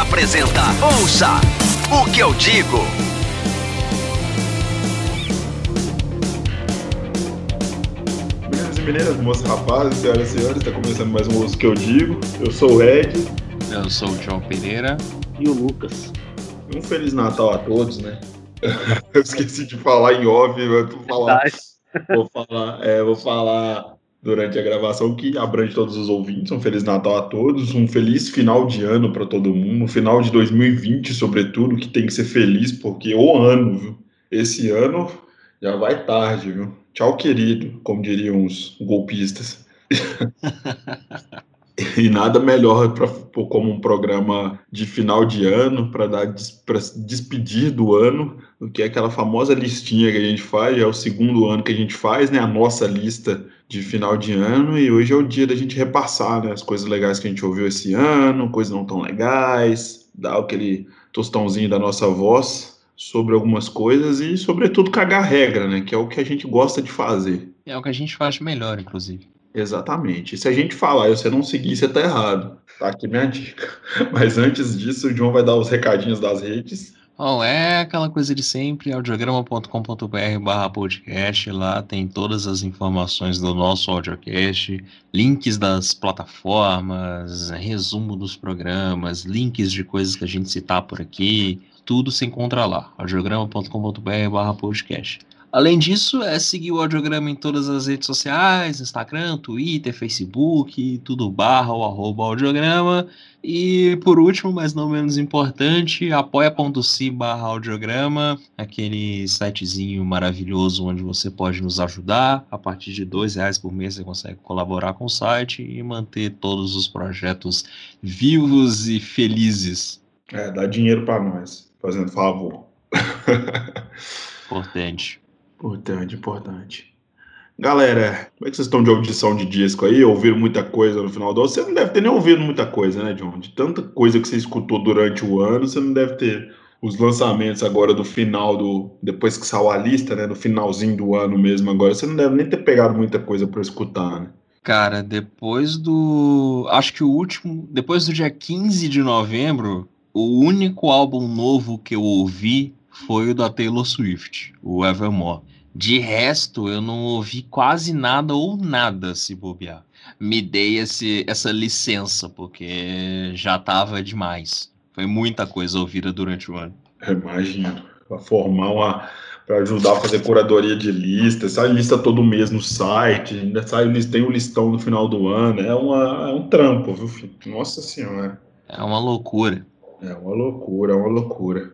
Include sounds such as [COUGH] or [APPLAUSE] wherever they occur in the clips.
Apresenta Ouça o que eu digo. Meninas e meninas, moças, rapazes, senhoras e senhores, está começando mais um Ouça o que eu digo. Eu sou o Ed. Eu sou o João Pereira. E o Lucas. Um Feliz Natal a todos, né? [LAUGHS] Eu esqueci de falar em off, mas vou falar, vou falar, é, vou falar durante a gravação que abrange todos os ouvintes. Um Feliz Natal a todos, um feliz final de ano para todo mundo, um final de 2020, sobretudo, que tem que ser feliz, porque o ano, viu? Esse ano já vai tarde, viu? Tchau, querido, como diriam os golpistas. [LAUGHS] e nada melhor pra, como um programa de final de ano para dar para despedir do ano do que aquela famosa listinha que a gente faz, é o segundo ano que a gente faz, né, a nossa lista de final de ano e hoje é o dia da gente repassar, né, as coisas legais que a gente ouviu esse ano, coisas não tão legais, dar aquele tostãozinho da nossa voz sobre algumas coisas e sobretudo cagar regra, né, que é o que a gente gosta de fazer. É o que a gente faz melhor, inclusive. Exatamente. E se a gente falar e você não seguir, você tá errado. Tá aqui minha dica. [LAUGHS] Mas antes disso, o João vai dar os recadinhos das redes. Bom, é aquela coisa de sempre, audiograma.com.br barra podcast, lá tem todas as informações do nosso audiocast, links das plataformas, resumo dos programas, links de coisas que a gente citar por aqui, tudo se encontra lá, audiograma.com.br barra podcast. Além disso, é seguir o audiograma em todas as redes sociais, Instagram, Twitter, Facebook, tudo barra ou arroba audiograma. E por último, mas não menos importante, apoia.se barra audiograma, aquele sitezinho maravilhoso onde você pode nos ajudar. A partir de dois reais por mês você consegue colaborar com o site e manter todos os projetos vivos e felizes. É, dá dinheiro para nós, fazendo favor. [LAUGHS] Importante. Importante, importante. Galera, como é que vocês estão de audição de disco aí? Ouviram muita coisa no final do ano? Você não deve ter nem ouvido muita coisa, né, John? De tanta coisa que você escutou durante o ano, você não deve ter os lançamentos agora do final do. Depois que saiu a lista, né? No finalzinho do ano mesmo agora, você não deve nem ter pegado muita coisa para escutar, né? Cara, depois do. Acho que o último. Depois do dia 15 de novembro, o único álbum novo que eu ouvi foi o da Taylor Swift, o Evermore. De resto, eu não ouvi quase nada ou nada se bobear. Me dei esse, essa licença, porque já tava demais. Foi muita coisa ouvida durante o ano. Imagino. Para formar uma. Para ajudar a fazer curadoria de lista, sai lista todo mês no site, ainda sai, tem um listão no final do ano. É, uma, é um trampo, viu, filho? Nossa Senhora. É uma loucura. É uma loucura, é uma loucura.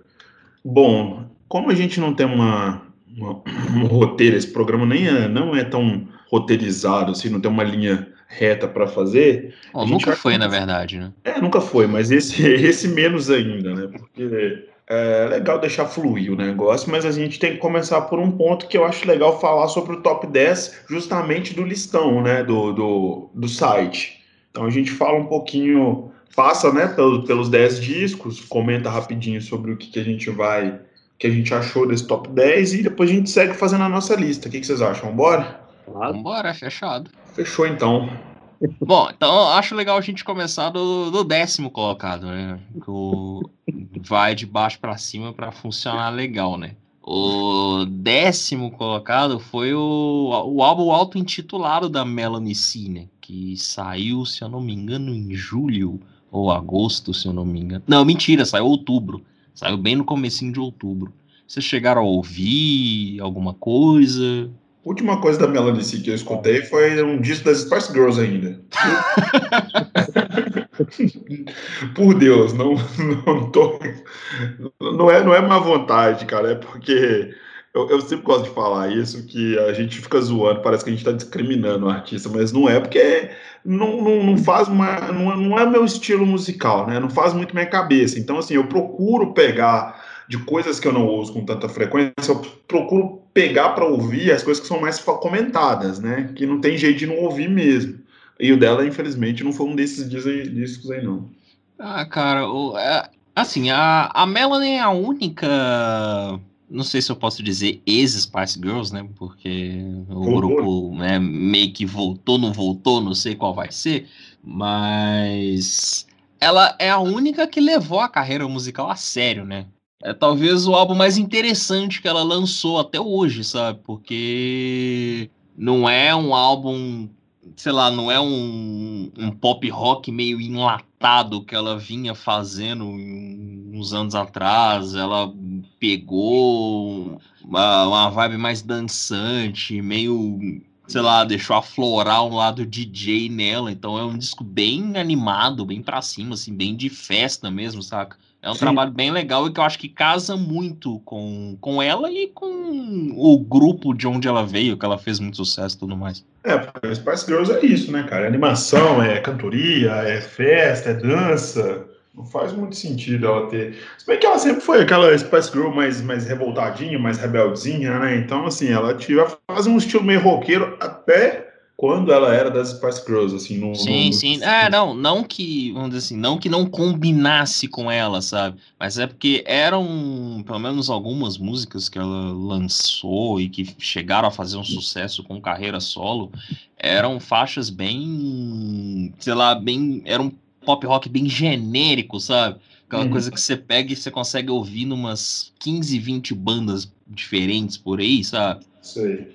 Bom, como a gente não tem uma, uma, um roteiro, esse programa nem é, não é tão roteirizado, assim, não tem uma linha reta para fazer. Oh, nunca foi, na verdade, né? É, nunca foi, mas esse, [LAUGHS] esse menos ainda, né? Porque é legal deixar fluir o negócio, mas a gente tem que começar por um ponto que eu acho legal falar sobre o top 10, justamente do listão, né? Do, do, do site. Então a gente fala um pouquinho, passa, né, pelos, pelos 10 discos, comenta rapidinho sobre o que, que a gente vai que a gente achou desse top 10 e depois a gente segue fazendo a nossa lista. O que, que vocês acham? Bora? Claro. Bora, fechado. Fechou então. [LAUGHS] Bom, então acho legal a gente começar do, do décimo colocado, né? O [LAUGHS] vai de baixo para cima para funcionar legal, né? O décimo colocado foi o, o álbum auto-intitulado da Melanie C, né? Que saiu, se eu não me engano, em julho ou agosto, se eu não me engano. Não, mentira, saiu outubro. Saiu bem no comecinho de outubro. Vocês chegaram a ouvir alguma coisa? A última coisa da Melanie C que eu escutei foi um disco das Spice Girls ainda. [LAUGHS] Por Deus, não, não tô. Não é, não é má vontade, cara, é porque eu, eu, sempre gosto de falar isso, que a gente fica zoando, parece que a gente está discriminando o artista, mas não é, porque não, não, não faz uma. Não, não é meu estilo musical, né? Não faz muito minha cabeça. Então, assim, eu procuro pegar de coisas que eu não ouço com tanta frequência, eu procuro pegar para ouvir as coisas que são mais comentadas, né? Que não tem jeito de não ouvir mesmo. E o dela, infelizmente, não foi um desses discos aí, não. Ah, cara, é, assim, a, a Melanie é a única não sei se eu posso dizer ex-Spice Girls, né? Porque o grupo né, meio que voltou, não voltou, não sei qual vai ser, mas ela é a única que levou a carreira musical a sério, né? É talvez o álbum mais interessante que ela lançou até hoje, sabe? Porque não é um álbum, sei lá, não é um, um pop rock meio enlatado que ela vinha fazendo uns anos atrás. Ela pegou uma, uma vibe mais dançante, meio sei lá, deixou aflorar um lado DJ nela. Então é um disco bem animado, bem pra cima, assim, bem de festa mesmo, saca? É um Sim. trabalho bem legal e que eu acho que casa muito com, com ela e com o grupo de onde ela veio, que ela fez muito sucesso e tudo mais. É, porque Spice Girls é isso, né, cara? É animação, é cantoria, é festa, é dança. Não faz muito sentido ela ter. Se bem que ela sempre foi aquela Spice Girl mais, mais revoltadinha, mais rebeldezinha, né? Então, assim, ela tinha faz um estilo meio roqueiro até quando ela era das Spice Girls, assim, no. Sim, no... sim. É, não, não que, vamos dizer assim, não que não combinasse com ela, sabe? Mas é porque eram, pelo menos algumas músicas que ela lançou e que chegaram a fazer um sucesso com carreira solo, eram faixas bem, sei lá, bem, eram pop rock bem genérico, sabe? Aquela uhum. coisa que você pega e você consegue ouvir numas 15, 20 bandas diferentes por aí, sabe?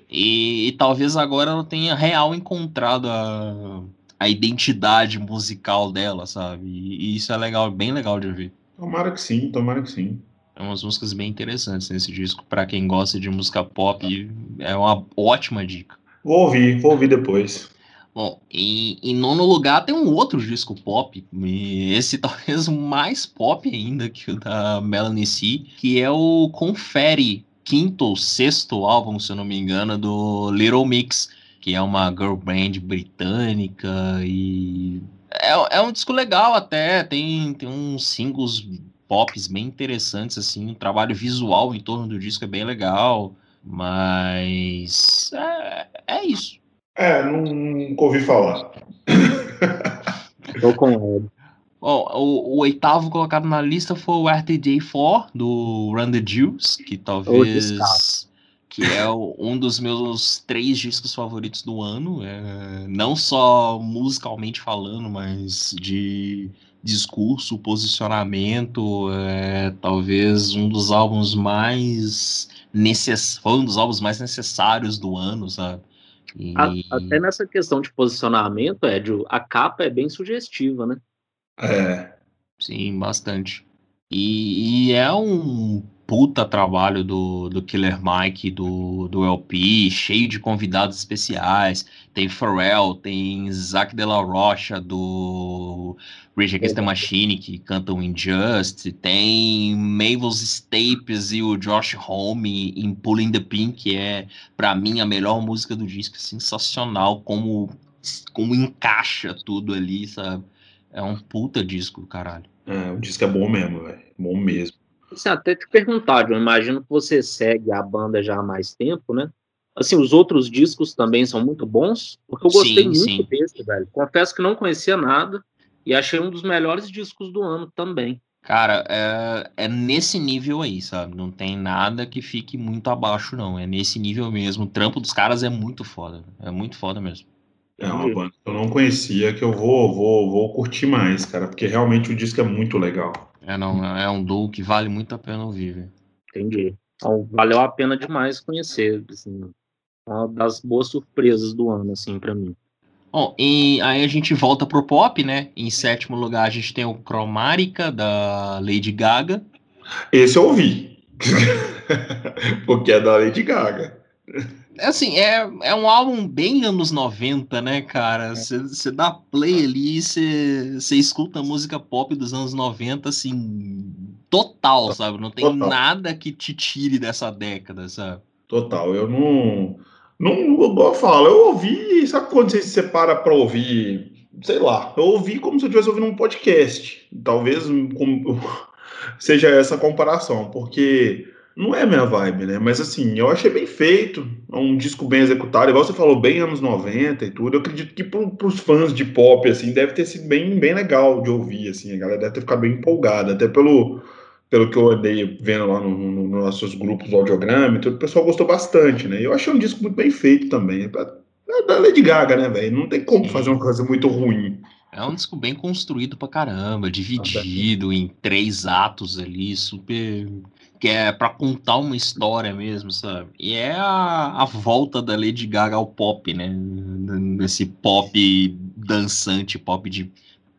E, e talvez agora ela tenha real encontrado a, a identidade musical dela, sabe? E, e isso é legal, bem legal de ouvir. Tomara que sim, tomara que sim. É umas músicas bem interessantes nesse disco. para quem gosta de música pop, é uma ótima dica. Vou ouvir, vou ouvir depois. Bom, em, em, nono lugar tem um outro disco pop, esse [LAUGHS] talvez mais pop ainda que o da Melanie C, que é o Confere, quinto ou sexto álbum, se eu não me engano, do Little Mix, que é uma girl band britânica e é, é um disco legal até, tem, tem uns singles pops bem interessantes, assim, o um trabalho visual em torno do disco é bem legal, mas é, é isso. É, nunca ouvi falar. Tô com ele. Bom, o, o, oitavo colocado na lista foi o RTJ4 do Run the Jewels, que talvez que é um dos meus três discos favoritos do ano, é, não só musicalmente falando, mas de discurso, posicionamento, é, talvez um dos álbuns mais necess... foi um dos álbuns mais necessários do ano, sabe? E... até nessa questão de posicionamento, Ed, a capa é bem sugestiva, né? É. Sim, bastante. E, e, é um puta trabalho do, do Killer Mike, do, do LP, cheio de convidados especiais. Tem Pharrell, tem Zac De La Rocha, do Rage Against the Machine, que cantam Injustice. Tem Mavis Staples e o Josh Homme em Pulling the Pink, que é, para mim, a melhor música do disco. Sensacional, como, como encaixa tudo ali, sabe? É um puta disco, caralho. É, o disco é bom mesmo, velho. Bom mesmo. Assim, até te perguntar, eu imagino que você segue a banda já há mais tempo, né? Assim, os outros discos também são muito bons, porque eu gostei sim, muito sim. desse, velho. Confesso que não conhecia nada e achei um dos melhores discos do ano também. Cara, é, é nesse nível aí, sabe? Não tem nada que fique muito abaixo, não. É nesse nível mesmo. O trampo dos caras é muito foda. É muito foda mesmo. É uma banda que eu não conhecia, que eu vou, vou, vou curtir mais, cara, porque realmente o disco é muito legal. É, não, é um duo que vale muito a pena ouvir, Entendi. Então, valeu a pena demais conhecer, assim, uma das boas surpresas do ano, assim, para mim. Bom, e aí a gente volta pro pop, né? Em sétimo lugar a gente tem o Chromatica, da Lady Gaga. Esse eu ouvi. [LAUGHS] porque é da Lady Gaga. É assim, é, é um álbum bem anos 90, né, cara? Você é. dá play ali e você escuta música pop dos anos 90, assim, total, sabe? Não tem total. nada que te tire dessa década, sabe? Total, eu não. Não, eu falo, eu ouvi, sabe quando você se separa para ouvir, sei lá, eu ouvi como se eu estivesse ouvindo um podcast. Talvez como, [LAUGHS] seja essa comparação, porque não é minha vibe, né? Mas assim, eu achei bem feito, é um disco bem executado, igual você falou, bem anos 90 e tudo. Eu acredito que para os fãs de pop, assim, deve ter sido bem, bem legal de ouvir, assim, a galera deve ter ficado bem empolgada, até pelo, pelo que eu andei vendo lá nos no, no nossos grupos do audiograma e tudo, o pessoal gostou bastante, né? Eu achei um disco muito bem feito também. É, é da Lady Gaga, né, velho? Não tem como fazer uma coisa muito ruim. É um disco bem construído pra caramba, dividido em três atos ali, super. Que é pra contar uma história mesmo, sabe? E é a, a volta da Lady Gaga ao pop, né? Esse pop dançante, pop de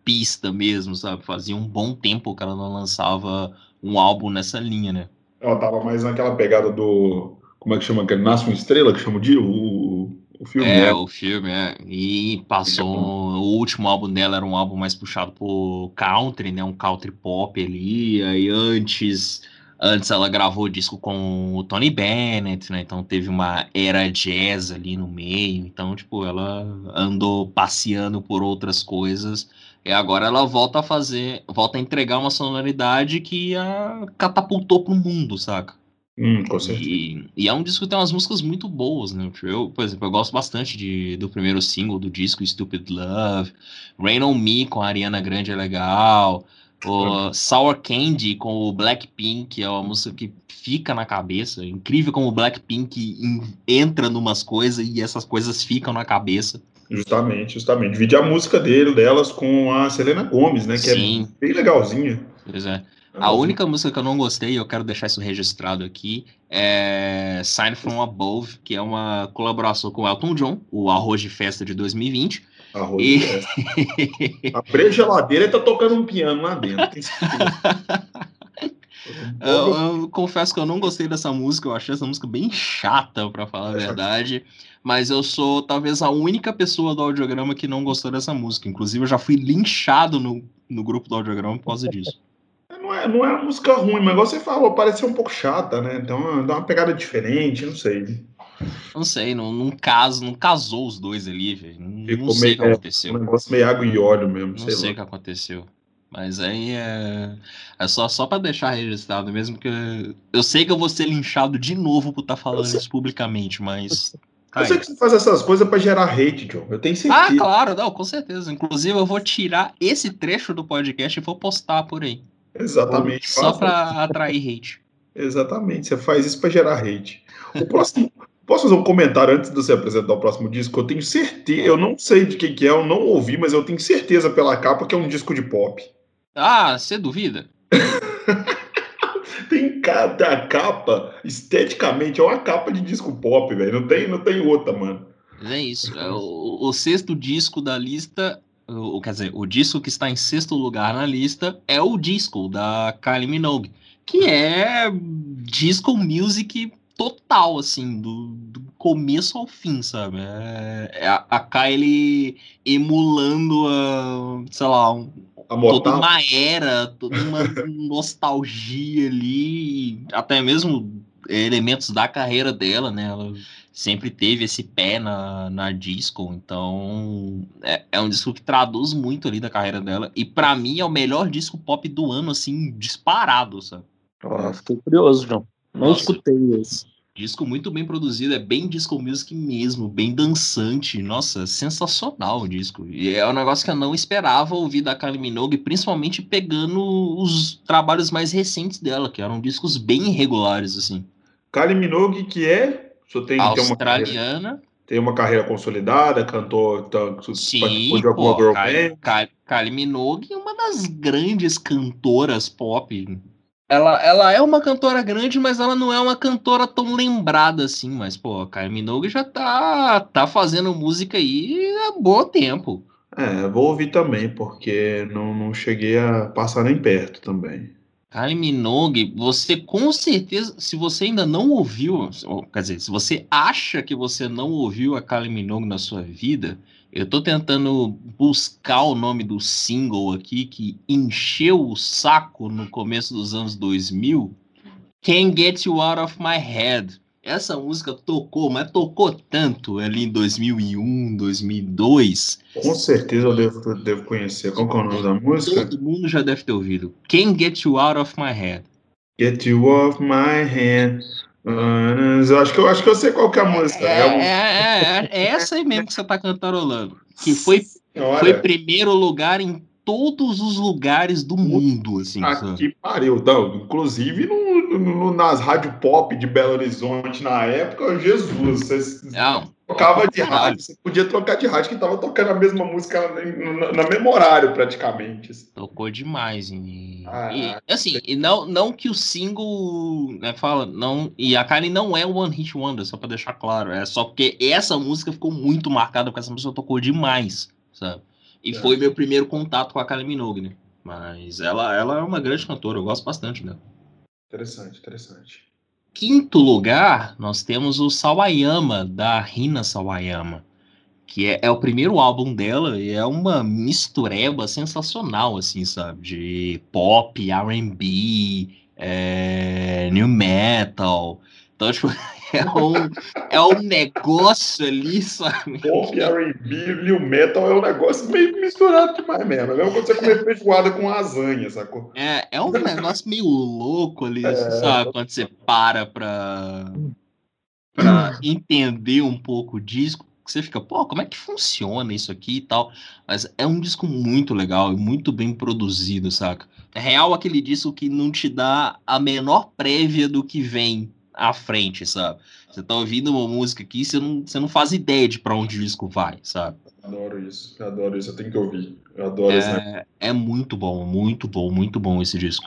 pista mesmo, sabe? Fazia um bom tempo que ela não lançava um álbum nessa linha, né? Ela tava mais naquela pegada do. Como é que chama? Que Nasce uma Estrela, que chama de. O, o filme. É, né? o filme, é. E passou. O último álbum dela era um álbum mais puxado por country, né? Um country pop ali. Aí antes. Antes ela gravou disco com o Tony Bennett, né? Então teve uma era jazz ali no meio. Então, tipo, ela andou passeando por outras coisas. E agora ela volta a fazer, volta a entregar uma sonoridade que a catapultou pro mundo, saca? Hum, com certeza. E, e, é um disco que tem umas músicas muito boas, né? Eu, por exemplo, eu gosto bastante de, do primeiro single do disco, Stupid Love. Rain on Me com a Ariana Grande é legal. O Sour Candy com o Blackpink é uma música que fica na cabeça. Incrível como o Blackpink entra numas coisas e essas coisas ficam na cabeça. Justamente, justamente. Divide a música dele, delas com a Selena Gomes, né? Que é Sim. é bem legalzinha. Pois é. A única música que eu não gostei, e eu quero deixar isso registrado aqui, é Sign From Above, que é uma colaboração com o Elton John, o Arroz de Festa de 2020. Arroz e... Festa. [LAUGHS] Abre a geladeira e tá tocando um piano lá dentro. [LAUGHS] eu, eu, confesso que eu não gostei dessa música, eu achei essa música bem chata, para falar a verdade. Mas eu sou talvez a única pessoa do audiograma que não gostou dessa música. Inclusive, eu já fui linchado no, no grupo do audiograma por causa disso não é, não é uma música ruim, mas igual você falou, parece um pouco chata, né? Então dá uma pegada diferente, não sei. Não sei, não, não, caso, não casou os dois ali, velho. Não, não sei o que aconteceu. É, um negócio meio água e óleo mesmo. Não sei, o que aconteceu. Mas aí é, é só, só para deixar registrado mesmo, que eu sei que eu vou ser linchado de novo por estar tá falando isso publicamente, mas. Eu sei que você faz essas coisas para gerar hate, John. Eu tenho certeza. Ah, claro, não, com certeza. Inclusive, eu vou tirar esse trecho do podcast e vou postar por aí. Exatamente. Só para atrair hate. Exatamente, você faz isso para gerar hate. O próximo. [LAUGHS] Posso fazer um comentário antes de você apresentar o próximo disco? Eu tenho certeza, eu não sei de quem que é, eu não ouvi, mas eu tenho certeza pela capa que é um disco de pop. Ah, você duvida? [LAUGHS] tem cada capa, esteticamente, é uma capa de disco pop, velho. Não tem, não tem outra, mano. É isso. É o, o sexto disco da lista o, quer dizer, o disco que está em sexto lugar na lista é o disco da Kylie Minogue, que é disco music total, assim, do, do começo ao fim, sabe? É, é a, a, Kylie emulando a, sei lá, um, toda uma era, toda uma [LAUGHS] nostalgia ali, até mesmo elementos da carreira dela, né? Ela sempre teve esse pé na, na disco, então é, é um disco que traduz muito ali da carreira dela. E para mim é o melhor disco pop do ano, assim, disparado, sabe? Ah, fiquei curioso, João. Não Nossa. escutei esse. Disco muito bem produzido, é bem disco music mesmo, bem dançante. Nossa, sensacional o disco. E é um negócio que eu não esperava ouvir da Kylie Minogue, principalmente pegando os trabalhos mais recentes dela, que eram discos bem irregulares, assim. Kylie Minogue, que é só tem, australiana. Tem uma, carreira, tem uma carreira consolidada, cantou, tá, Sim, de alguma pô, girl Kylie, Kylie, Kylie Minogue é uma das grandes cantoras pop. Ela, ela é uma cantora grande, mas ela não é uma cantora tão lembrada assim. Mas, pô, a Kylie Minogue já tá, tá fazendo música aí há bom tempo. É, vou ouvir também, porque não, não cheguei a passar nem perto também. Kylie Minogue, você com certeza, se você ainda não ouviu, quer dizer, se você acha que você não ouviu a Kylie Minogue na sua vida, eu tô tentando buscar o nome do single aqui que encheu o saco no começo dos anos 2000. Can't Get You Out of My Head. Essa música tocou, mas tocou tanto ali em 2001, 2002. Com certeza eu devo, devo conhecer. Qual é o nome da música? Todo mundo já deve ter ouvido. Can't Get You Out of My Head. Get You Off My Head. Eu acho que eu acho que eu sei qual que é a música. É, é, é, é essa aí mesmo que você tá cantarolando. Que foi, foi primeiro lugar em todos os lugares do mundo, assim. Aqui pariu, não, inclusive no, no, nas rádio pop de Belo Horizonte na época, Jesus. Vocês... Não, Trocava de rádio, você podia trocar de rádio que tava tocando a mesma música na, na mesmo horário, praticamente. Assim. Tocou demais. E, ah, e assim, e não, não que o single, né, fala, não, e a Kylie não é One Hit Wonder, só pra deixar claro, é só porque essa música ficou muito marcada, porque essa música tocou demais, sabe? E é. foi meu primeiro contato com a Kylie Minogue, né? Mas ela, ela é uma grande cantora, eu gosto bastante dela. Interessante, interessante quinto lugar, nós temos o Sawayama, da Rina Sawayama, que é, é, o primeiro álbum dela e é uma mistureba sensacional, assim, sabe? De pop, R&B, é, new metal. Então, tipo, [LAUGHS] é um, é um negócio ali, sabe? Pop, R&B, new metal é um negócio meio misturado demais mesmo. É mesmo quando você comer feijoada com lasanha, sacou? É, é um negócio meio louco ali, é... sabe? Quando você para pra, pra entender um pouco o disco, você fica, pô, como é que funciona isso aqui e tal? Mas é um disco muito legal e muito bem produzido, saca? É real aquele disco que não te dá a menor prévia do que vem à frente, sabe? Você tá ouvindo uma música aqui, você não, você não faz ideia de para onde o disco vai, sabe? Adoro isso, adoro isso, eu tenho que ouvir. Eu adoro é. É muito bom, muito bom, muito bom esse disco.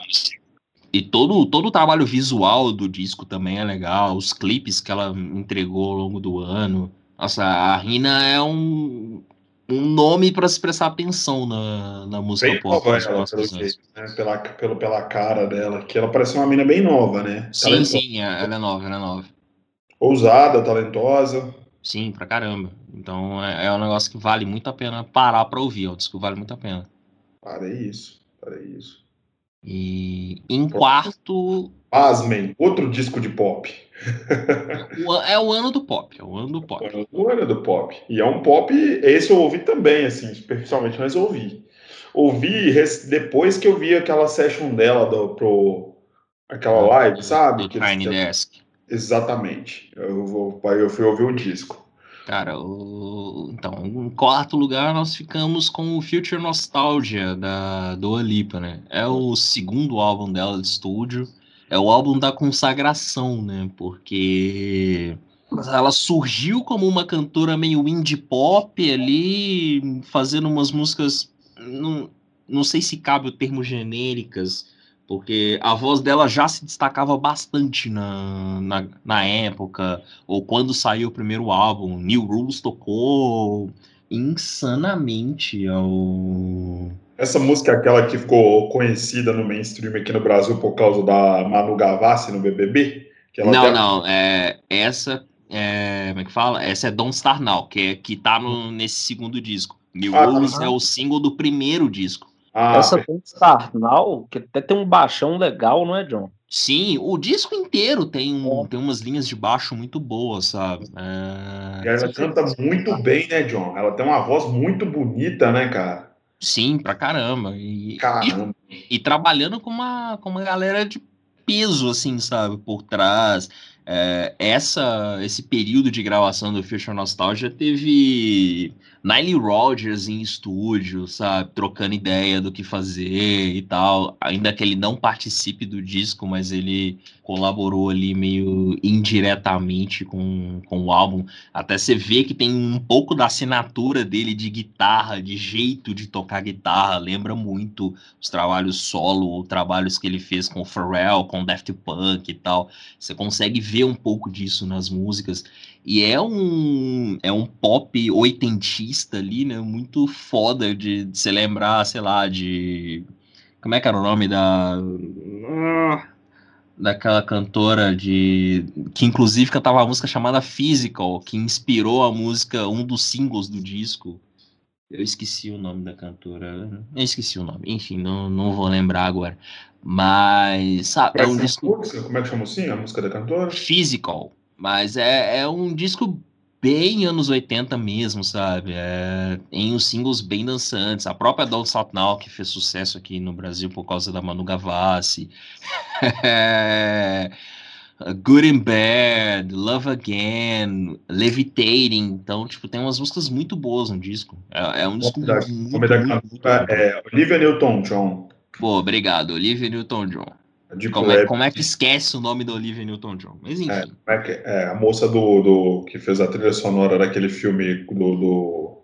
E todo, todo o trabalho visual do disco também é legal, os clipes que ela entregou ao longo do ano. Nossa, a Rina é um, um nome para se prestar atenção na, na música bem pop. Nova ela, pelo jeito, né? pela, pelo, pela cara dela, que ela parece uma mina bem nova, né? Sim, talentosa. sim, é, ela é nova, ela é nova. Ousada, talentosa. Sim, pra caramba. Então é, é um negócio que vale muito a pena parar pra ouvir. É um disco que vale muito a pena. Para isso, para isso. E em quarto. Pasmem, outro disco de pop. É o ano do pop, é o ano do pop. É o ano do pop. E é um pop, esse eu ouvi também, assim, superficialmente, mas eu ouvi. Ouvi depois que eu vi aquela session dela do, pro, aquela live, sabe? Do Tiny Desk. Exatamente. Eu, vou, eu fui ouvir o disco. Cara, o... então, em quarto lugar nós ficamos com o Future Nostalgia da Dua Lipa, né? É o segundo álbum dela de estúdio, é o álbum da consagração, né? Porque ela surgiu como uma cantora meio indie pop ali, fazendo umas músicas, não, não sei se cabe o termo genéricas, porque a voz dela já se destacava bastante na, na, na época, ou quando saiu o primeiro álbum. New Rules tocou insanamente ao. Essa música é aquela que ficou conhecida no mainstream aqui no Brasil por causa da Manu Gavassi no BBB? não, não, é, essa é, como é que fala? Essa é Don't Star Now, que, é, que tá no, nesse segundo disco. New ah, Rules tá. é o single do primeiro disco. Ah, Essa tem Starnal, que até tem um baixão legal, não é, John? Sim, o disco inteiro tem, um, é. tem umas linhas de baixo muito boas, sabe? É... ela canta muito bem, né, John? Ela tem uma voz muito bonita, né, cara? Sim, pra caramba. E, caramba. E, e, trabalhando com uma, com uma galera de peso, assim, sabe, por trás. É, essa, esse período de gravação do Future Nostalgia teve Nile Rodgers em estúdio, sabe? Trocando ideia do que fazer e tal. Ainda que ele não participe do disco, mas ele colaborou ali meio indiretamente com, com o álbum. Até você vê que tem um pouco da assinatura dele de guitarra, de jeito de tocar guitarra. Lembra muito os trabalhos solo, ou trabalhos que ele fez com o Pharrell, com Daft Punk e tal. Você consegue ver um pouco disso nas músicas. E é um, é um pop oitentista ali, né? Muito foda de, de se lembrar, sei lá, de. Como é que era o nome da. Daquela cantora de. Que inclusive cantava uma música chamada Physical, que inspirou a música, um dos singles do disco. Eu esqueci o nome da cantora. Eu esqueci o nome. Enfim, não, não vou lembrar agora. Mas, sabe, é um disco. Como é que chama assim a música da cantora? Physical. Mas é, é um disco bem anos 80 mesmo, sabe? É, em os singles bem dançantes. A própria Don't Stop Now, que fez sucesso aqui no Brasil por causa da Manu Gavassi. [LAUGHS] Good and Bad, Love Again, Levitating. Então, tipo, tem umas músicas muito boas no disco. É, é um disco da, muito, muito, muito, muito, é Olivia Newton-John. Pô, obrigado, Olivia Newton-John. Como é, como é, que esquece o nome do Olivia Newton-John? Mas enfim. É, é, que, é, a moça do, do, que fez a trilha sonora daquele filme do. Do,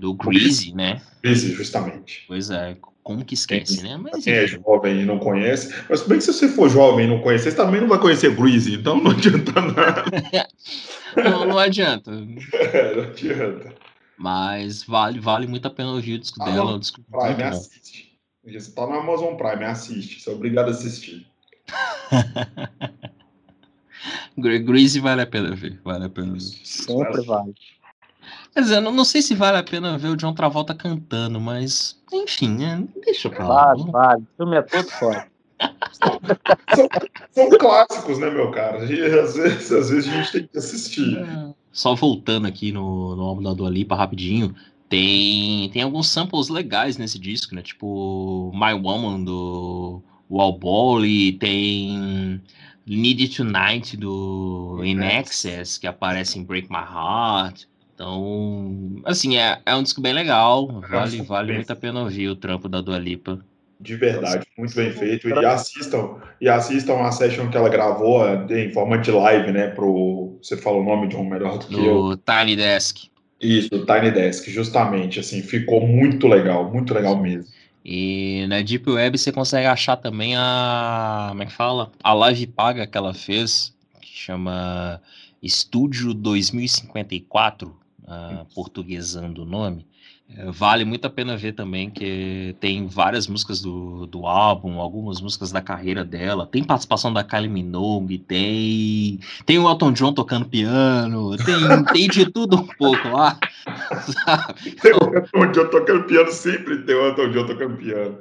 do Greasy, né? Greasy, justamente. Pois é, como que esquece, né? Mas, quem é jovem e não conhece. Mas bem que se você for jovem e não conhecer, você também não vai conhecer Greasy, então não adianta nada. [LAUGHS] não, não adianta. É, não adianta. Mas vale, vale muito a pena ouvir o disco ah, dela. O disco Prime, assiste. Você tá no Amazon Prime, assiste. Você é obrigado a assistir. [LAUGHS] Greasy vale a pena ver. Vale a pena ver. Sempre vale. Mas eu não, não, sei se vale a pena ver o John Travolta cantando, mas enfim, né? deixa pra lá. Vale, vale. O filme é todo forte. [LAUGHS] são, são, clássicos, né, meu cara? E às vezes, às vezes a gente tem que assistir. É. Só voltando aqui no, no álbum da Dua Lipa rapidinho, tem, tem alguns samples legais nesse disco, né? Tipo My Woman do Wall Ball tem Need It Tonight do In Excess, que aparece em Break My Heart. Então, assim, é, é um disco bem legal. Vale, vale muito a pena ouvir o trampo da Dua Lipa. De verdade, muito bem feito. E assistam, e assistam a session que ela gravou em forma de live, né? Pro. Você fala o nome de um melhor do que eu. Tiny Desk. Isso, Tiny Desk, justamente. Assim, ficou muito legal, muito legal mesmo. E na Deep Web você consegue achar também a. Como é que fala? A live paga que ela fez, que chama Estúdio 2054 uh, portuguesando o nome, vale muito a pena ver também, que tem várias músicas do, do álbum, algumas músicas da carreira dela, tem participação da Kylie Minogue, tem, tem o Elton John tocando piano, tem, tem de tudo um pouco lá. [LAUGHS] Sabe? Tem o Elton John tocando piano, sempre tem o Elton John tocando piano.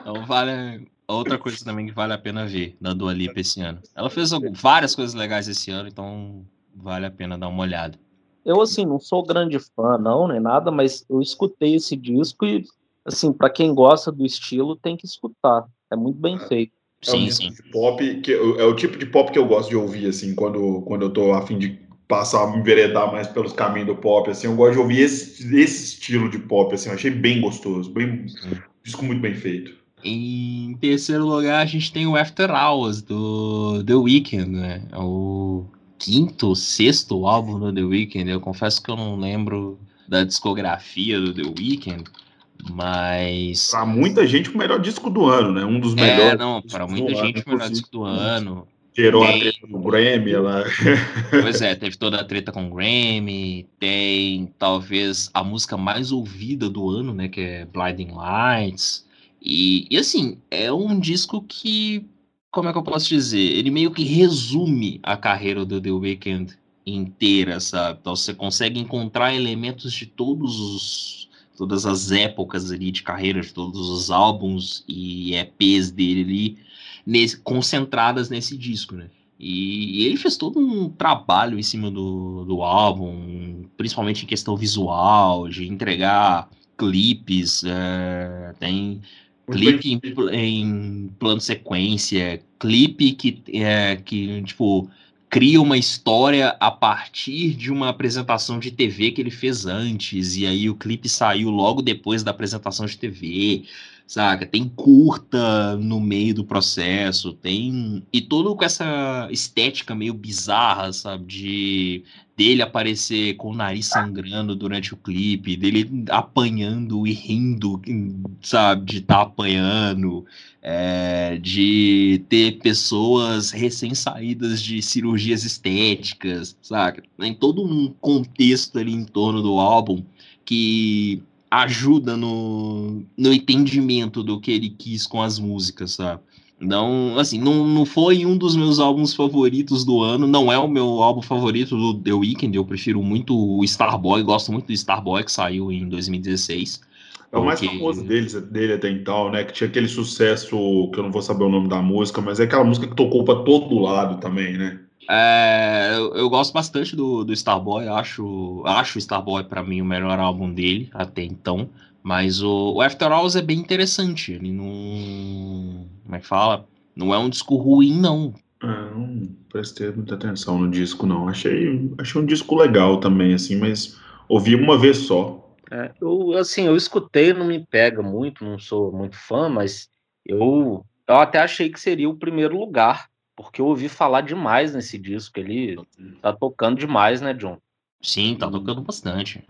Então vale, outra coisa também que vale a pena ver na Dua Lipa esse ano. Ela fez várias coisas legais esse ano, então vale a pena dar uma olhada. Eu, assim, não sou grande fã, não, nem nada, mas eu escutei esse disco e, assim, para quem gosta do estilo, tem que escutar. É muito bem é. feito. É sim, sim. pop que é o tipo de pop que eu gosto de ouvir, assim, quando, quando eu tô a fim de passar, me enveredar mais pelos caminhos do pop, assim, eu gosto de ouvir esse, esse estilo de pop, assim, eu achei bem gostoso, bem, disco muito bem feito. Em terceiro lugar, a gente tem o After Hours, do The Weeknd, né? É o quinto, sexto álbum do The Weeknd. Eu confesso que eu não lembro da discografia do The Weeknd, mas. Pra muita gente, o melhor disco do ano, né? Um dos melhores. É, não, pra muita gente, o melhor disco do ano. Gerou tem... a treta com o Grammy, ela. [LAUGHS] Pois é, teve toda a treta com o Grammy. Tem talvez a música mais ouvida do ano, né? Que é Blinding Lights. E, e assim, é um disco que como é que eu posso dizer? Ele meio que resume a carreira do The Weeknd inteira, sabe? Então você consegue encontrar elementos de todos os todas as épocas ali de carreira, de todos os álbuns e EPs dele ali, nesse, concentradas nesse disco, né? E, ele fez todo um trabalho em cima do, do álbum, principalmente em questão visual, de entregar clipes, é, tem clipe em, em, plano sequência, clipe que, é, que, tipo, cria uma história a partir de uma apresentação de TV que ele fez antes, e aí o clipe saiu logo depois da apresentação de TV, saca? Tem curta no meio do processo, tem. E todo com essa estética meio bizarra, sabe? De dele aparecer com o nariz sangrando durante o clipe, dele apanhando e rindo, sabe, de estar tá apanhando, é, de ter pessoas recém-saídas de cirurgias estéticas, sabe? Tem todo um contexto ali em torno do álbum que ajuda no, no entendimento do que ele quis com as músicas, sabe? Não, assim, não, não foi um dos meus álbuns favoritos do ano, não é o meu álbum favorito do The Weeknd, eu prefiro muito o Starboy, gosto muito do Starboy que saiu em 2016. É o mais porque... famoso deles, dele até então, né? Que tinha aquele sucesso, que eu não vou saber o nome da música, mas é aquela música que tocou para todo lado também, né? É, eu, eu, gosto bastante do, do Starboy, acho, acho o Starboy para mim o melhor álbum dele até então. Mas o, o After Hours é bem interessante. Ele não. Como é que fala? Não é um disco ruim, não. É, não prestei muita atenção no disco, não. Achei, achei um disco legal também, assim, mas ouvi uma vez só. É, eu, assim, eu escutei, não me pega muito, não sou muito fã, mas eu Eu até achei que seria o primeiro lugar, porque eu ouvi falar demais nesse disco. Ele tá tocando demais, né, John? Sim, tá tocando bastante.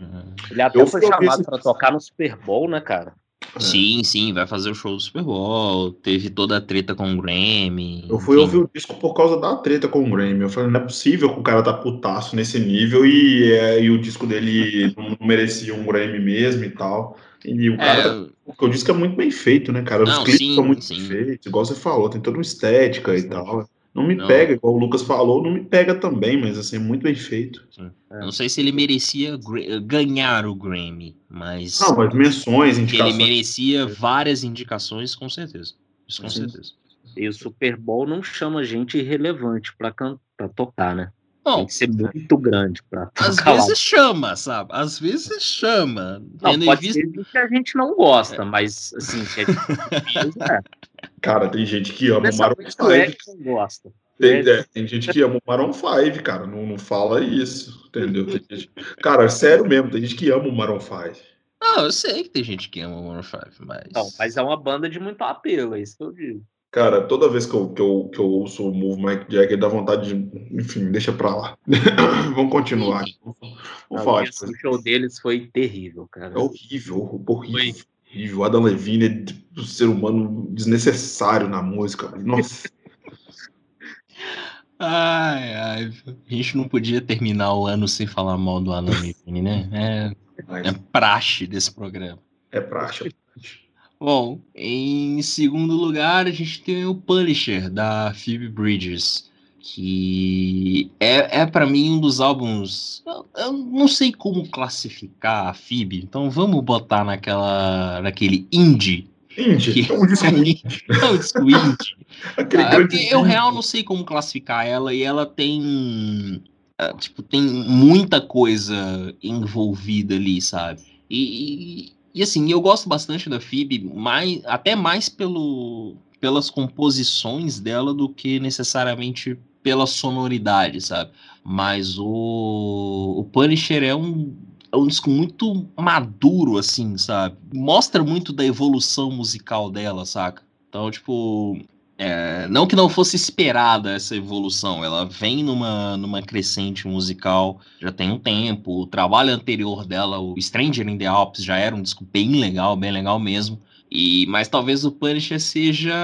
Ele até eu foi chamado para tocar no Super Bowl, né, cara? Sim, sim, vai fazer o show do Super Bowl. Teve toda a treta com o Grammy. Eu fui enfim. ouvir o disco por causa da treta com o Grammy. Eu falei, não é possível que o cara tá putaço nesse nível e, é, e o disco dele [LAUGHS] não merecia um Grammy mesmo e tal. E o cara, é... o disco é muito bem feito, né, cara? Os não, clipes sim, são muito sim. bem feitos, igual você falou, tem toda uma estética sim. e tal. Não me não. pega, igual o Lucas falou, não me pega também, mas assim, muito bem feito. É. Não sei se ele merecia ganhar o Grammy, mas. Não, mas menções, indicações. Ele merecia várias indicações, com certeza. Isso com Sim. certeza. E o Super Bowl não chama gente irrelevante para tocar, né? Não, Tem que ser muito grande para Às vezes lá. chama, sabe? Às vezes chama. Não, pode visto... ser que a gente não gosta, é. mas assim, gente é. [LAUGHS] Cara, tem gente que ama o Maroon 5. É que gosta. Tem, é, tem, gente que ama o Maroon 5, cara. Não, não fala isso, entendeu? Gente... Cara, sério mesmo, tem gente que ama o Maroon 5. Não, eu sei que tem gente que ama o Maroon 5, mas. Não, mas é uma banda de muito apelo, é isso que eu digo. Cara, toda vez que eu, que eu, que eu ouço o Move Mike Jagger, dá vontade de. Enfim, deixa pra lá. [LAUGHS] Vamos continuar. Vamos falar. O show deles foi terrível, cara. É horrível, horrível. Foi. Horrível. Adam Levine é um ser humano desnecessário na música. Nossa. [LAUGHS] Ai, ai. A gente não podia terminar o ano sem falar mal do Adam Levine, né? É, é praxe desse programa. É praxe. Bom, em segundo lugar, a gente tem o Punisher, da Phoebe Bridges, que é, é para mim um dos álbuns. Eu, eu, não sei como classificar a Phoebe, então vamos botar naquela, naquele indie. Indie? Que... [LAUGHS] [LAUGHS] É um disco indie. é um disco indie. ah, eu, real, não sei como classificar ela, e ela tem. Ah, tipo, tem muita coisa envolvida ali, sabe? E, e assim, eu gosto bastante da Phoebe, mais, até mais pelo, pelas composições dela do que necessariamente pela sonoridade, sabe? Mas o, o Punisher é um, é um disco muito maduro, assim, sabe? Mostra muito da evolução musical dela, saca? Então, tipo, é, não que não fosse esperada essa evolução, ela vem numa, numa crescente musical já tem um tempo. O trabalho anterior dela, o Stranger in the Alps, já era um disco bem legal, bem legal mesmo. E mas talvez o Punisher seja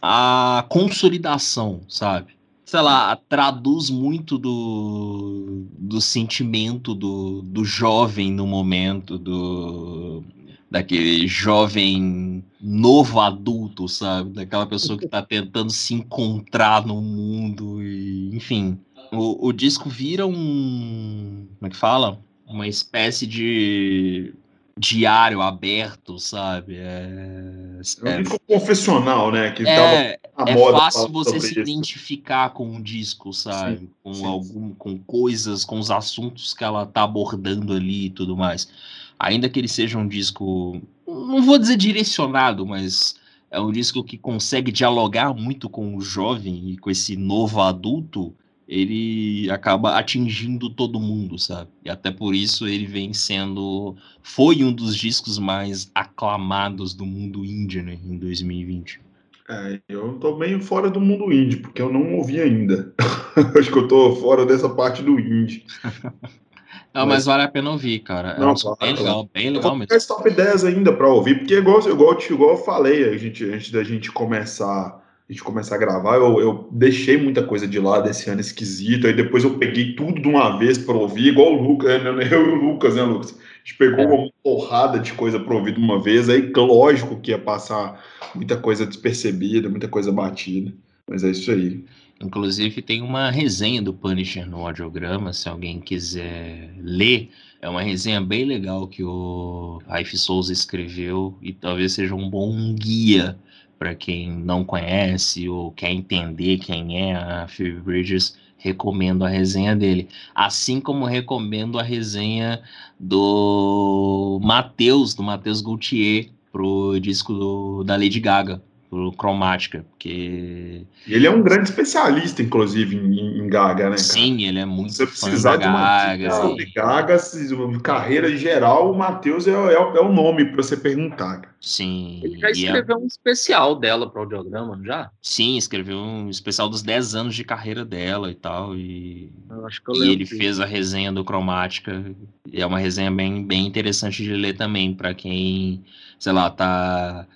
a consolidação, sabe? Sei lá, traduz muito do, do sentimento do, do jovem no momento, do, daquele jovem novo adulto, sabe? Daquela pessoa que está tentando se encontrar no mundo e, enfim. O, o disco vira um. Como é que fala? Uma espécie de diário aberto, sabe? É, é, um confessional, né? Que é, é fácil você se isso. identificar com um disco, sabe? Sim, com sim. algum, com coisas, com os assuntos que ela tá abordando ali e tudo mais ainda que ele seja um disco, não vou dizer direcionado, mas é um disco que consegue dialogar muito com o jovem e com esse novo adulto, ele acaba atingindo todo mundo, sabe? E até por isso ele vem sendo. Foi um dos discos mais aclamados do mundo indie, né, em 2020. É, eu tô meio fora do mundo indie, porque eu não ouvi ainda. [LAUGHS] Acho que eu tô fora dessa parte do indie. [LAUGHS] Não, mas, mas, vale a pena ouvir, cara. É não, claro, bem legal, bem legal mesmo. Esse top 10 ainda para ouvir, porque igual, igual, igual eu falei, a gente, antes da gente começar, a gente começar a gravar, eu, eu deixei muita coisa de lado esse ano esquisito, aí depois eu peguei tudo de uma vez para ouvir, igual o Lucas, né, eu e o Lucas, né, Lucas? A gente pegou é. uma porrada de coisa para ouvir de uma vez, aí lógico que ia passar muita coisa despercebida, muita coisa batida, mas é isso aí. Inclusive tem uma resenha do Punisher no audiograma, se alguém quiser ler. É uma resenha bem legal que o Raif Souza escreveu e talvez seja um bom guia para quem não conhece ou quer entender quem é a Phoebe Bridges. Recomendo a resenha dele. Assim como recomendo a resenha do Matheus, do Matheus Gaultier, pro disco do, da Lady Gaga cromática, porque... Ele é um grande especialista, inclusive, em, em Gaga, né, cara? Sim, ele é muito Você precisar de uma Gaga, sobre Gaga, carreira geral, o Matheus é, é, é, o nome para você perguntar. Sim. Ele já escreveu é... um especial dela para o audiograma, não já? Sim, escreveu um especial dos 10 anos de carreira dela e tal, e, e ele fez a resenha do Cromática, e é uma resenha bem, bem interessante de ler também, para quem, sei lá, tá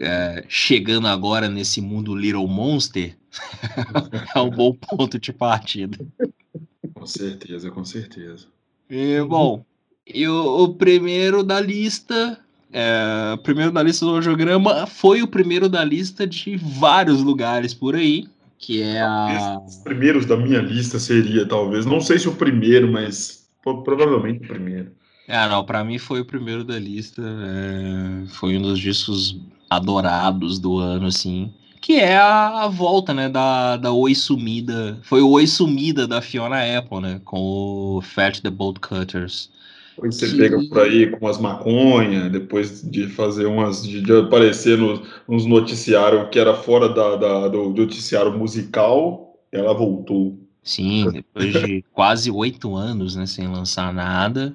é, chegando agora nesse mundo Little Monster, [LAUGHS] é um bom ponto de partida. Com certeza, com certeza. E, bom, e o, o primeiro da lista, é, o primeiro da lista do audiograma foi o primeiro da lista de vários lugares por aí, que é a... Os primeiros da minha lista seria, talvez, não sei se o primeiro, mas provavelmente o primeiro. Ah, não, para mim foi o primeiro da lista. É, foi um dos discos adorados do ano, assim. Que é a, a, volta, né, da, da Oi Sumida. Foi o Oi Sumida da Fiona Apple, né? Com o Fat the Bolt Cutters. Depois você que... pega por aí com umas maconha, depois de fazer umas. de, de aparecer nos, nos noticiários que era fora da, da, do noticiário musical, ela voltou. Sim, depois de quase oito anos, né, sem lançar nada.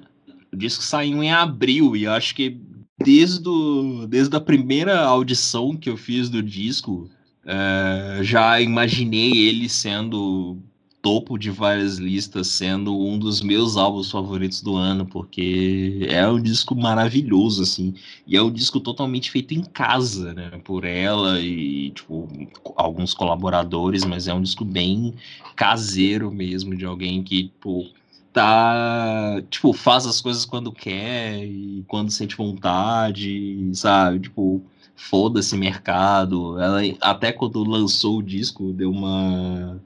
O disco saiu em abril e acho que desde, o, desde a primeira audição que eu fiz do disco, é, já imaginei ele sendo topo de várias listas, sendo um dos meus álbuns favoritos do ano, porque é um disco maravilhoso, assim, e é um disco totalmente feito em casa, né, por ela e, tipo, alguns colaboradores, mas é um disco bem caseiro mesmo, de alguém que, tipo, tá, tipo, faz as coisas quando quer e quando sente vontade, sabe? Tipo, foda-se mercado. Ela até quando lançou o disco deu uma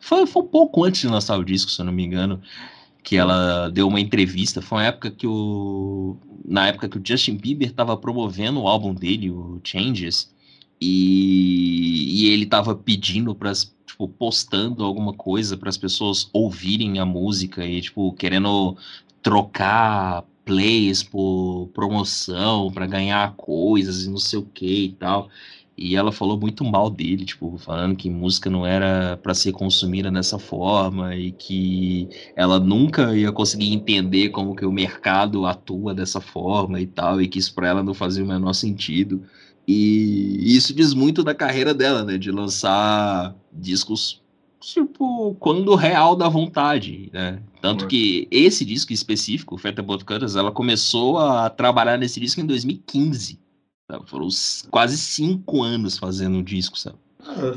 foi, foi um pouco antes de lançar o disco, se eu não me engano, que ela deu uma entrevista. Foi uma época que o na época que o Justin Bieber estava promovendo o álbum dele, o Changes, e, e ele estava pedindo para tipo, postando alguma coisa para as pessoas ouvirem a música e, tipo, querendo trocar plays por promoção para ganhar coisas e não sei o que e tal. E ela falou muito mal dele, tipo, falando que música não era para ser consumida dessa forma e que ela nunca ia conseguir entender como que o mercado atua dessa forma e tal, e que isso para ela não fazia o menor sentido. E isso diz muito da carreira dela, né? De lançar discos, tipo, quando real da vontade, né? Tanto que esse disco específico, Feta Cutters, ela começou a trabalhar nesse disco em 2015. Sabe? Foram quase cinco anos fazendo o disco, sabe?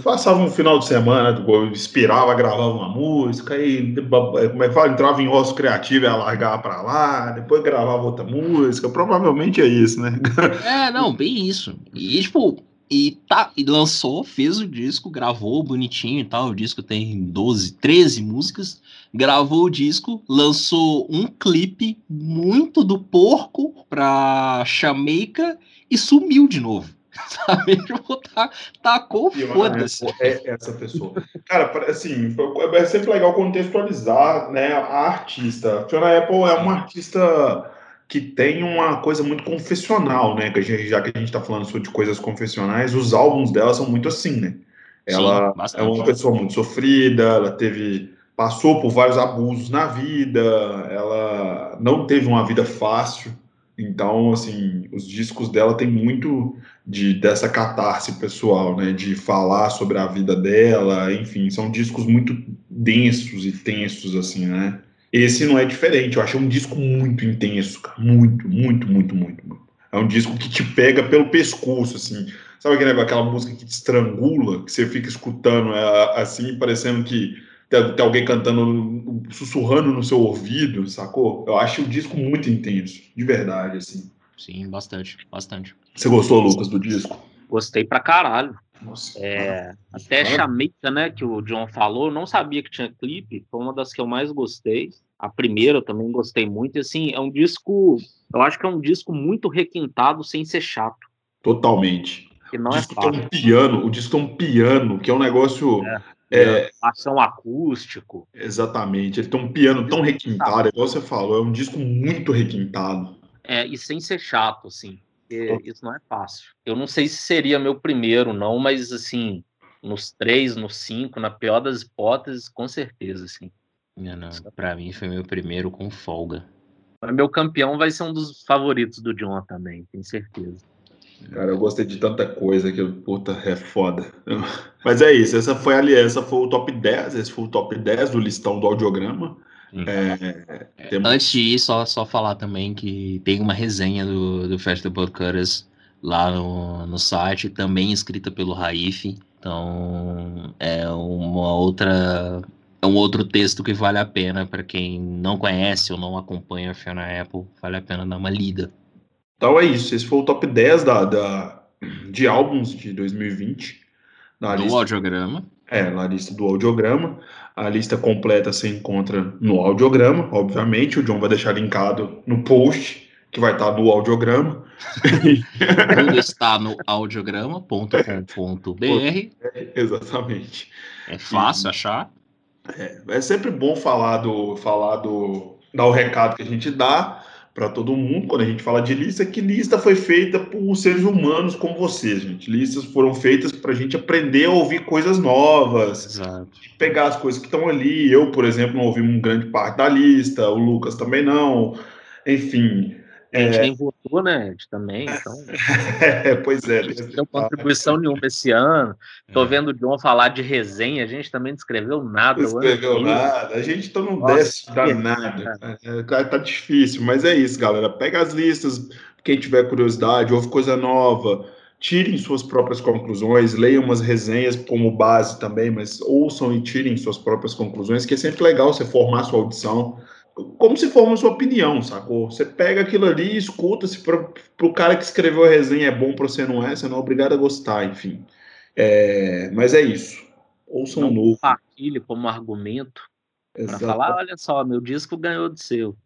Passava um final de semana, inspirava, gravava uma música, aí como é que fala? Entrava em osso criativo e largava pra lá, depois gravava outra música. Provavelmente é isso, né? [LAUGHS] É, não, bem isso. E tipo, e, tá, e lançou, fez o disco, gravou bonitinho e tal. O disco tem 12, 13 músicas. Gravou o disco, lançou um clipe muito do porco pra Jamaica e sumiu de novo. Sabe? [LAUGHS] Tipo, tá, tacou foda-se. É essa pessoa. Cara, assim, é sempre legal contextualizar né, a artista. A Fiona Apple é uma artista que tem uma coisa muito confessional, né? Que gente, já que a gente tá falando sobre coisas confessionais, os álbuns dela são muito assim, né? Ela Sim, é uma pessoa muito sofrida, ela teve passou por vários abusos na vida, ela não teve uma vida fácil, então, assim, os discos dela tem muito de dessa catarse pessoal, né? De falar sobre a vida dela, enfim, são discos muito densos e tensos, assim, né? Esse não é diferente, eu acho um disco muito intenso, cara. Muito, muito, muito, muito, muito. É um disco que te pega pelo pescoço, assim. Sabe aquele, aquela música que te estrangula, que você fica escutando é, assim, parecendo que tem, tem, alguém cantando, sussurrando no seu ouvido, sacou? Eu acho o disco muito intenso, de verdade, assim. Sim, bastante, bastante. Você gostou, Lucas, do disco? Gostei pra caralho. Nossa, é, até Chamita, né, que o John falou, não sabia que tinha clipe, foi uma das que eu mais gostei. A primeira eu também gostei muito, e assim, é um disco, eu acho que é um disco muito requintado sem ser chato. Totalmente. Que não o é disco é fácil. tem um piano, o disco tem um piano, que é um negócio é. É, ação acústico. Exatamente. Ele tem um piano tão requintado, igual você falou, é um disco muito requintado. É, e sem ser chato, assim. porque isso não é fácil. Eu não sei se seria meu primeiro, não, mas assim, nos três, nos cinco, na pior das hipóteses, com certeza, assim. Não, não. Pra mim foi meu primeiro com folga. Mas meu campeão vai ser um dos favoritos do John também, tenho certeza. Cara, eu gostei de tanta coisa que, puta, é foda. [LAUGHS] Mas é isso, essa foi a aliança, foi o top 10, esse foi o top 10 do listão do audiograma. Hum. É, temos... Antes de ir, só, só falar também que tem uma resenha do, do Festival Cutters lá no, no site, também escrita pelo Raif. Então é uma outra é um outro texto que vale a pena para quem não conhece ou não acompanha a Fiona Apple, vale a pena dar uma lida. Então é isso, esse foi o top 10 da, da de álbuns de 2020. Na do lista, audiograma. É, na lista do audiograma. A lista completa se encontra no audiograma, obviamente. O John vai deixar linkado no post, que vai estar no audiograma. Tudo está no audiograma.com.br. Exatamente. É fácil e, achar. É, é sempre bom falar do, falar do, dar o recado que a gente dá para todo mundo quando a gente fala de lista, que lista foi feita por seres humanos como vocês, gente. Listas foram feitas para a gente aprender a ouvir coisas novas, Exato. pegar as coisas que estão ali. Eu, por exemplo, não ouvi uma grande parte da lista, o Lucas também não. Enfim, a gente é... nem votou, né? também, então. é, [LAUGHS] pois é. Não tem contribuição nenhuma esse ano. Estou é. vendo o John falar de resenha, a gente também não escreveu nada. Não escreveu nada, a gente tá não desce danado. É, tá, tá difícil, mas é isso, galera. Pega as listas, quem tiver curiosidade, ouve coisa nova, tirem suas próprias conclusões, leiam umas resenhas como base também, mas ouçam e tirem suas próprias conclusões, que é sempre legal você formar sua audição como se for uma sua opinião, sacou? Você pega aquilo ali e escuta, se para o cara que escreveu a resenha é bom para você não é, você não é obrigado a gostar, enfim. É, mas é isso. Ouçam não novo. Compartilhe como argumento para falar, olha só, meu disco ganhou do seu.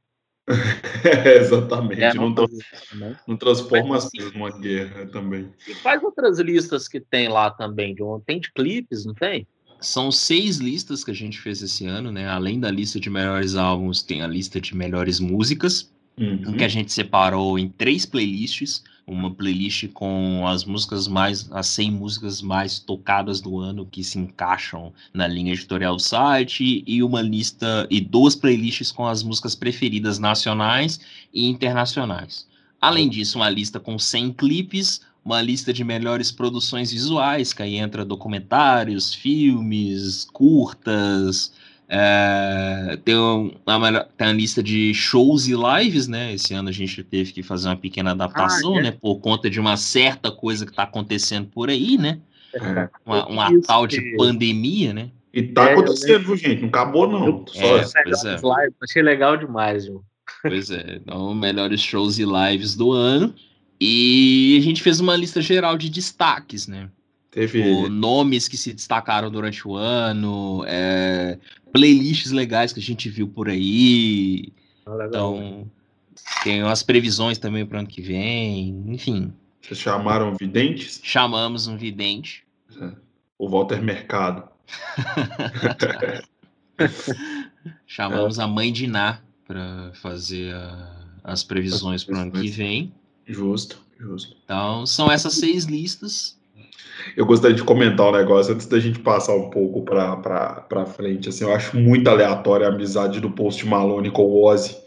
é, [LAUGHS] exatamente. É, não, não, né? não, transforma as coisas numa guerra também. E quais outras listas que tem lá também, John? Tem de clipes, não tem? São seis listas que a gente fez esse ano, né? Além da lista de melhores álbuns, tem a lista de melhores músicas, uhum. que a gente separou em três playlists. Uma playlist com as músicas mais, as 100 músicas mais tocadas do ano que se encaixam na linha editorial do site, e uma lista, e duas playlists com as músicas preferidas nacionais e internacionais. Além disso, uma lista com 100 clipes, uma lista de melhores produções visuais, que aí entra documentários, filmes, curtas, é, tem, uma, tem uma lista de shows e lives, né? Esse ano a gente teve que fazer uma pequena adaptação, ah, é? né? Por conta de uma certa coisa que está acontecendo por aí, né? É. Uma, uma tal de pandemia, né? E tá é, acontecendo, gente. Não acabou, não. É, Só pois é. Live, achei legal demais, viu? Pois é. Então, melhores shows e lives do ano. E a gente fez uma lista geral de destaques, né? Teve tipo, nomes que se destacaram durante o ano, é, playlists legais que a gente viu por aí. Ah, então, tem as previsões também para o ano que vem, enfim. Vocês chamaram videntes? Chamamos um vidente. É. O Walter Mercado. [LAUGHS] Chamamos é. a mãe de Ná para fazer a, as previsões para o ano que vem. Justo, justo. Então, são essas seis listas. Eu gostaria de comentar um negócio antes da gente passar um pouco para frente. Assim, eu acho muito aleatória a amizade do Post Malone com o Ozzy.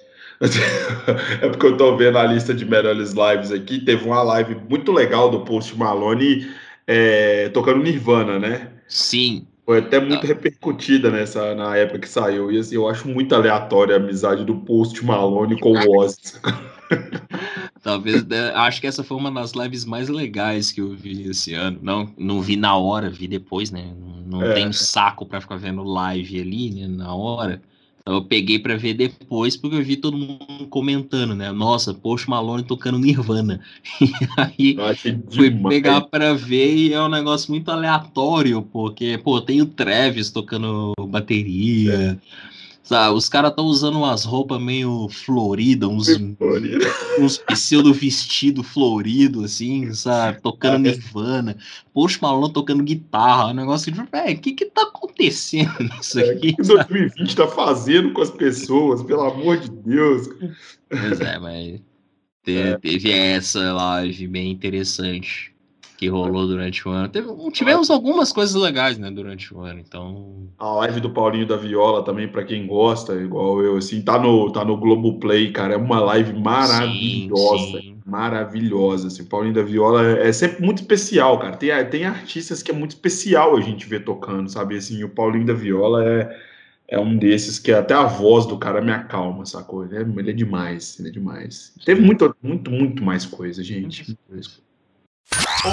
[LAUGHS] é porque eu tô vendo a lista de melhores lives aqui. Teve uma live muito legal do Post Malone é, tocando Nirvana, né? Sim. Foi até muito ah. repercutida nessa, na época que saiu. E assim, eu acho muito aleatória a amizade do Post Malone com o Ozzy. [LAUGHS] [LAUGHS] Talvez, né, acho que essa foi uma das lives mais legais que eu vi esse ano. Não, não vi na hora, vi depois, né? Não, não é. tenho saco para ficar vendo live ali, né, na hora. Então eu peguei para ver depois porque eu vi todo mundo comentando, né? Nossa, Post Malone tocando Nirvana. [LAUGHS] E aí fui pegar para ver e é um negócio muito aleatório, porque pô, tem o Travis tocando bateria. É. Sabe, os caras estão usando umas roupas meio floridas, uns, uns pseudo vestido florido, assim, sabe? Tocando Nirvana. Poxa, Malone tocando guitarra. Um negócio de, velho, o que que tá acontecendo [LAUGHS] nisso é, aqui? O que 2020 tá fazendo com as pessoas, pelo amor de Deus? Pois é, mas [LAUGHS] é. Teve essa live bem interessante que rolou durante o ano. Teve, tivemos algumas coisas legais, né, durante o ano, então... A live do Paulinho da Viola também, para quem gosta, igual eu, assim, tá no, tá no Globoplay, cara, é uma live maravilhosa, sim, sim. maravilhosa, assim, Paulinho da Viola é, é, sempre muito especial, cara, tem, tem artistas que é muito especial a gente ver tocando, sabe, assim, o Paulinho da Viola é, é um desses que até a voz do cara me acalma, sacou? Ele é, ele é demais, ele é demais. Teve muito, muito, muito mais coisa, gente, muito mais coisa.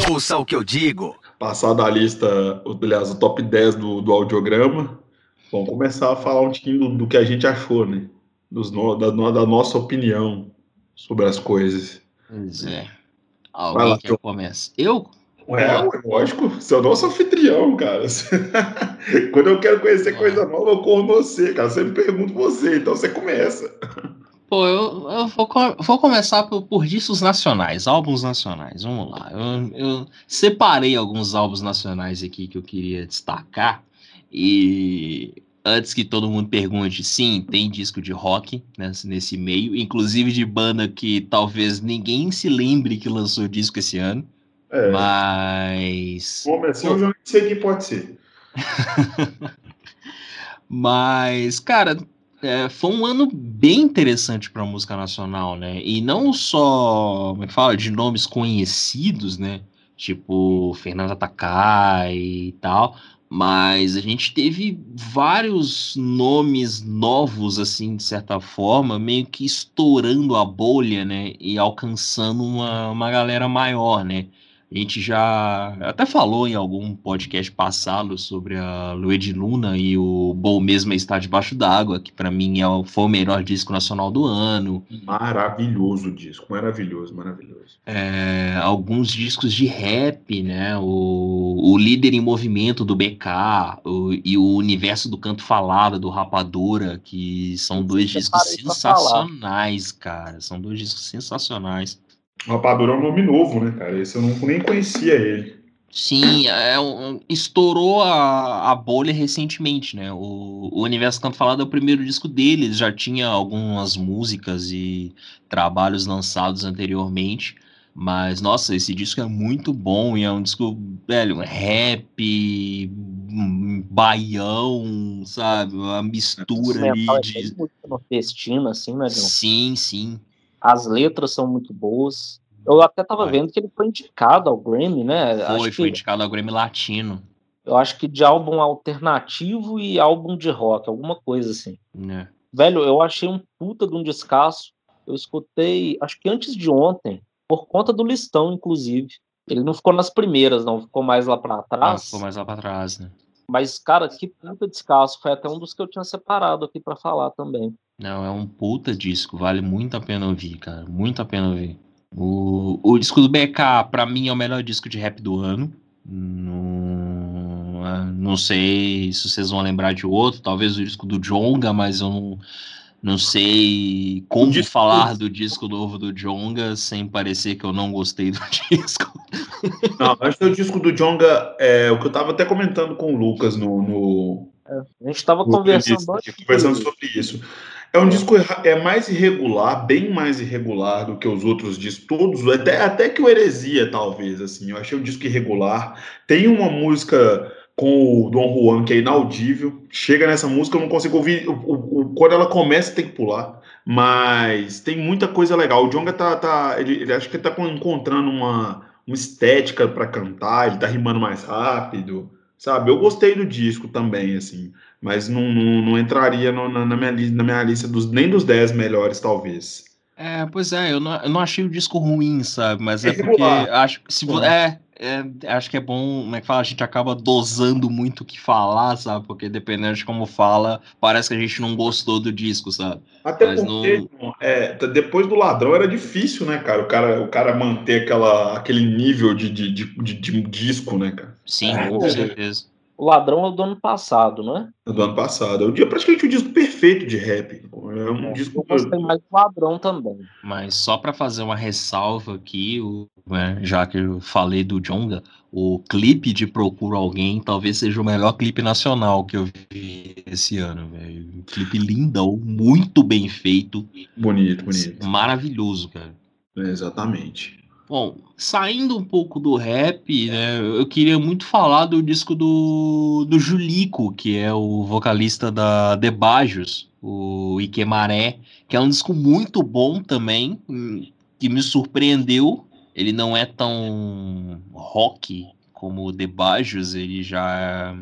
Ouça o que eu digo. Passada a lista, aliás, o top 10 do, do audiograma, vamos começar a falar um pouquinho do, do que a gente achou, né? Dos no, da, da, nossa opinião sobre as coisas. Pois é. Alguém lá, quer eu... começa? Eu? É, lógico, você é o nosso anfitrião, cara. [LAUGHS] Quando eu quero conhecer coisa nova, eu corro você, cara. Sempre pergunto você, então você começa. Pô, eu, eu vou, vou, começar por, por, discos nacionais, álbuns nacionais. Vamos lá. Eu, eu, separei alguns álbuns nacionais aqui que eu queria destacar. E antes que todo mundo pergunte, sim, tem disco de rock nesse, nesse meio, inclusive de banda que talvez ninguém se lembre que lançou disco esse ano. É. Mas. Começou, eu já sei quem pode ser. [LAUGHS] Mas, cara, é, foi um ano bem interessante para a música nacional, né? E não só, como é que fala, de nomes conhecidos, né? Tipo Fernanda Takai e tal, mas a gente teve vários nomes novos, assim, de certa forma, meio que estourando a bolha, né? E alcançando uma, uma galera maior, né? A gente já até falou em algum podcast passado sobre a Lued Luna e o Bom Mesmo é Estar Debaixo d'Água, que para mim é o, foi o melhor disco nacional do ano. Maravilhoso disco, maravilhoso, maravilhoso. É, alguns discos de rap, né? O, o Líder em Movimento do BK o, e o Universo do Canto Falado do Rapadura, que são dois discos sensacionais, cara. São dois discos sensacionais. Rapadura é um nome novo, né, cara? Esse eu não, nem conhecia ele. Sim, é um, estourou a, a bolha recentemente, né? O, o Universo Canto Falado é o primeiro disco dele, já tinha algumas músicas e trabalhos lançados anteriormente, mas nossa, esse disco é muito bom e é um disco, velho, rap, baião, sabe? Uma mistura ali de. É muito nordestino, assim, né? Sim, sim. As letras são muito boas. Eu até tava vendo que ele foi indicado ao Grammy, né? Foi, acho foi que, indicado ao Grammy Latino. Eu acho que de álbum alternativo e álbum de rock, alguma coisa assim. É. Velho, eu achei um puta de um descasso. Eu escutei, acho que antes de ontem, por conta do listão, inclusive. Ele não ficou nas primeiras, não, ficou mais lá para trás. Não, ficou mais lá para trás, né? Mas, cara, que puta descasso. Foi até um dos que eu tinha separado aqui para falar também. Não, é um puta disco, vale muito a pena ouvir, cara. Muito a pena ouvir. O, o disco do BK, pra mim, é o melhor disco de rap do ano. Não, é, não sei se vocês vão lembrar de outro, talvez o disco do Jonga, mas eu não, não sei como disco... falar do disco novo do Jonga sem parecer que eu não gostei do [LAUGHS] disco. Não, acho que o disco do Jonga é o que eu tava até comentando com o Lucas no. no... É, a gente estava conversando, conversando sobre isso. É um disco é mais irregular, bem mais irregular do que os outros discos, todos, até, até que o Heresia, talvez, assim. Eu achei um disco irregular. Tem uma música com o Dom Juan que é inaudível. Chega nessa música, eu não consigo ouvir. O, o, quando ela começa, tem que pular. Mas tem muita coisa legal. O Jonga tá. tá ele, ele acho que ele tá encontrando uma, uma estética para cantar, ele tá rimando mais rápido. Sabe? Eu gostei do disco também, assim mas não, não, não entraria no, na, na, minha, na minha lista dos, nem dos 10 melhores, talvez. É, pois é, eu não, eu não achei o disco ruim, sabe? Mas é, é porque acho que se é, é, acho que é bom, como é que fala? A gente acaba dosando muito o que falar, sabe? Porque dependendo de como fala, parece que a gente não gostou do disco, sabe? Até Mas porque não... é, depois do ladrão era difícil, né, cara? O cara, o cara manter aquela, aquele nível de, de, de, de, de disco, né, cara? Sim, com certeza. O Ladrão é do ano passado, não é? é do ano passado. É o dia, praticamente o disco perfeito de rap. É um é, disco. Eu gostei mais do Ladrão também. Mas só para fazer uma ressalva aqui, o, né, já que eu falei do Jonga, o clipe de Procura Alguém talvez seja o melhor clipe nacional que eu vi esse ano, velho. Um clipe lindão, muito bem feito. Bonito, bonito. Maravilhoso, cara. exatamente. Bom, saindo um pouco do rap, né, eu queria muito falar do disco do, do Julico, que é o vocalista da Debajos, o Iquemaré, que é um disco muito bom também, que me surpreendeu. Ele não é tão rock como o Debajos, ele já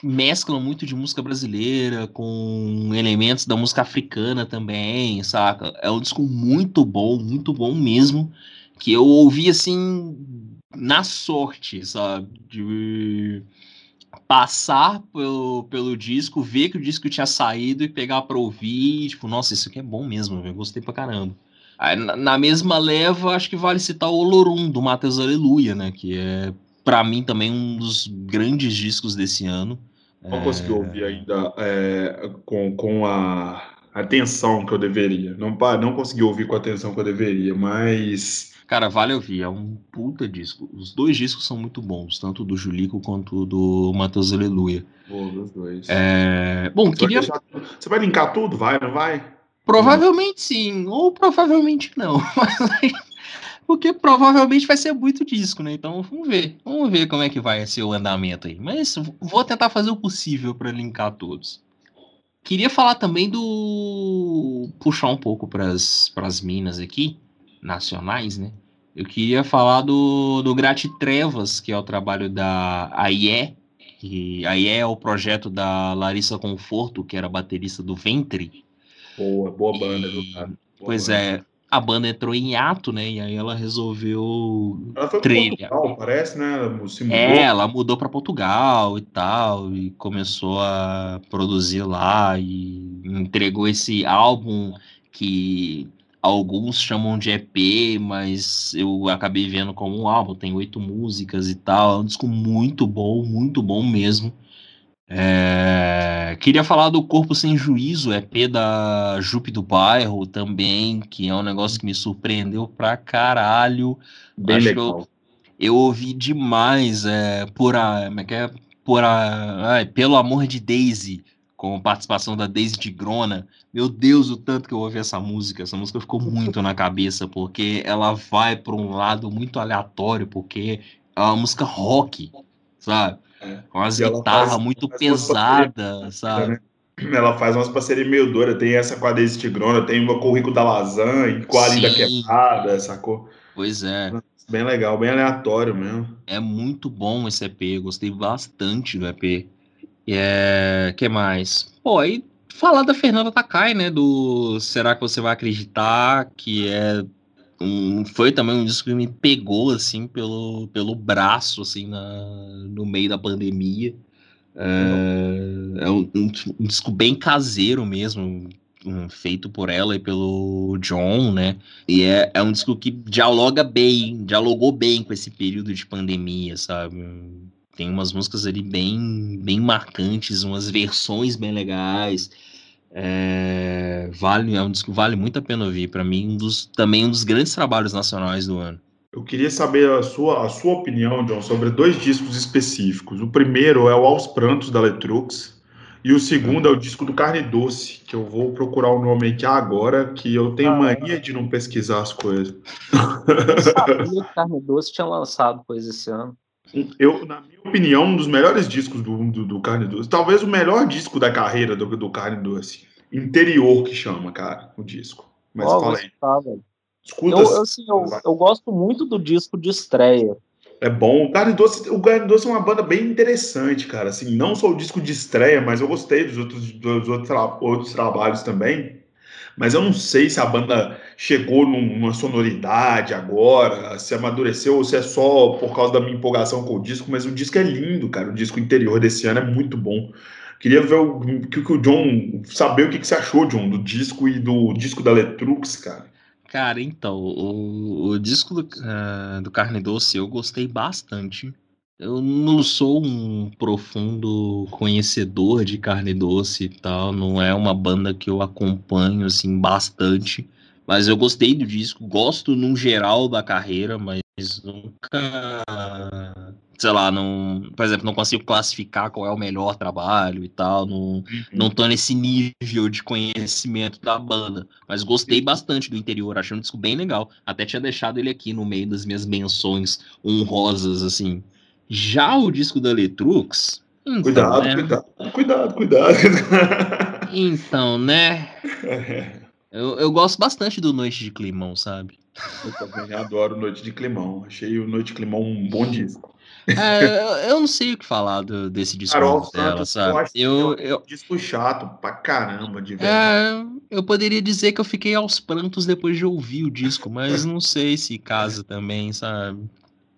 mescla muito de música brasileira com elementos da música africana também, saca? É um disco muito bom, muito bom mesmo que eu ouvi assim na sorte, sabe? De passar pelo, pelo disco, ver que o disco tinha saído e pegar pra ouvir, e, tipo, nossa, isso aqui é bom mesmo, eu gostei pra caramba. Aí, na, na, mesma leva, acho que vale citar o Olorum, do Matheus Aleluia, né? Que é, para mim, também um dos grandes discos desse ano. Não é... consegui ouvir ainda é, com, com a atenção que eu deveria. Não, não consegui ouvir com a atenção que eu deveria, mas Cara, vale ouvir, é um puta disco. Os dois discos são muito bons, tanto do Julico quanto do Matheus Aleluia. Boa, dos dois. É... Bom, você queria. Vai deixar... Você vai linkar tudo? Vai, não vai? Provavelmente sim, ou provavelmente não. [LAUGHS] Porque provavelmente vai ser muito disco, né? Então vamos ver. Vamos ver como é que vai ser o andamento aí. Mas vou tentar fazer o possível para linkar todos. Queria falar também do. puxar um pouco para as minas aqui nacionais, né? Eu queria falar do, do Grate Trevas, que é o trabalho da AIE, que a AIE é o projeto da Larissa Conforto, que era baterista do Ventre. Boa, boa banda, e, Boa pois banda. é, a banda entrou em ato, né? E aí ela resolveu ela foi trilha. Portugal, parece, né? É, ela mudou para Portugal e tal, e começou a produzir lá e entregou esse álbum que alguns chamam de EP, mas eu acabei vendo como um álbum, tem oito músicas e tal, é um disco muito bom, muito bom mesmo. É... Queria falar do Corpo Sem Juízo, EP da Jupe do Bairro também, que é um negócio que me surpreendeu pra caralho. Bem Acho legal. Eu, eu, ouvi demais é, por a, é, é por a, ai, pelo amor de Daisy com participação da Daisy de Grona. Meu Deus, o tanto que eu ouvi essa música. Essa música ficou muito na cabeça, porque ela vai para um lado muito aleatório, porque é uma música rock, sabe? É. Com as guitarras muito pesadas, sabe? Ela faz umas parcerias meio doidas. Tem essa com a Daisy Tigrona, tem uma com o Rico da Lasanha, com a Linda Quebrada, sacou? Pois é. Bem legal, bem aleatório mesmo. É muito bom esse EP, gostei bastante do EP. É. que mais? Pô, aí falar da Fernanda Takai, né? Do Será que você vai acreditar? Que é. Um, foi também um disco que me pegou assim pelo, pelo braço assim na, no meio da pandemia é, é um, um, um, disco bem caseiro mesmo feito por ela e pelo John, né? E é, é um disco que dialoga bem, dialogou bem com esse período de pandemia, sabe? Tem umas músicas ali bem, bem marcantes, umas versões bem legais. É, vale, é um disco que vale muito a pena ouvir. Para mim, um dos, também um dos grandes trabalhos nacionais do ano. Eu queria saber a sua, a sua opinião, John, sobre dois discos específicos. O primeiro é o Aos Prantos, da Letrux, e o segundo é o disco do Carne Doce, que eu vou procurar o nome aqui agora, que eu tenho ah, mania de não pesquisar as coisas. Eu sabia que o Carne Doce tinha lançado coisa esse ano eu, na minha opinião, um dos melhores discos do, do, do Carne Doce. Talvez o melhor disco da carreira do, do Carne Doce. Interior que chama, cara, o disco. Mas oh, fala aí. Tá, Escuta. Eu, assim, eu, eu, gosto muito do disco de estreia. É bom. O Carne Doce, o Carne Doce é uma banda bem interessante, cara. Assim, não só o disco de estreia, mas eu gostei dos outros, dos outros, tra outros trabalhos também mas eu não sei se a banda chegou numa sonoridade agora, se amadureceu ou se é só por causa da minha empolgação com o disco, mas o disco é lindo, cara. O disco interior desse ano é muito bom. Queria ver o que, o John saber o que, que você achou, John, do disco e do disco da Letrux, cara. Cara, então, o, o disco do, uh, do Carne Doce eu gostei bastante. Eu não sou um profundo conhecedor de carne doce e tal, não é uma banda que eu acompanho assim bastante, mas eu gostei do disco, gosto no geral da carreira, mas nunca sei lá, não, por exemplo, não consigo classificar qual é o melhor trabalho e tal, não, uhum. não tô nesse nível de conhecimento da banda, mas gostei bastante do interior, achei um disco bem legal, até tinha deixado ele aqui no meio das minhas menções honrosas, assim. Já o disco da Letrux... Então, cuidado, né? cuidado, cuidado, cuidado. [LAUGHS] então, né... Eu, eu gosto bastante do Noite de Climão, sabe? Eu também adoro Noite de Climão. Achei o Noite de Climão um bom disco. É, eu não sei o que falar do, desse disco Carol dela, sabe? Eu, eu, é um disco chato pra caramba, de verdade. É, eu poderia dizer que eu fiquei aos prantos depois de ouvir o disco, mas não sei se casa também, sabe?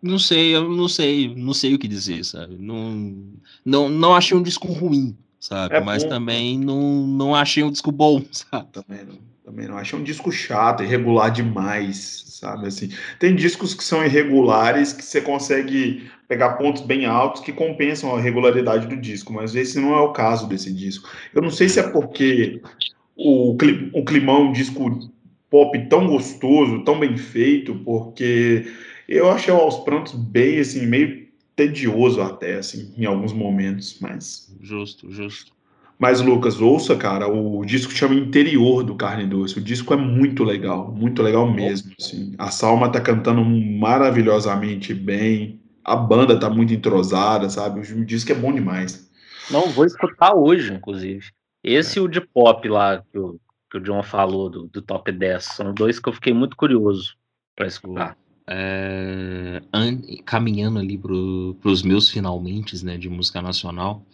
Não sei, eu não sei, não sei o que dizer, sabe? Não, não, não achei um disco ruim, sabe? É mas bom. também não, não achei um disco bom, [LAUGHS] sabe? Também não, também não. Achei um disco chato, irregular demais, sabe? Assim, tem discos que são irregulares que você consegue pegar pontos bem altos que compensam a regularidade do disco, mas esse não é o caso desse disco. Eu não sei se é porque o, o Climão é um disco pop tão gostoso, tão bem feito, porque eu achei o Aos Prantos bem, assim, meio tedioso até, assim, em alguns momentos, mas... Justo, justo. Mas, Lucas, ouça, cara, o disco chama Interior do Carne Doce. O disco é muito legal, muito legal mesmo. Assim. A Salma tá cantando maravilhosamente bem, a banda tá muito entrosada, sabe? O disco é bom demais. Não, vou escutar hoje, inclusive. Esse e o de pop lá, que o, que o John falou, do, do top 10. São dois que eu fiquei muito curioso para escutar. É, caminhando ali para os meus finalmente, né, de música nacional,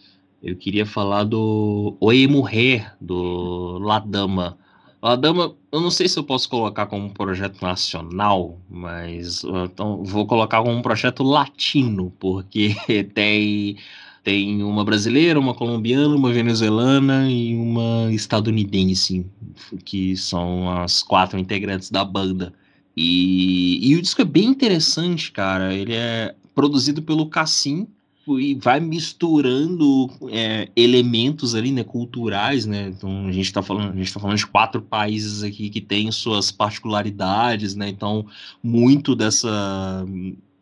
eu queria falar do Oi Morrer, do Ladama. Ladama, eu não sei se eu posso colocar como um projeto nacional, mas então, vou colocar como um projeto latino, porque [LAUGHS] tem, tem uma brasileira, uma colombiana, uma venezuelana e uma estadunidense, que são as quatro integrantes da banda. E, e o disco é bem interessante, cara. Ele é produzido pelo Cassim, e vai misturando é, elementos ali, né, culturais, né? Então a gente está falando, a gente tá falando de quatro países aqui que têm suas particularidades, né? Então muito dessa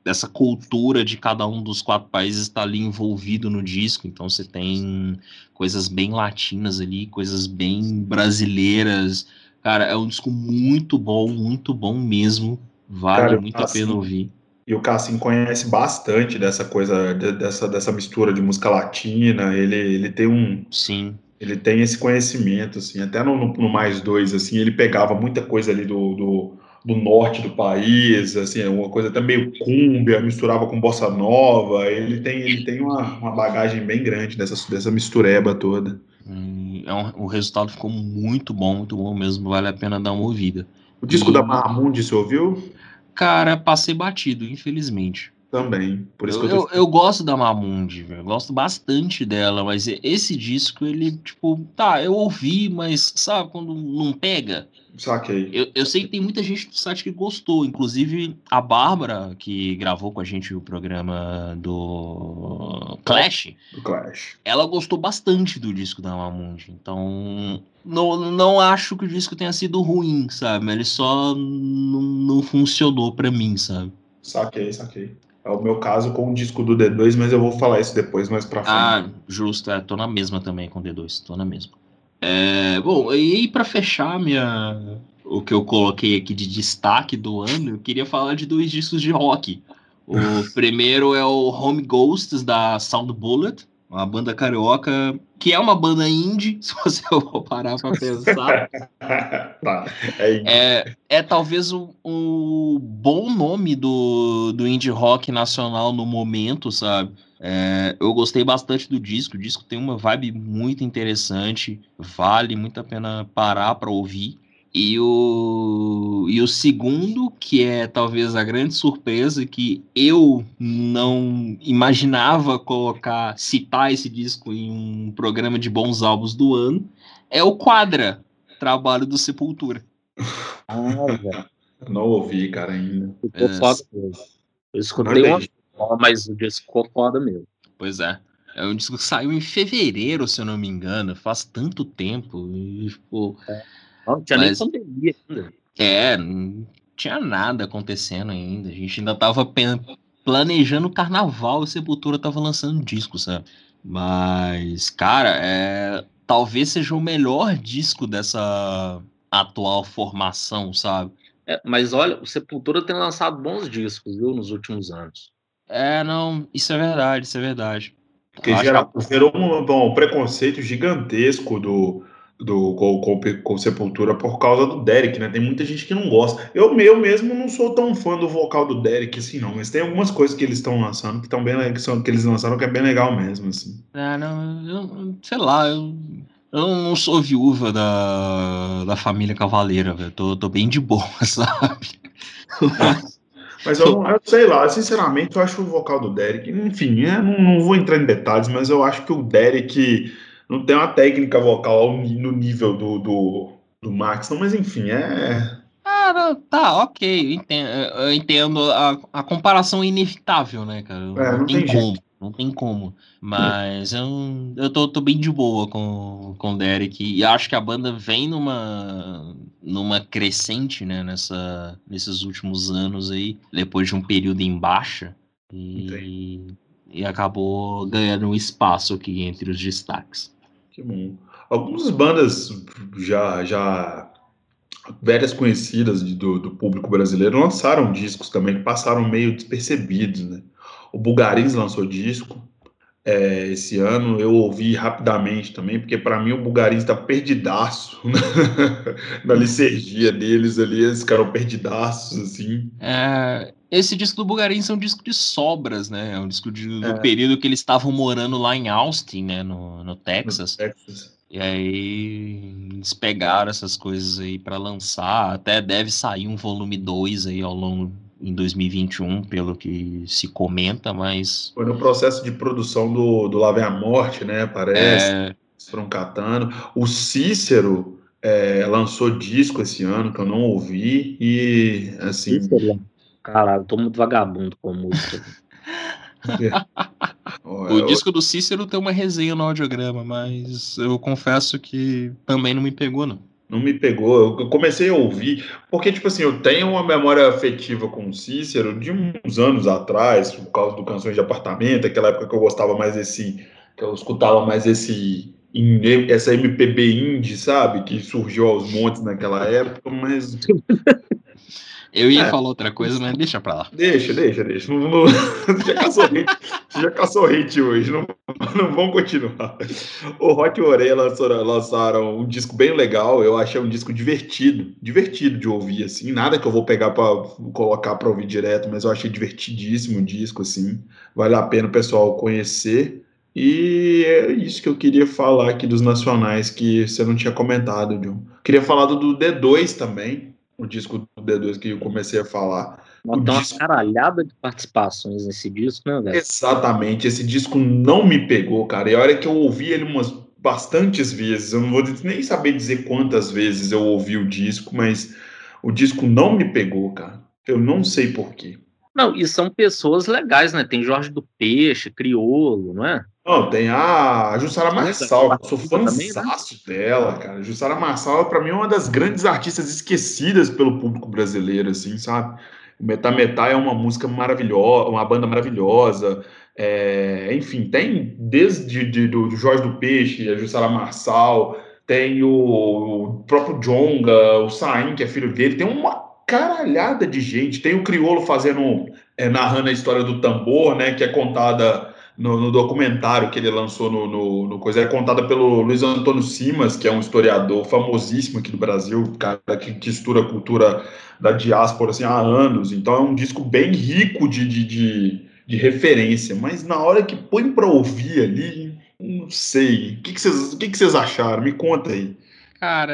dessa cultura de cada um dos quatro países está ali envolvido no disco. Então você tem coisas bem latinas ali, coisas bem brasileiras. Cara, é um disco muito bom, muito bom mesmo. Vale Cara, muito a pena ouvir. E o Cassim conhece bastante dessa coisa, dessa, dessa mistura de música latina. Ele, ele tem um. Sim. Ele tem esse conhecimento, assim. Até no, no, no Mais Dois, assim, ele pegava muita coisa ali do, do, do, norte do país, assim, uma coisa até meio cúmbia, misturava com bossa nova. Ele tem, ele tem uma, uma bagagem bem grande dessa, dessa mistureba toda. Hum, é um, o resultado ficou muito bom, muito bom mesmo. Vale a pena dar uma ouvida. O disco e... da Marmundi, você ouviu? Cara, passei batido, infelizmente. Também. Por isso eu, que eu, tô... eu, eu, gosto da Mamundi, velho. Gosto bastante dela, mas esse disco, ele, tipo, tá, eu ouvi, mas sabe quando não pega? Saquei. Eu, eu sei que tem muita gente do site que gostou, inclusive a Bárbara, que gravou com a gente o programa do Clash. Do Clash. Ela gostou bastante do disco da Mamundi. Então, não, não acho que o disco tenha sido ruim, sabe? Ele só não, não funcionou para mim, sabe? Saquei, saquei. É o meu caso com o disco do D2, mas eu vou falar isso depois, mais pra frente. Ah, justo, é, tô na mesma também com o D2, tô na mesma. É, bom, e para fechar minha, o que eu coloquei aqui de destaque do ano, eu queria falar de dois discos de rock. O [LAUGHS] primeiro é o Home Ghosts da Sound Bullet, uma banda carioca, que é uma banda indie, [LAUGHS] se você for parar para pensar. [LAUGHS] tá, é, é, é, talvez o, o, bom nome do, do indie rock nacional no momento, sabe? É, eu gostei bastante do disco, o disco tem uma vibe muito interessante, vale muito a pena parar para ouvir. E o, e o segundo, que é talvez a grande surpresa, que eu não imaginava colocar, citar esse disco em um programa de bons álbuns do ano, é o Quadra, trabalho do Sepultura. Ah, não ouvi, cara, ainda. Ficou é. Eu escutei uma mas o disco ficou foda mesmo. Pois é. É um disco que saiu em fevereiro, se eu não me engano. Faz tanto tempo. E, é. Não tinha Mas, nem pandemia ainda. É, não tinha nada acontecendo ainda. A gente ainda tava planejando o carnaval, a Sepultura tava lançando disco, sabe? Mas, cara, é, talvez seja o melhor disco dessa atual formação, sabe? É, mas olha, o Sepultura tem lançado bons discos, viu, nos últimos anos. É, não, isso é verdade, isso é verdade. Porque gera, que... gerou um, um preconceito gigantesco do, do com, com, com, Sepultura por causa do Derek, né? Tem muita gente que não gosta. Eu, eu mesmo não sou tão fã do vocal do Derek, assim, não. Mas tem algumas coisas que eles estão lançando que estão bem que, são, que eles lançaram que é bem legal mesmo, assim. É, não, eu, sei lá, eu, eu não sou viúva da, da família Cavaleira, velho. Tô, tô bem de boa, [LAUGHS] sabe? Mas [LAUGHS] eu, eu, sei lá, sinceramente, eu acho o vocal do Derek. Enfim, é, não, não, vou entrar em detalhes, mas eu acho que o Derek não tem uma técnica vocal no nível do, do, do Max, não, mas enfim, é. Ah, tá, ok. Eu entendo, eu entendo a, a comparação inevitável, né, cara? É, não, não, tem, tem como. Não tem como. Mas eu, eu tô, tô bem de boa com, com o Derek. E acho que a banda vem numa, numa crescente, né? Nessa, nesses últimos anos aí. Depois de um período em baixa. E, e acabou ganhando um espaço aqui entre os destaques. Que bom. Algumas bandas já, já velhas conhecidas do, do público brasileiro lançaram discos também que passaram meio despercebidos, né? O Bulgarins lançou disco é, esse ano, eu ouvi rapidamente também, porque para mim o Bulgarins está perdidaço [LAUGHS] na licergia deles ali, eles ficaram perdidaços, assim. É, esse disco do Bulgarins é um disco de sobras, né? É um disco de, do é. período que eles estavam morando lá em Austin, né? No, no Texas. No Texas. E aí eles pegaram essas coisas aí para lançar. Até deve sair um volume 2 aí ao longo em 2021, pelo que se comenta, mas. Foi no processo de produção do, do Lá Vem a Morte, né? Parece. É... Foram catando. O Cícero é, lançou disco esse ano, que eu não ouvi, e assim. Cícero? Caralho, tô muito vagabundo com música. [LAUGHS] o disco do Cícero tem uma resenha no audiograma, mas eu confesso que também não me pegou, não não me pegou. Eu comecei a ouvir, porque, tipo assim, eu tenho uma memória afetiva com o Cícero de uns anos atrás, por causa do Canções de Apartamento, aquela época que eu gostava mais desse. que eu escutava mais esse. essa MPB indie, sabe? Que surgiu aos montes naquela época, mas. [LAUGHS] Eu ia é. falar outra coisa, mas deixa pra lá. Deixa, deixa, deixa. Não, não, [LAUGHS] já caçou hate, já caçou hate hoje, não, não vamos continuar. O Rock Orelha lançaram, lançaram, um disco bem legal, eu achei um disco divertido, divertido de ouvir, assim, nada que eu vou pegar para colocar para ouvir direto, mas eu achei divertidíssimo o disco, assim, vale a pena o pessoal conhecer. E é isso que eu queria falar aqui dos nacionais que você não tinha comentado, John. Queria falar do D2 também, o disco do D2 que eu comecei a falar. Tem disco... uma caralhada de participações nesse disco, né, velho? Exatamente, esse disco não me pegou, cara. E a hora que eu ouvi ele umas bastantes vezes, eu não vou nem saber dizer quantas vezes eu ouvi o disco, mas o disco não me pegou, cara. Eu não sei porquê. Não, e são pessoas legais, né? Tem Jorge do Peixe, Criolo, não é? Não, tem a Jussara Marçal, eu sou fãzaço né? dela, cara. Jussara Marçal, para mim, é uma das grandes artistas esquecidas pelo público brasileiro, assim, sabe? O Metá Metá é uma música maravilhosa, uma banda maravilhosa. É, enfim, tem desde de, do, do Jorge do Peixe, a Jussara Marçal, tem o, o próprio Jonga, o Saim, que é filho dele, tem uma caralhada de gente. Tem o Criolo fazendo, é, narrando a história do tambor, né, que é contada no, no, documentário que ele lançou no, no, no, coisa, é contada pelo Luiz Antônio Simas, que é um historiador famosíssimo aqui do Brasil, cara que, que estuda a cultura da diáspora assim, há anos. Então é um disco bem rico de, de, de, de referência, mas na hora que põe para ouvir ali, não sei. O que, vocês, o que, que vocês acharam? Me conta aí. Cara,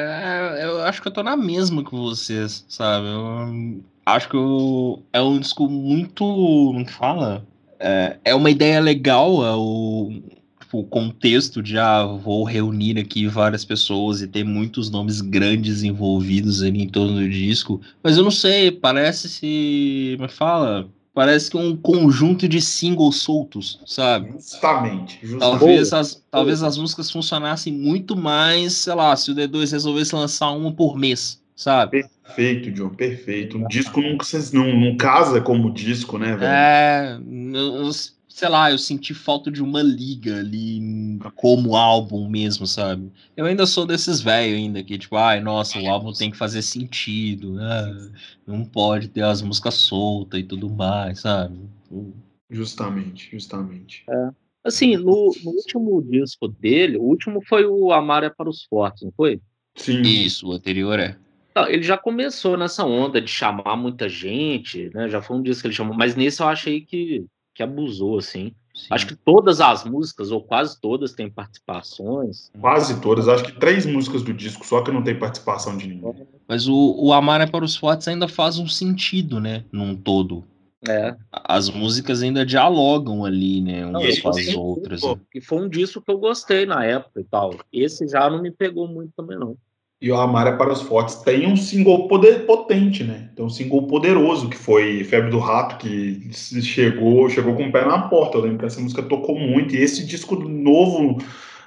é, eu acho que eu tô na mesma que vocês, sabe? Eu acho que eu, é um disco muito. Como fala? É, é uma ideia legal é o, tipo, o contexto de ah, vou reunir aqui várias pessoas e ter muitos nomes grandes envolvidos ali em torno do disco, mas eu não sei, parece se me fala, parece que um conjunto de singles soltos, sabe? Justamente. justamente. Talvez as, talvez as músicas funcionassem muito mais, sei lá, se o D2 resolvesse lançar uma por mês, sabe? Perfeito, John, perfeito. Um disco não, não, não casa como disco, né, velho? É, sei lá, eu senti falta de uma liga ali como álbum mesmo, sabe? Eu ainda sou desses velhos ainda que tipo, ai, nossa, o álbum tem que fazer sentido, né? Não pode ter as músicas soltas e tudo mais, sabe? Justamente, justamente. É. Assim, no, no, último disco dele, o último foi o Amar é para os Fortes, não foi? Sim. Isso, o anterior é. Ele já começou nessa onda de chamar muita gente, né? Já foi um disco que ele chamou, mas nesse eu achei que que abusou, assim. Sim. Acho que todas as músicas, ou quase todas, têm participações. Quase todas. Acho que três músicas do disco, só que não tem participação de ninguém. Mas o, o Amar é para os Fortes ainda faz um sentido, né? Num todo. É. As músicas ainda dialogam ali, né? Umas com as outras. Pô, né? E foi um disco que eu gostei na época e tal. Esse já não me pegou muito também, não e o Amar é para os Fortes tem um single poder, potente, né? Tem um single poderoso que foi Febre do Rato, que chegou, chegou com o pé na porta. Eu lembro que essa música tocou muito. E esse disco novo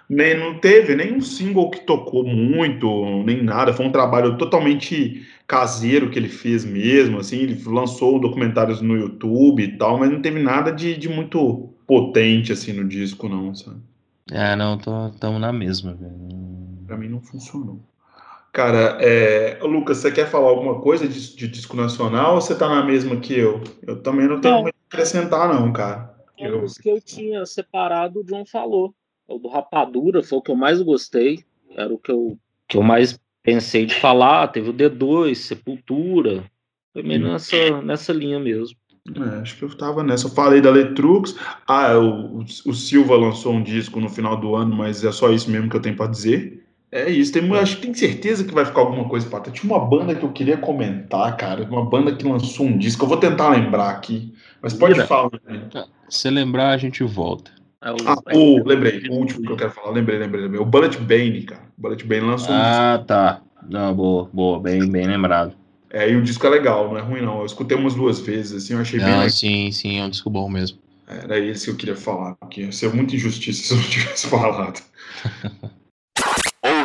nem, não teve nenhum single que tocou muito, nem nada. Foi um trabalho totalmente caseiro que ele fez mesmo. Assim, ele lançou documentários no YouTube e tal, mas não teve nada de, de muito potente assim no disco, não, sabe? É, não, estamos na mesma. Pra mim não funcionou. Cara, é... Lucas, você quer falar alguma coisa de, de, disco nacional ou você tá na mesma que eu? Eu também não tenho não. muito a acrescentar, não, cara. É eu... Os que eu tinha separado, o John falou. O do Rapadura foi o que eu mais gostei. Era o que eu, que eu mais pensei de falar. Teve o D2, Sepultura. Foi meio hum. nessa, nessa linha mesmo. É, acho que eu tava nessa. Eu falei da Letrux. Ah, o, o Silva lançou um disco no final do ano, mas é só isso mesmo que eu tenho para dizer. É isso, tem, acho que tem certeza que vai ficar alguma coisa para Tinha uma banda que eu queria comentar, cara. Uma banda que lançou um disco. Eu vou tentar lembrar aqui. Mas pode Mira, falar. Né? Se lembrar, a gente volta. É ah, o, lembrei. O último que eu quero falar. Lembrei, lembrei, lembrei. O Bullet Bane, cara. O Bullet Bane lançou ah, um disco. Ah, tá. Não, boa, boa. Bem, bem lembrado. É, e o disco é legal, não é ruim, não. Eu escutei umas duas vezes, assim, eu achei não, bem legal. Sim, sim, é um disco bom mesmo. Era esse que eu queria falar, porque ia ser muita injustiça [LAUGHS] se eu não tivesse falado. [LAUGHS]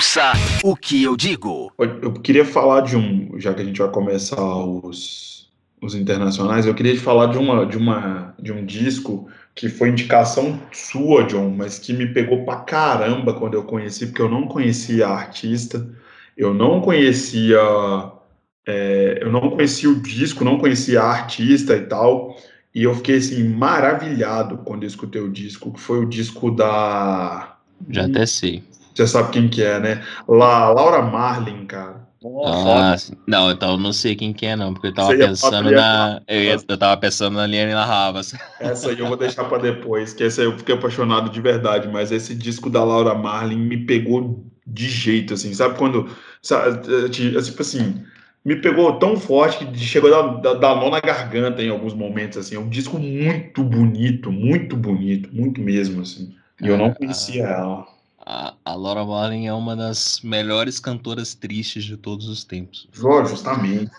Ouça o que eu digo. Eu queria falar de um, já que a gente vai começar os, os internacionais, eu queria falar de uma, de uma de um disco que foi indicação sua, John, mas que me pegou pra caramba quando eu conheci, porque eu não conhecia a artista, eu não conhecia é, eu não conhecia o disco, não conhecia a artista e tal, e eu fiquei assim maravilhado quando eu escutei o disco, que foi o disco da já até sei. Você sabe quem que é, né? La, Laura Marlin, cara. Ah, não, então eu não sei quem que é, não, porque eu tava pensando na. Eu, ia, eu tava pensando na Liane Ravas. Essa aí eu vou deixar para [LAUGHS] depois, que essa aí eu fiquei apaixonado de verdade, mas esse disco da Laura Marlin me pegou de jeito, assim, sabe quando. Sabe, tipo assim, me pegou tão forte que chegou a dar, dar nó na garganta em alguns momentos, assim. É um disco muito bonito, muito bonito, muito mesmo, assim. E eu não conhecia ela. A, a Laura Marlin é uma das melhores cantoras tristes de todos os tempos. justamente.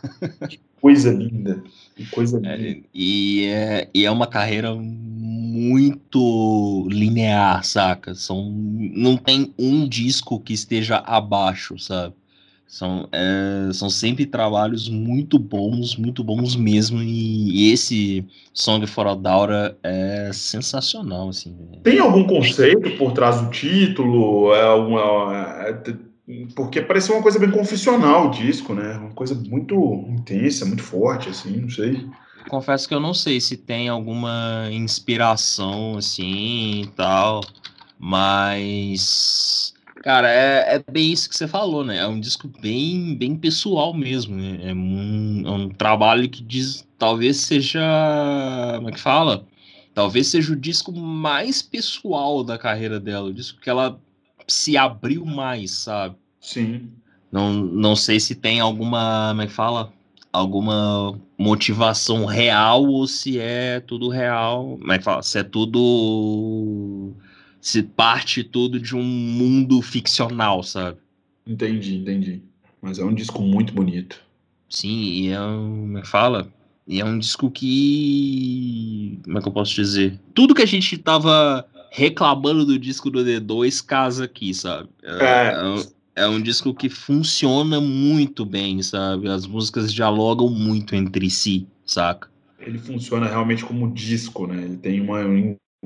que coisa linda. Que coisa é, linda. É, e, é, e é uma carreira muito linear, saca? São, não tem um disco que esteja abaixo, sabe? São, é, são sempre trabalhos muito bons, muito bons mesmo. E, e esse Song for a Daura é sensacional, assim. Tem algum conceito por trás do título? É uma, é, porque parece uma coisa bem confessional o disco, né? Uma coisa muito intensa, muito forte, assim, não sei. Confesso que eu não sei se tem alguma inspiração, assim, e tal, mas Cara, é, é bem isso que você falou, né? É um disco bem, bem pessoal mesmo. Né? É, um, é um trabalho que diz, talvez seja. Como é que fala? Talvez seja o disco mais pessoal da carreira dela, o disco que ela se abriu mais, sabe? Sim. Não, não sei se tem alguma, como é que fala? Alguma motivação real ou se é tudo real. Como é que fala? Se é tudo se parte tudo de um mundo ficcional, sabe? Entendi, entendi. Mas é um disco muito bonito. Sim, e é um. É fala? E é um disco que. Como é que eu posso dizer? Tudo que a gente tava reclamando do disco do D2 casa aqui, sabe? É, é, é um disco que funciona muito bem, sabe? As músicas dialogam muito entre si, saca? Ele funciona realmente como disco, né? Ele tem uma.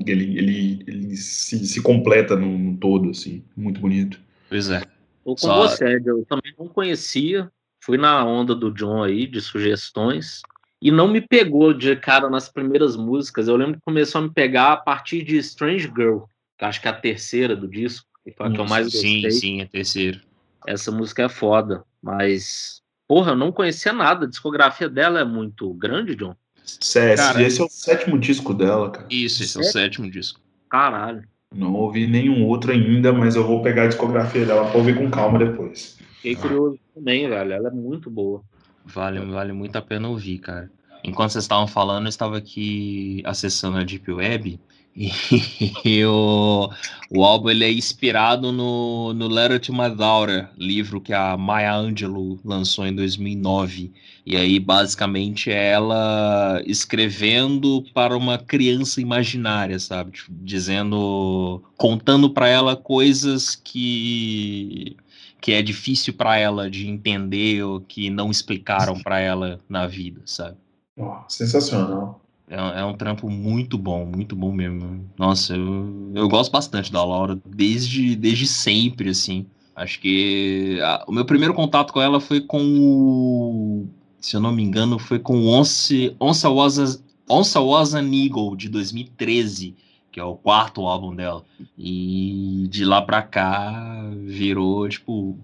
Ele, ele, ele se, se completa num todo, assim. Muito bonito. Pois é. Tô com Só... você, eu também não conhecia. Fui na onda do John aí, de sugestões. E não me pegou de cara nas primeiras músicas. Eu lembro que começou a me pegar a partir de Strange Girl, que acho que é a terceira do disco, que foi a que eu mais gostei. Sim, sim, a terceira. Essa música é foda, mas porra, eu não conhecia nada. A discografia dela é muito grande, John. CS, cara, esse é o sétimo disco dela, cara. Isso, esse é o sétimo disco. Caralho. Não ouvi nenhum outro ainda, mas eu vou pegar a discografia dela pra ouvir com calma depois. Fiquei curioso também, velho. Ela é muito boa. Vale, vale muito a pena ouvir, cara. Enquanto vocês estavam falando, eu estava aqui acessando a Deep Web e [LAUGHS] o, o álbum ele é inspirado no, no Letter to Daughter, livro que a Maya Angelou lançou em 2009. E aí, basicamente, é ela escrevendo para uma criança imaginária, sabe? Tipo, dizendo, contando para ela coisas que que é difícil para ela de entender ou que não explicaram para ela na vida, sabe? Oh, sensacional. É, é, um trampo muito bom, muito bom mesmo. Nossa, eu, eu gosto bastante da Laura desde, desde sempre, assim. Acho que a, o meu primeiro contato com ela foi com o. Se eu não me engano, foi com o Once, Once, Was, a, Once Was an Eagle, de 2013, que é o quarto álbum dela. E de lá pra cá virou, tipo.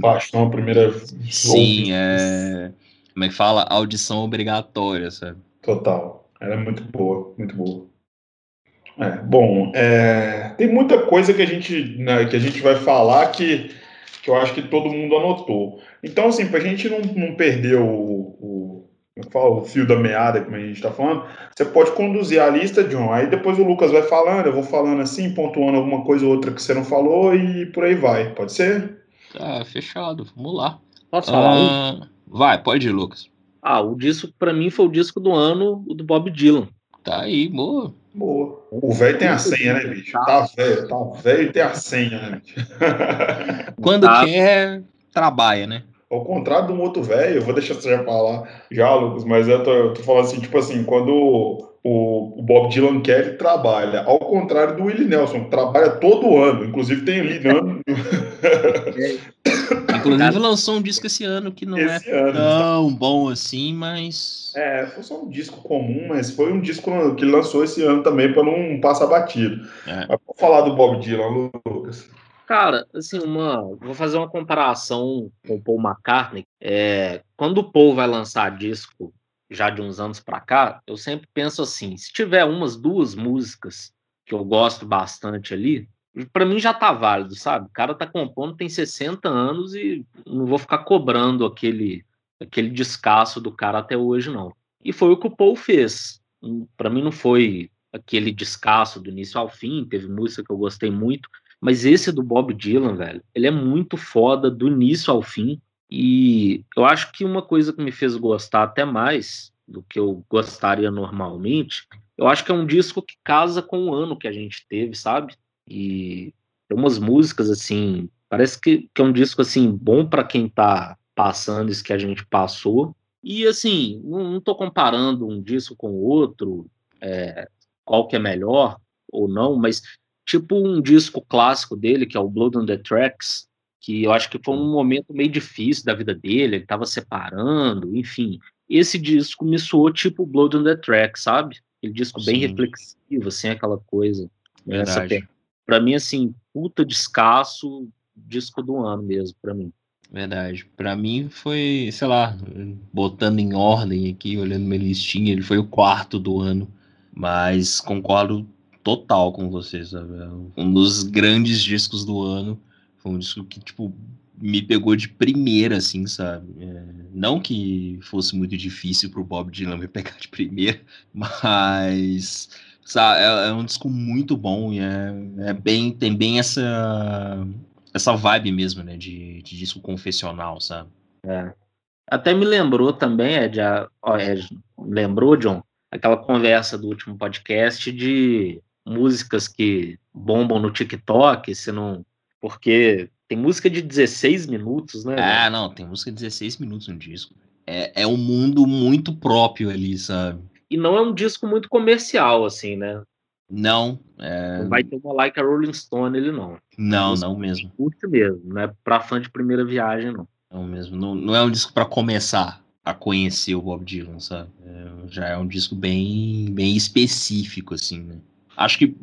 Paixão a primeira Sim, é. Como é que fala? Audição obrigatória, sabe? Total. Ela é muito boa, muito boa. É, bom, é, tem muita coisa que a gente, né, que a gente vai falar que, que eu acho que todo mundo anotou. Então, assim, para a gente não, não perder o, o, falo, o fio da meada, como a gente está falando, você pode conduzir a lista, John. Aí depois o Lucas vai falando, eu vou falando assim, pontuando alguma coisa ou outra que você não falou e por aí vai. Pode ser? Tá, fechado. Vamos lá. Posso falar? Ah, vai, pode ir, Lucas. Ah, o disco para mim foi o disco do ano, o do Bob Dylan. Tá aí, boa. Boa. O velho tem a senha, né, bicho? Tá velho, tá velho e tem a senha, né, bicho? [LAUGHS] Quando tá. quer, trabalha, né? Ao contrário de um outro velho, eu vou deixar você já falar já, Lucas, mas eu tô, eu tô falando assim, tipo assim, quando o, o Bob Dylan quer, ele trabalha. Ao contrário do Willie Nelson, que trabalha todo ano. Inclusive tem ali, né? [LAUGHS] Inclusive lançou um disco esse ano que não é esse é ano, tão tá... bom assim, mas. É, foi só um disco comum, mas foi um disco que lançou esse ano também para não passar batido. É. Mas vou falar do Bob Dylan, Lucas. Cara, assim, uma, vou fazer uma comparação com o Paul McCartney. É, quando o Paul vai lançar disco já de uns anos para cá, eu sempre penso assim: se tiver umas duas músicas que eu gosto bastante ali, para mim já tá válido, sabe? O cara tá compondo, tem 60 anos e não vou ficar cobrando aquele aquele descasso do cara até hoje não. E foi o que o Paul fez. Para mim não foi aquele descasso do início ao fim, teve música que eu gostei muito, mas esse do Bob Dylan, velho, ele é muito foda do início ao fim. E eu acho que uma coisa que me fez gostar até mais do que eu gostaria normalmente, eu acho que é um disco que casa com o ano que a gente teve, sabe? E tem umas músicas assim, parece que, que é um disco assim bom para quem tá passando isso que a gente passou. E assim, não, não tô comparando um disco com o outro, é, qual que é melhor ou não, mas tipo um disco clássico dele, que é o Blood on the Tracks, que eu acho que foi um momento meio difícil da vida dele, ele estava separando, enfim. Esse disco me soou tipo Blood on the Tracks, sabe? Aquele disco Sim. bem reflexivo, assim, aquela coisa. Verdade. Para mim, assim, puta descasso, disco do ano mesmo, para mim. Verdade. Para mim foi, sei lá, botando em ordem aqui, olhando minha listinha, ele foi o quarto do ano. Mas concordo total com você, sabe? Um dos grandes discos do ano. Foi um disco que, tipo, me pegou de primeira, assim, sabe? É, não que fosse muito difícil pro Bob Dylan me pegar de primeira, [LAUGHS] mas é, é um disco muito bom e é, é, bem, tem bem essa essa vibe mesmo, né, de, de disco confessional, sabe? É. Até me lembrou também, Ed, a, ó, Ed, lembrou, John, aquela conversa do último podcast de músicas que bombam no TikTok, se não porque Tem música de 16 minutos, né? Ah, não, tem música de 16 minutos no disco. É, é um mundo muito próprio ali, sabe? E não é um disco muito comercial, assim, né? Não. É... Não vai ter uma like a Rolling Stone, ele não. Não, é não mesmo. Curte mesmo, não é pra fã de primeira viagem, não. Não mesmo. Não, não é um disco para começar a conhecer o Bob Dylan, sabe? É, já é um disco bem, bem específico, assim, né? Acho que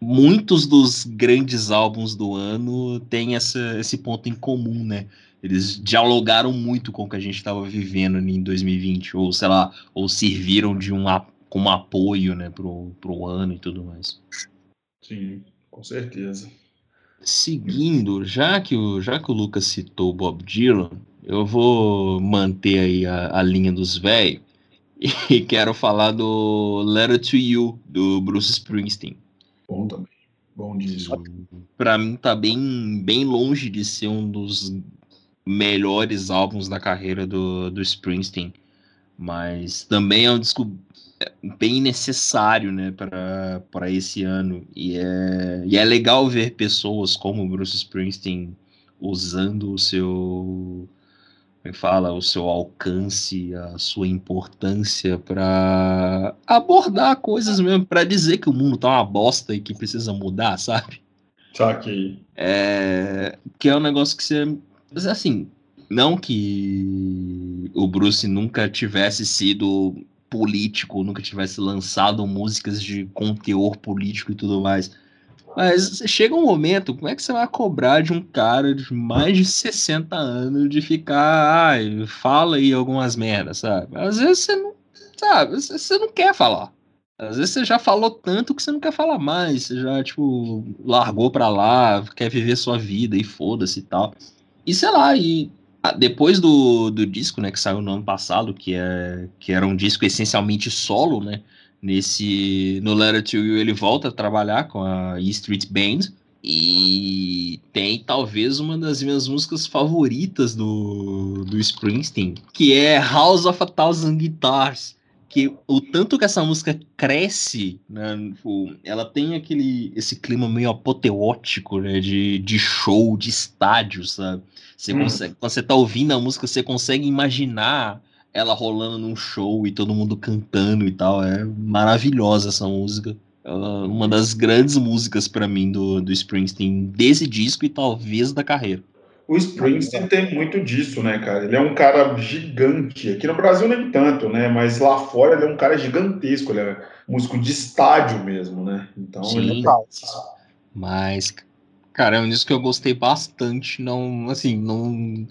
muitos dos grandes álbuns do ano têm essa, esse ponto em comum, né? Eles dialogaram muito com o que a gente estava vivendo em 2020, ou sei lá, ou serviram de um como apoio, né, pro, pro ano e tudo mais. Sim, com certeza. Seguindo, já que o, já que o Lucas citou o Bob Dylan, eu vou manter aí a, a linha dos velhos e [LAUGHS] quero falar do Letter to You, do Bruce Springsteen. Bom também. Bom disco. Pra mim tá bem, bem longe de ser um dos melhores álbuns da carreira do, do Springsteen. Mas também é um disco bem necessário né, para esse ano. E é, e é legal ver pessoas como o Bruce Springsteen usando o seu como é fala, o seu alcance, a sua importância para abordar coisas mesmo, para dizer que o mundo tá uma bosta e que precisa mudar, sabe? Saquei. É, que é um negócio que você. Assim, não que o Bruce nunca tivesse sido político, nunca tivesse lançado músicas de conteúdo político e tudo mais. Mas chega um momento, como é que você vai cobrar de um cara de mais de 60 anos de ficar, ai, fala aí algumas merdas, sabe? Às vezes você não, sabe, você não quer falar. Às vezes você já falou tanto que você não quer falar mais, você já, tipo, largou pra lá, quer viver sua vida e foda-se e tal. E sei lá, e depois do, do disco, né, que saiu no ano passado, que, é, que era um disco essencialmente solo, né, Nesse, no Letter to You ele volta a trabalhar com a E Street Band e tem talvez uma das minhas músicas favoritas do, do Springsteen, que é House of a Thousand Guitars. Que o tanto que essa música cresce, né, tipo, ela tem aquele esse clima meio apoteótico, né, de, de show, de estádio, sabe? Você hum. consegue, quando você tá ouvindo a música, você consegue imaginar ela rolando num show e todo mundo cantando e tal. É maravilhosa essa música. É uma das grandes músicas para mim do, do Springsteen, desse disco e talvez da carreira. O Springsteen tem muito disso, né, cara? Ele é um cara gigante. Aqui no Brasil nem tanto, né? Mas lá fora ele é um cara gigantesco. Ele é músico de estádio mesmo, né? Então Sim, ele é Mas, cara, é um disco que eu gostei bastante. Não, assim, não,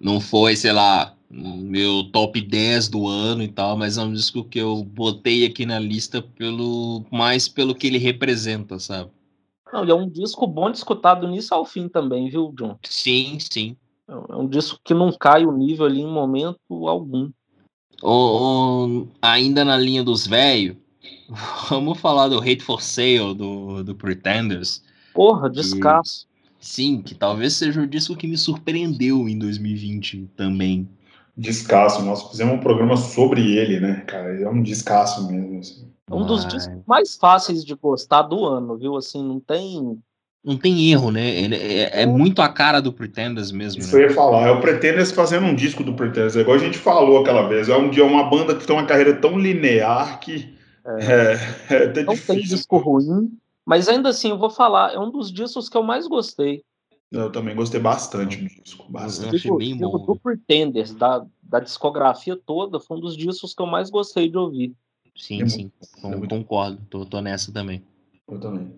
não foi, sei lá, meu top 10 do ano e tal, mas é um disco que eu botei aqui na lista pelo mais pelo que ele representa, sabe? Não, e é um disco bom de escutar do início ao fim também, viu, John? Sim, sim. É um disco que não cai o nível ali em momento algum. O, ainda na linha dos velhos, [LAUGHS] vamos falar do Hate for Sale do, do Pretenders. Porra, descasso. sim, que talvez seja o disco que me surpreendeu em 2020 também descasso. Nós fizemos um programa sobre ele, né, cara? É um descasso mesmo. Assim. É um dos discos mais fáceis de gostar do ano, viu? Assim, não tem. Não tem erro, né? Ele é, é muito a cara do Pretenders mesmo. Isso né? eu ia falar. É o Pretenders fazendo um disco do Pretenders. É igual a gente falou aquela vez. É um dia uma banda que tem uma carreira tão linear que é, [LAUGHS] é, é não difícil. tem disco ruim, mas ainda assim eu vou falar. É um dos discos que eu mais gostei. Eu também gostei bastante do disco. Bastante. Eu achei bem bom. Do Pretenders, da, da discografia toda, foi um dos discos que eu mais gostei de ouvir. Sim, é sim. Muito, concordo. Tô, tô nessa também. Eu também.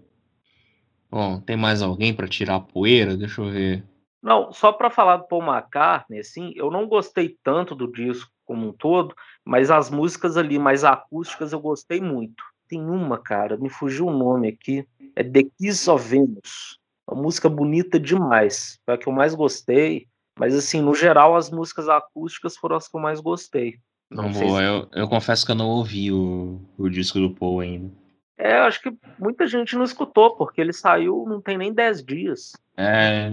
Bom, tem mais alguém para tirar a poeira? Deixa eu ver. Não, só para falar do Paul McCartney, assim, eu não gostei tanto do disco como um todo, mas as músicas ali mais acústicas eu gostei muito. Tem uma, cara, me fugiu o nome aqui, é The Kiss of Venus. Uma música bonita demais. Foi a que eu mais gostei. Mas, assim, no geral, as músicas acústicas foram as que eu mais gostei. Não, vou, eu, eu confesso que eu não ouvi o, o disco do Paul ainda. É, acho que muita gente não escutou, porque ele saiu não tem nem 10 dias. É,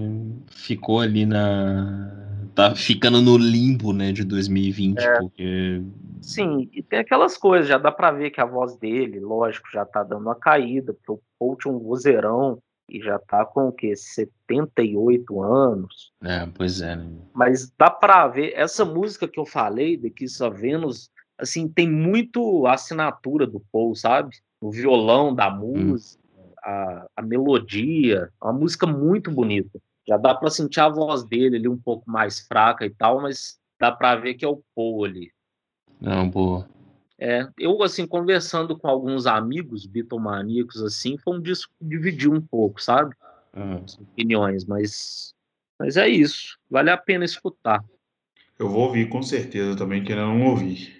ficou ali na. Tá ficando no limbo, né, de 2020, é. porque. Sim, e tem aquelas coisas, já dá pra ver que a voz dele, lógico, já tá dando uma caída, porque o Paul tinha um vozeirão e já tá com o quê? 78 anos. É, pois é. Né? Mas dá pra ver, essa música que eu falei, Kiss of Venus, assim, tem muito assinatura do Paul, sabe? O violão da hum. música, hum. a, a melodia, uma música muito bonita. Já dá para sentir a voz dele ali um pouco mais fraca e tal, mas dá para ver que é o Paul ali. Não, boa. É, eu, assim, conversando com alguns amigos bitomaníacos, assim, foi um disco que dividiu um pouco, sabe? As opiniões, mas, mas é isso. Vale a pena escutar. Eu vou ouvir com certeza também, que ainda não ouvi.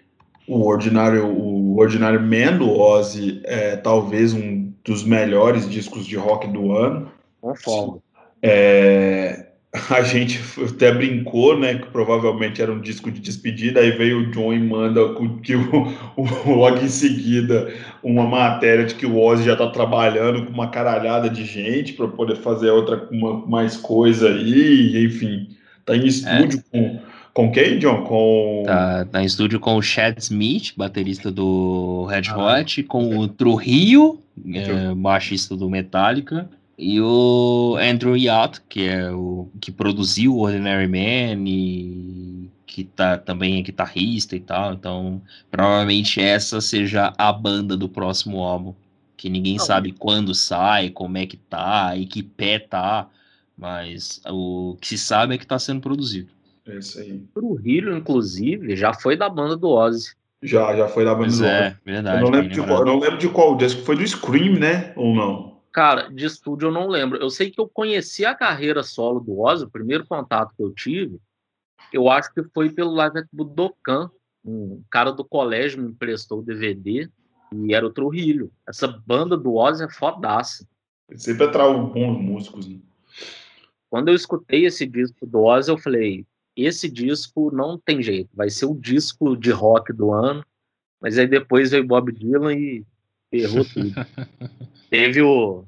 O Ordinário, o Ordinário Man do Ozzy é talvez um dos melhores discos de rock do ano. Concordo. É, a gente até brincou, né, que provavelmente era um disco de despedida, aí veio o John e manda que o, o, logo em seguida uma matéria de que o Ozzy já está trabalhando com uma caralhada de gente para poder fazer outra uma, mais coisa aí, enfim, tá em estúdio é. com com quem, John? Com tá, tá em estúdio com o Chad Smith, baterista do Red ah, Hot, com o Trujillo, é, baixista do Metallica e o Andrew Yacht, que é o que produziu o Ordinary Man e que tá, também é guitarrista e tal. Então, provavelmente essa seja a banda do próximo álbum. Que ninguém sabe quando sai, como é que tá, e que pé tá. Mas o que se sabe é que tá sendo produzido. É isso aí. O Hero, inclusive, já foi da banda do Ozzy. Já, já foi da banda pois do é, Ozzy. Verdade, eu não lembro, de qual, eu não lembro de qual disco. Foi do Scream, né? Ou não? Cara, de estúdio eu não lembro. Eu sei que eu conheci a carreira solo do Ozzy, o primeiro contato que eu tive, eu acho que foi pelo Live at Budokan. Um cara do colégio me emprestou o DVD e era o Trujillo. Essa banda do Ozzy é fodaça. Sempre atrai bons músicos. Né? Quando eu escutei esse disco do Ozzy, eu falei: esse disco não tem jeito, vai ser o disco de rock do ano. Mas aí depois veio Bob Dylan e ferrou [LAUGHS] tudo. Teve o,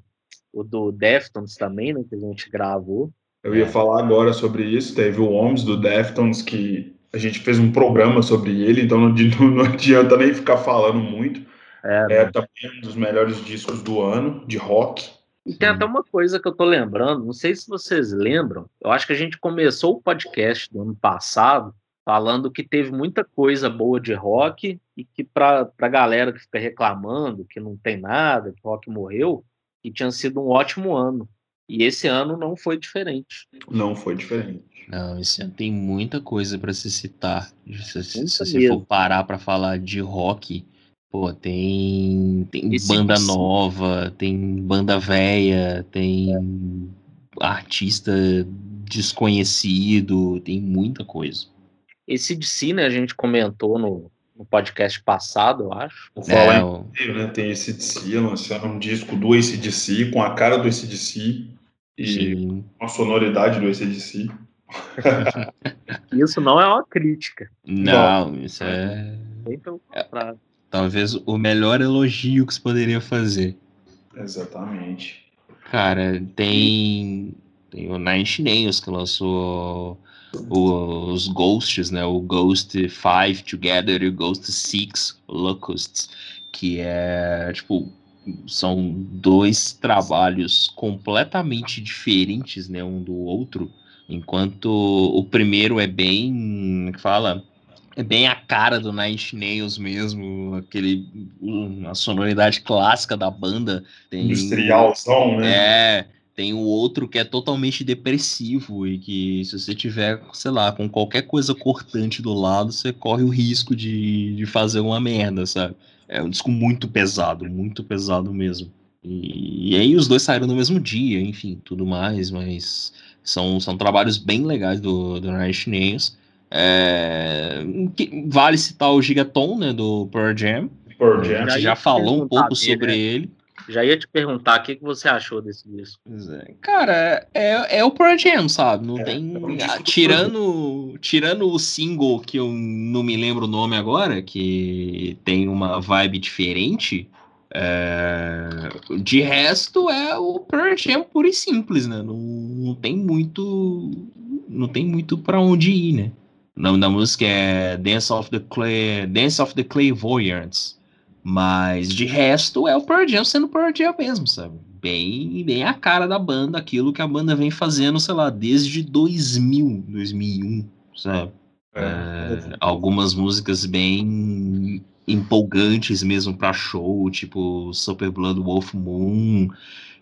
o do Deftones também, né, que a gente gravou. Eu ia é. falar agora sobre isso. Teve o Holmes do Deftones, que a gente fez um programa sobre ele, então não, [LAUGHS] não adianta nem ficar falando muito. É, é também um dos melhores discos do ano, de rock. E tem até uma coisa que eu tô lembrando, não sei se vocês lembram, eu acho que a gente começou o podcast do ano passado falando que teve muita coisa boa de rock e que para a galera que fica reclamando que não tem nada, que o rock morreu, que tinha sido um ótimo ano. E esse ano não foi diferente. Não foi diferente. Não, esse ano tem muita coisa para se citar. Se, se, se você for parar para falar de rock, pô, tem, tem banda nova, tem banda velha, tem é. artista desconhecido, tem muita coisa. Esse DC, né, a gente comentou no, no podcast passado, eu acho. O é, o... né, tem esse DC lançando um disco do ACDC com a cara do ACDC e Sim. a sonoridade do ACDC. [LAUGHS] isso não é uma crítica. Não, Bom, isso é... é... Talvez o melhor elogio que se poderia fazer. Exatamente. Cara, tem, tem o Nine Nails que lançou os Ghosts, né? O Ghost 5 Together e o Ghost 6 Locusts, que é tipo são dois trabalhos completamente diferentes, né, um do outro. Enquanto o primeiro é bem, é que fala, é bem a cara do Nine Nails mesmo, aquele a sonoridade clássica da banda, tem industrialzão, né? É, tem o outro que é totalmente depressivo e que se você tiver, sei lá, com qualquer coisa cortante do lado, você corre o risco de, de fazer uma merda, sabe? É um disco muito pesado, muito pesado mesmo. E, e aí os dois saíram no mesmo dia, enfim, tudo mais, mas são, são trabalhos bem legais do, do Nine Nails. É, vale citar o Gigaton, né, do Pearl Jam. Pearl Jam. A gente já falou um pouco sobre né? ele. Já ia te perguntar o que, que você achou desse disco. É. Cara, é, é o Pearl Jam, sabe? Não é, tem. É ah, tirando, tirando o single que eu não me lembro o nome agora, que tem uma vibe diferente. É... De resto, é o Pearl Jam puro e simples, né? Não, não tem muito. Não tem muito para onde ir, né? O nome da música é Dance of the Clay, Dance of the Clairvoyants. Mas de resto é o Pearl Jam sendo Pearl Jam mesmo, sabe? bem, bem a cara da banda, aquilo que a banda vem fazendo, sei lá, desde 2000, 2001, sabe? É, é, algumas músicas bem empolgantes mesmo para show, tipo Super Blood Wolf Moon,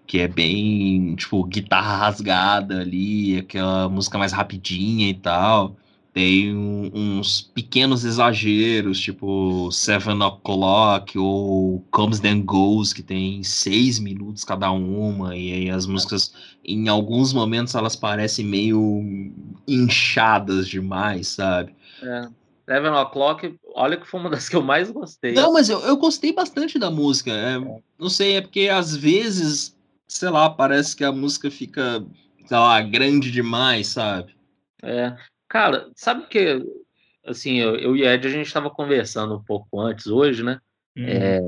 que é bem, tipo, guitarra rasgada ali, aquela música mais rapidinha e tal. Tem um, uns pequenos exageros, tipo Seven O'Clock ou Comes Then Goes, que tem seis minutos cada uma, e aí as músicas, em alguns momentos, elas parecem meio inchadas demais, sabe? É. Seven O'Clock, olha que foi uma das que eu mais gostei. Não, mas eu, eu gostei bastante da música. É, é. Não sei, é porque às vezes, sei lá, parece que a música fica, sei lá, grande demais, sabe? É. Cara, sabe que, assim, eu, eu e Ed, a gente estava conversando um pouco antes hoje, né? Hum. É,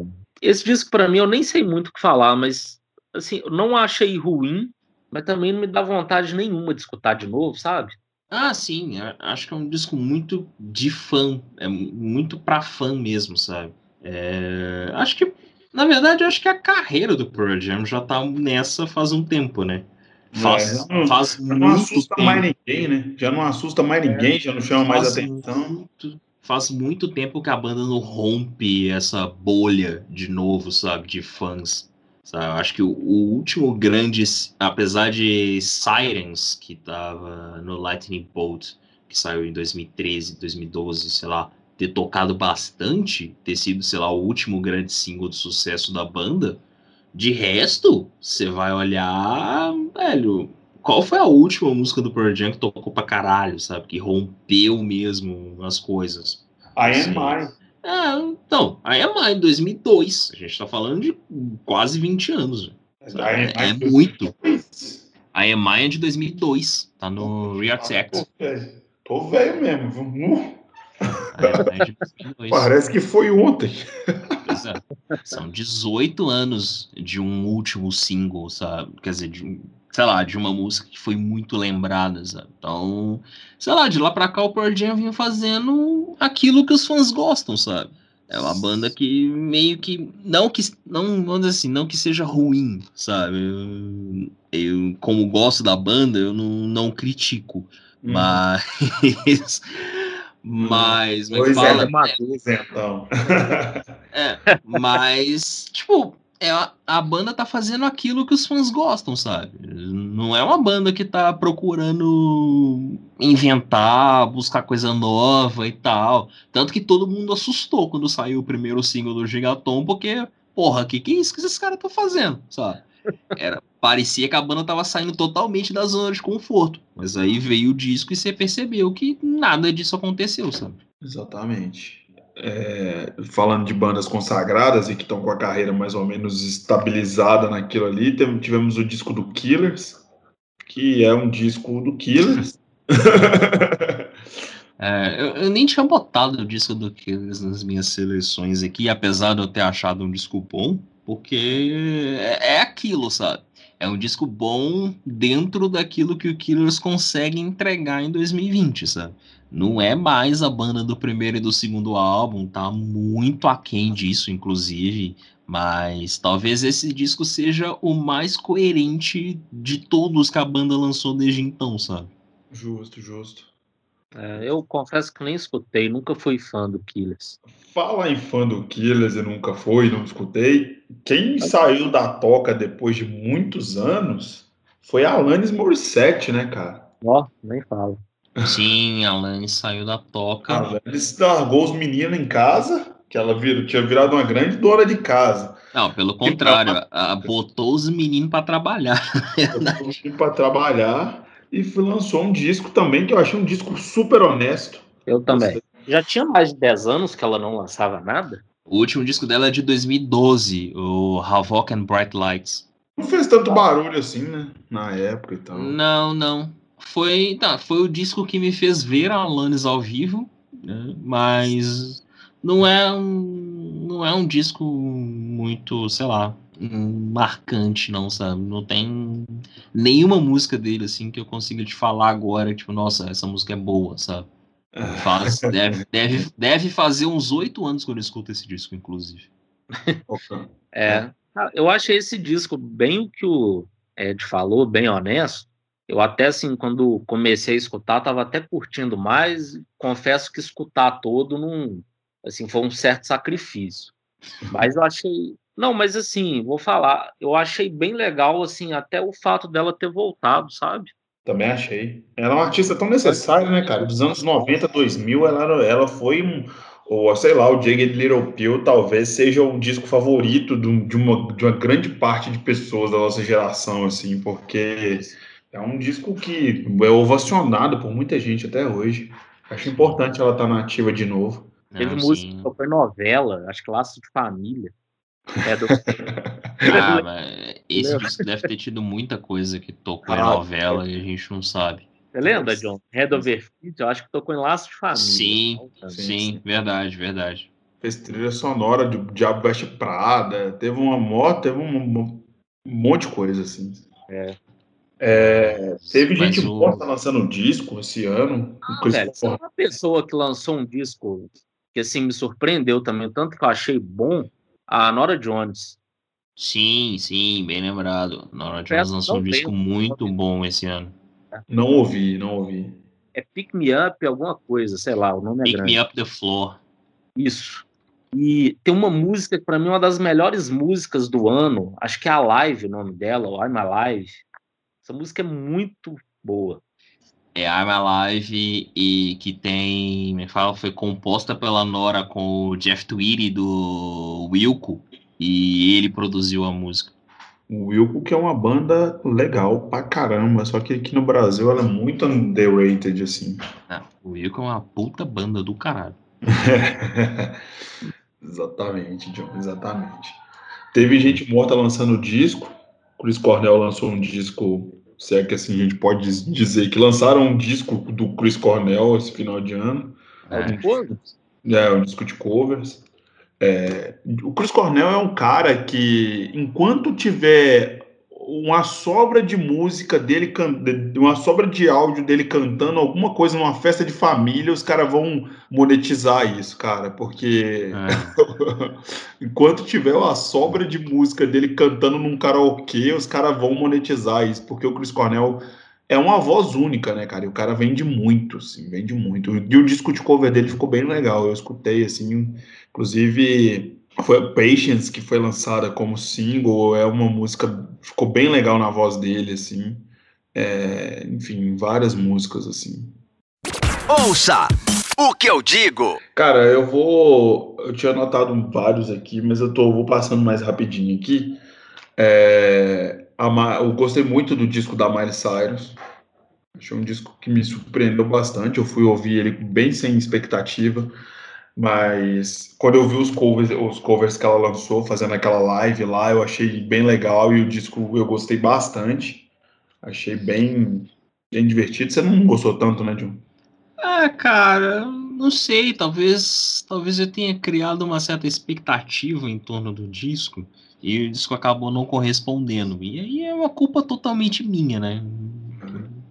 esse disco, para mim, eu nem sei muito o que falar, mas, assim, eu não achei ruim, mas também não me dá vontade nenhuma de escutar de novo, sabe? Ah, sim, acho que é um disco muito de fã, é muito pra fã mesmo, sabe? É, acho que, na verdade, acho que a carreira do Pearl Jam já tá nessa faz um tempo, né? Faz, é, não, faz já não assusta tempo. mais ninguém, né? Já não assusta mais é, ninguém, já não chama mais atenção. Muito, faz muito tempo que a banda não rompe essa bolha de novo, sabe? De fãs. Sabe? Acho que o, o, último grande, apesar de Sirens, que tava no Lightning Bolt, que saiu em 2013, 2012, sei lá, ter tocado bastante, ter sido, sei lá, o último grande single de sucesso da banda, de resto, você vai olhar, velho, qual foi a última música do Pearl Jam que tocou pra caralho, sabe? Que rompeu mesmo as coisas. I Am I. É, então, I Am I, em 2002. A gente tá falando de quase 20 anos. É, é muito. I Am I é de 2002. Tá no React Tô velho mesmo. Vamos... Parece que foi ontem. É. São 18 anos de um último single, sabe? Quer dizer, de, sei lá, de uma música que foi muito lembrada, sabe? Então, sei lá, de lá pra cá o Pearl Jam vinha fazendo aquilo que os fãs gostam, sabe? É uma banda que meio que não que não vamos assim, não que seja ruim, sabe? Eu, eu como gosto da banda, eu não, não critico, hum. mas mas, mas fala, é Matheus, então. É, mas tipo, é a, a, banda tá fazendo aquilo que os fãs gostam, sabe? Não é uma banda que tá procurando inventar, buscar coisa nova e tal. Tanto que todo mundo assustou quando saiu o primeiro single do Gigaton, porque, porra, que que é isso que esses caras estão fazendo, sabe? Era, parecia que a banda tava saindo totalmente da zona de conforto. Mas aí veio o disco e você percebeu que nada disso aconteceu, sabe? Exatamente. É, falando de bandas consagradas e que estão com a carreira mais ou menos estabilizada naquilo ali, tivemos o disco do Killers, que é um disco do Killers. [LAUGHS] É, eu, eu, nem tinha botado o disco do Killers nas minhas seleções aqui, apesar de eu ter achado um disco bom, porque é, é aquilo, sabe? É um disco bom dentro daquilo que o Killers consegue entregar em 2020, sabe? Não é mais a banda do primeiro e do segundo álbum, tá muito aquém disso, inclusive. Mas talvez esse disco seja o mais coerente de todos que a banda lançou desde então, sabe? Justo, justo. É, eu confesso que nem escutei, nunca fui fã do Killers. Fala em fã do Killers, eu nunca fui, não escutei. Quem saiu da toca depois de muitos anos foi a Alanis Morissette, né, cara? Ó, oh, nem falo. Sim, a Alanis saiu da toca. A Alanis largou os meninos em casa, que ela vir, tinha virado uma grande dona de casa. Não, pelo contrário, pra... botou os meninos para trabalhar. [LAUGHS] para trabalhar e lançou um disco também que eu achei um disco super honesto. Eu também. Já tinha mais de 10 anos que ela não lançava nada? O último disco dela é de 2012, o Havoc and Bright Lights. Não fez tanto barulho assim, né? Na época e tal. Não, não. Foi, tá, foi o disco que me fez ver a Alanis ao vivo, né? mas não é um, não é um disco muito, sei lá, marcante, não, sabe? Não tem nenhuma música dele, assim, que eu consiga te falar agora, tipo, nossa, essa música é boa, sabe? Faz, deve, deve, deve fazer uns oito anos que eu escuto esse disco, inclusive. é. Eu achei esse disco bem o que o Ed falou, bem honesto. Eu até assim, quando comecei a escutar, estava até curtindo mais. Confesso que escutar todo não, assim, foi um certo sacrifício. Mas eu achei, não, mas assim, vou falar, eu achei bem legal assim, até o fato dela ter voltado, sabe? Também achei. Ela é uma artista tão necessária, né, cara? Dos anos 90, 2000, ela, ela foi um, ou sei lá, o Jagged Little Pill talvez seja o disco favorito de, de, uma, de uma grande parte de pessoas da nossa geração, assim, porque é um disco que é ovacionado por muita gente até hoje. Acho importante ela estar tá na ativa de novo. Não, Teve música, foi novela, acho que Laço de Família. É do... [LAUGHS] ah, esse disco deve ter tido muita coisa que tocou ah, em novela é. e a gente não sabe. Você lembra, John? Head Over Feet, eu acho que tocou em Laço de Família. Sim, sim, verdade, verdade. Fez trilha sonora de Diabo Veste Prada, teve uma moto, teve um, um, monte de coisa, assim. É. É, teve Mas gente o... morta lançando disco esse ano. Ah, velho, uma pessoa que lançou um disco que assim me surpreendeu também, tanto que eu achei bom, a Nora Jones. Sim, sim, bem lembrado. Nora Jones lançou um disco muito bom esse ano. Não ouvi, não ouvi. É Pick Me Up, alguma coisa, sei lá, o nome Pick é grande. Me Up the Floor. Isso. E tem uma música que para mim é uma das melhores músicas do ano, acho que é a Live o nome dela, ou I'm Alive. Essa música é muito boa. É I'm Alive e que tem, me fala, foi composta pela Nora com o Jeff Tweedy do Wilco e ele produziu a música. O Wilco, que é uma banda legal pra caramba, só que aqui no Brasil ela é muito underrated, assim. Não, o Wilco é uma puta banda do caralho. [LAUGHS] exatamente, John, exatamente. Teve gente morta lançando disco. Chris Cornell lançou um disco, se é que assim a gente pode dizer que lançaram um disco do Chris Cornell esse final de ano. É, um, é um disco de covers. É, o Chris Cornell é um cara que, enquanto tiver uma sobra de música dele, uma sobra de áudio dele cantando alguma coisa numa festa de família, os caras vão monetizar isso, cara, porque é. [LAUGHS] enquanto tiver uma sobra de música dele cantando num karaokê, os caras vão monetizar isso, porque o Chris Cornell é uma voz única, né, cara? E o cara vende muito, assim, vende muito. E o disco de cover dele ficou bem legal. Eu escutei, assim, inclusive foi a Patience que foi lançada como single. É uma música, ficou bem legal na voz dele, assim. É, enfim, várias músicas, assim. Ouça o que eu digo. Cara, eu vou. Eu tinha anotado vários aqui, mas eu tô, vou passando mais rapidinho aqui. É, eu gostei muito do disco da Miley Cyrus. Achei um disco que me surpreendeu bastante. Eu fui ouvir ele bem sem expectativa, mas quando eu vi os covers, os covers que ela lançou, fazendo aquela live lá, eu achei bem legal e o disco eu gostei bastante. Achei bem, bem divertido. Você não gostou tanto, né, John? Ah, cara, não sei. Talvez, talvez eu tenha criado uma certa expectativa em torno do disco. E o disco acabou não correspondendo. E aí é uma culpa totalmente minha, né?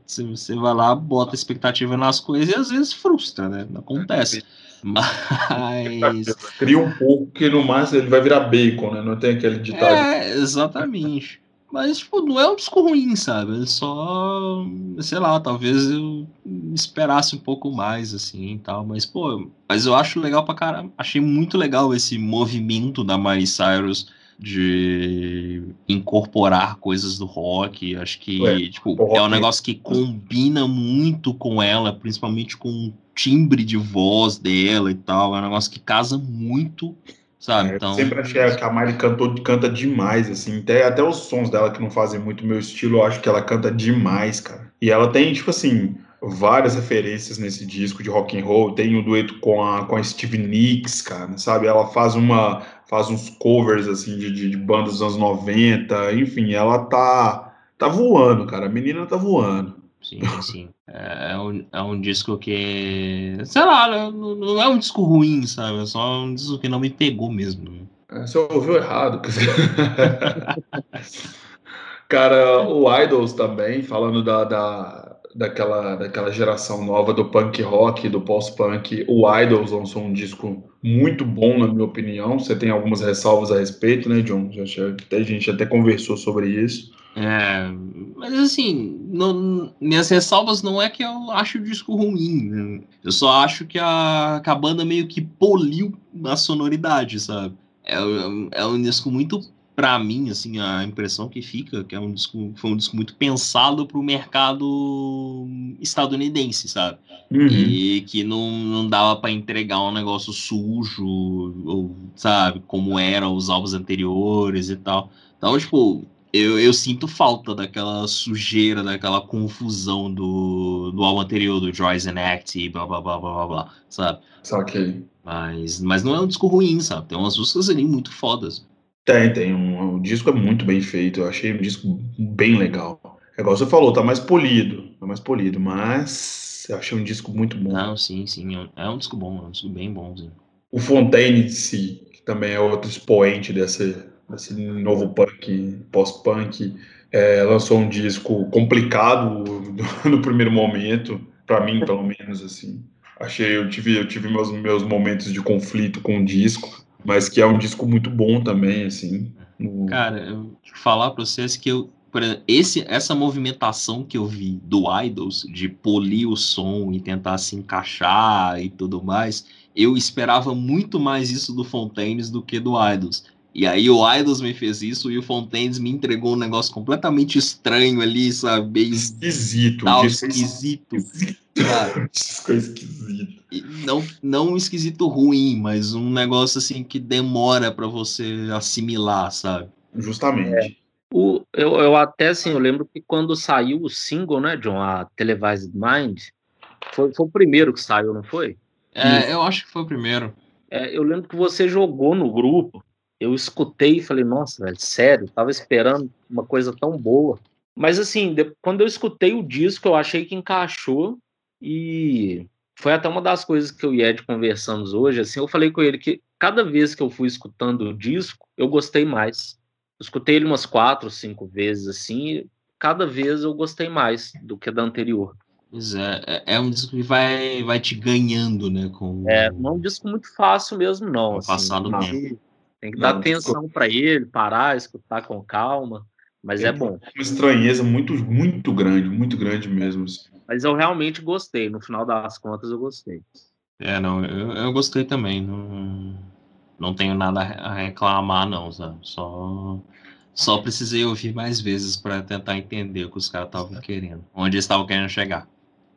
Você vai lá, bota expectativa nas coisas e às vezes frustra, né? Acontece. Mas. [LAUGHS] Cria um pouco que no máximo ele vai virar bacon, né? Não tem aquele ditado. É, exatamente. Mas, tipo, não é um disco ruim, sabe? É só. Sei lá, talvez eu esperasse um pouco mais, assim e tal. Mas, pô, mas eu acho legal pra caramba. Achei muito legal esse movimento da Miley Cyrus de incorporar coisas do rock. Acho que Ué, tipo, é um negócio que combina muito com ela, principalmente com o timbre de voz dela e tal. É um negócio que casa muito, sabe? É, então, sempre achei que a Miley cantou, canta demais, assim. Até, até os sons dela que não fazem muito meu estilo, eu acho que ela canta demais, cara. E ela tem, tipo assim, várias referências nesse disco de rock and roll. Tem o um dueto com a, com a Steve Nicks, cara, sabe? Ela faz uma faz uns covers assim de, de, de, bandas dos anos 90, enfim, ela tá tá voando, cara. A menina tá voando. Sim, sim. É, é um, é um disco que, sei lá, né, não, não é um disco ruim, sabe? É só um disco que não me pegou mesmo. Né? É, você ouviu errado. [LAUGHS] cara, o Idols também, falando da, da, daquela, daquela geração nova do punk rock, do post-punk, o Idols lançou um disco muito bom, na minha opinião. Você tem algumas ressalvas a respeito, né, John? A gente até conversou sobre isso. É, mas assim, não, minhas ressalvas não é que eu acho o disco ruim. Né? Eu só acho que a, que a banda meio que poliu a sonoridade, sabe? É, é um disco muito, para mim, assim, a impressão que fica que é um disco, foi um disco muito pensado para o mercado estadunidense, sabe? Uhum. E que não, não dava para entregar um negócio sujo, ou, sabe, como eram os álbuns anteriores e tal. Então, tipo, eu, eu sinto falta daquela sujeira, daquela confusão do, do álbum anterior, do Joyce and Act e blá blá blá blá blá, blá sabe? Saquei. Mas, mas não é um disco ruim, sabe? Tem umas músicas ali muito fodas. Tem, tem. Um, o disco é muito bem feito. Eu achei um disco bem legal. É igual você falou, tá mais polido. Tá mais polido, mas eu achei um disco muito bom. Não, sim, sim. É um é disco bom, é um disco bem bonzinho. O Fontaine, si, que também é outro expoente dessa, esse novo punk, pós-punk, é, lançou um disco complicado [LAUGHS] no primeiro momento, para mim, pelo menos, assim. Achei, eu tive, eu tive meus, meus momentos de conflito com o disco, mas que é um disco muito bom também, assim. No... Cara, eu falar para vocês que eu, esse, essa movimentação que eu vi do Idols, de polir o som e tentar se encaixar e tudo mais, eu esperava muito mais isso do Fontaines do que do Idols. E aí o Idols me fez isso e o Fontaines me entregou um negócio completamente estranho ali, sabe? Bem esquisito. Tal, esquisito. esquisito. Cara. [LAUGHS] esquisito. Não, não um esquisito ruim, mas um negócio assim que demora para você assimilar, sabe? Justamente. É. O, eu, eu até assim, eu lembro que quando saiu o single, né, John, a Televised Mind, foi, foi o primeiro que saiu, não foi? É, eu acho que foi o primeiro. É, eu lembro que você jogou no grupo eu escutei e falei, nossa, velho, sério, tava esperando uma coisa tão boa. Mas assim, de, quando eu escutei o disco, eu achei que encaixou e foi até uma das coisas que eu e Ed conversamos hoje, assim, eu falei com ele que cada vez que eu fui escutando o disco, eu gostei mais. Eu escutei ele umas quatro, cinco vezes, assim, e cada vez eu gostei mais do que da anterior. Pois é, é, é um disco que vai, vai te ganhando, né? Com... É, não é um disco muito fácil mesmo, não. Assim, passado tempo. Tem que não, dar atenção para ele, parar, escutar com calma. Mas é, é bom. Uma estranheza muito, muito grande, muito grande mesmo. Assim. Mas eu realmente gostei. No final das contas, eu gostei. É, não, eu, eu gostei também. Não, não tenho nada a reclamar, não, sabe? Só, só precisei ouvir mais vezes para tentar entender o que os caras estavam querendo, onde eles estavam querendo chegar.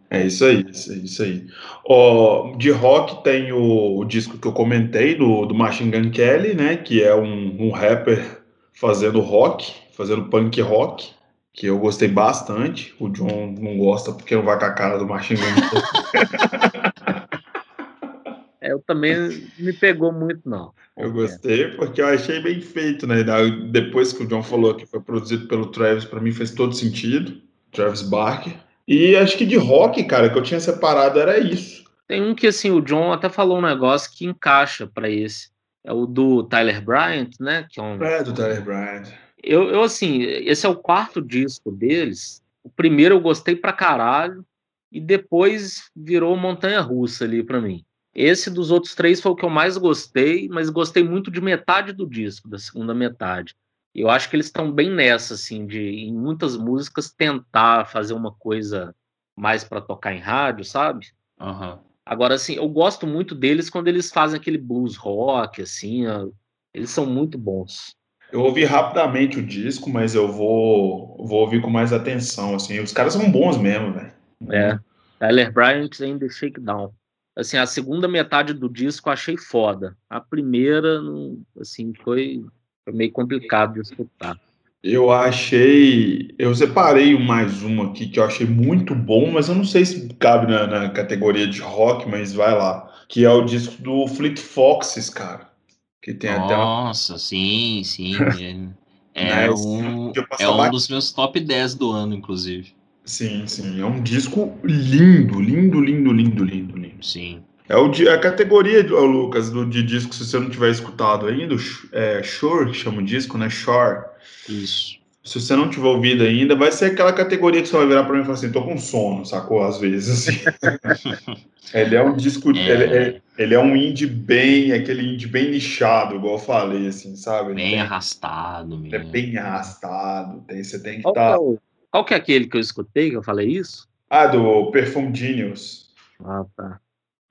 É isso aí, aí. Isso aí. Ó, de rock tem o, o, disco que eu comentei do, do Machine Gun Kelly, né? Que é um, um rapper fazendo rock, fazendo punk rock, que eu gostei bastante. O John não gosta porque não vai com a cara do Machine Gun [LAUGHS] é, eu também me pegou muito, não. Eu gostei porque eu achei bem feito, né? Depois que o John falou que foi produzido pelo Travis, para mim fez todo sentido. Travis Barker. E acho que de rock, cara, que eu tinha separado era isso. Tem um que, assim, o John até falou um negócio que encaixa para esse. É o do Tyler Bryant, né? Que é, um... é, do Tyler Bryant. Eu, eu, assim, esse é o quarto disco deles. O primeiro eu gostei pra caralho. E depois virou montanha russa ali para mim. Esse dos outros três foi o que eu mais gostei, mas gostei muito de metade do disco, da segunda metade. Eu acho que eles estão bem nessa, assim, de em muitas músicas tentar fazer uma coisa mais para tocar em rádio, sabe? Uhum. Agora, assim, eu gosto muito deles quando eles fazem aquele blues rock, assim, ó, eles são muito bons. Eu ouvi rapidamente o disco, mas eu vou, vou ouvir com mais atenção, assim. Os caras são bons mesmo, velho. É. Tyler Bryant em The Shakedown. Assim, a segunda metade do disco eu achei foda. A primeira, assim, foi foi meio complicado de escutar. Eu achei. Eu separei mais um aqui que eu achei muito bom, mas eu não sei se cabe na, na categoria de rock, mas vai lá. Que é o disco do Fleet Foxes, cara. Que tem Nossa, até Nossa, sim, sim. [LAUGHS] É, é um, é um dos meus top 10 do ano, inclusive. Sim, sim. É um disco lindo, lindo, lindo, lindo, lindo, lindo. Sim. É o, a categoria, Lucas, do, de disco, se você não tiver escutado ainda, é Shore, que chama o disco, né? Shore. Isso. se você não tiver ouvido ainda, vai ser aquela categoria que você vai virar para mim e falar assim, tô com sono, sacou? Às vezes, assim. [LAUGHS] ele é um disco, é. Ele, é, ele, é, um indie bem, aquele indie bem nichado, igual eu falei, assim, sabe? Bem tem, arrastado mesmo. É bem arrastado, tem, você tem que estar... Tá... É qual que é aquele que eu escutei, que eu falei isso? Ah, do Perfume Genius. Ah, tá.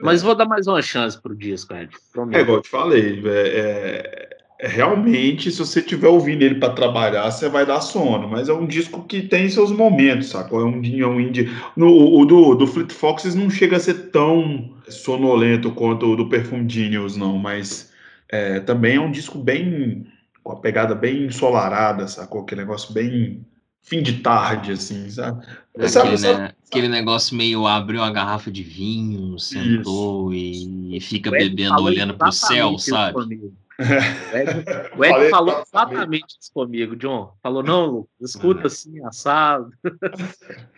Mas vou dar mais uma chance pro disco, Ed. É, igual eu te falei, é, é realmente, se você estiver ouvindo ele para trabalhar, você vai dar sono. Mas é um disco que tem seus momentos, sacou? É um, é um indie. No, o do, do Fleet Foxes não chega a ser tão sonolento quanto o do Perfume Genius, não. Mas é, também é um disco bem. com a pegada bem ensolarada, sacou? Aquele negócio bem. Fim de tarde, assim, sabe? Aquele, sabe, sabe, né, aquele negócio meio abriu uma garrafa de vinho, sentou e, e, fica bebendo, olhando pro céu, sabe? O [LAUGHS] Ed, o Ed falou exatamente isso comigo, John. Falou, não, Lucas, escuta assim, assado.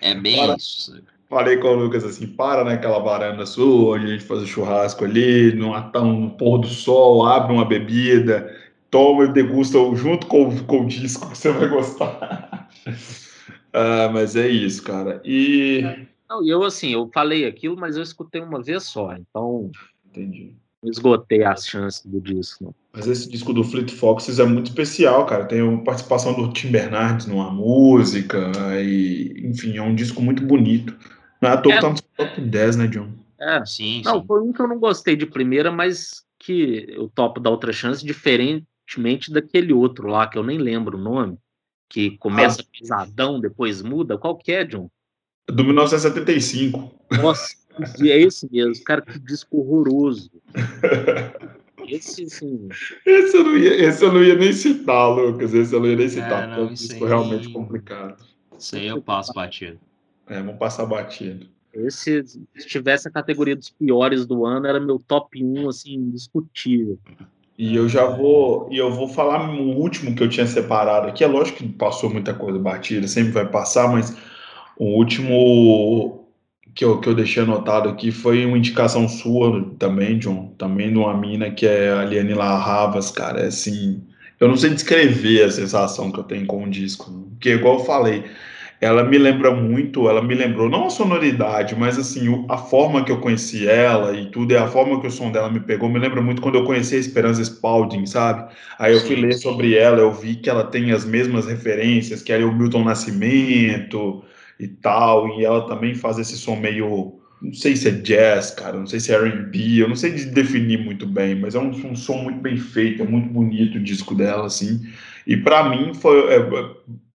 É bem para, isso. Falei com o Lucas assim, para naquela varanda sua, onde a gente faz o churrasco ali, num, um pôr do sol, abre uma bebida, toma e degusta junto com, com o disco que você vai gostar. [LAUGHS] ah, mas é isso, cara. E. Não, eu assim, eu falei aquilo, mas eu escutei uma vez só, então. Entendi esgotei as chances do disco. Não. Mas esse disco do Fleet Foxes é muito especial, cara. Tem a participação do Tim Bernardes numa música, e, enfim, é um disco muito bonito. Não é à toa é. que tá no top 10, né, John? É, sim. Não, sim. foi um que eu não gostei de primeira, mas que eu topo da outra chance, diferentemente daquele outro lá, que eu nem lembro o nome, que começa ah. pesadão, depois muda. Qual que é, John? Do 1975. Nossa, é esse mesmo, cara, que disco horroroso. Esse, sim. Esse eu, não ia, esse eu não ia nem citar, Lucas. Esse eu não ia nem citar, é, não, porque é um disco aí, realmente complicado. Isso aí eu passo batido. É, vamos passar batido. Esse, se tivesse a categoria dos piores do ano, era meu top 1, assim, indiscutível. E eu já vou, e eu vou falar o último que eu tinha separado aqui. É lógico que passou muita coisa batida, sempre vai passar, mas o último que eu, que eu deixei anotado aqui foi uma indicação sua também, John, também de uma mina que é a Liane Larravas, cara, é assim, eu não sei descrever a sensação que eu tenho com o disco, porque igual eu falei, ela me lembra muito, ela me lembrou, não a sonoridade, mas assim, a forma que eu conheci ela e tudo, e a forma que o som dela me pegou, me lembra muito quando eu conheci a Esperança Spalding, sabe? Aí eu fui ler sobre ela, eu vi que ela tem as mesmas referências, que é o Milton Nascimento, e tal, e ela também faz esse som meio, não sei se é jazz, cara, não sei se é R&B, eu não sei definir muito bem, mas é um, um, som muito bem feito, é muito bonito o disco dela, assim, e para mim foi, é,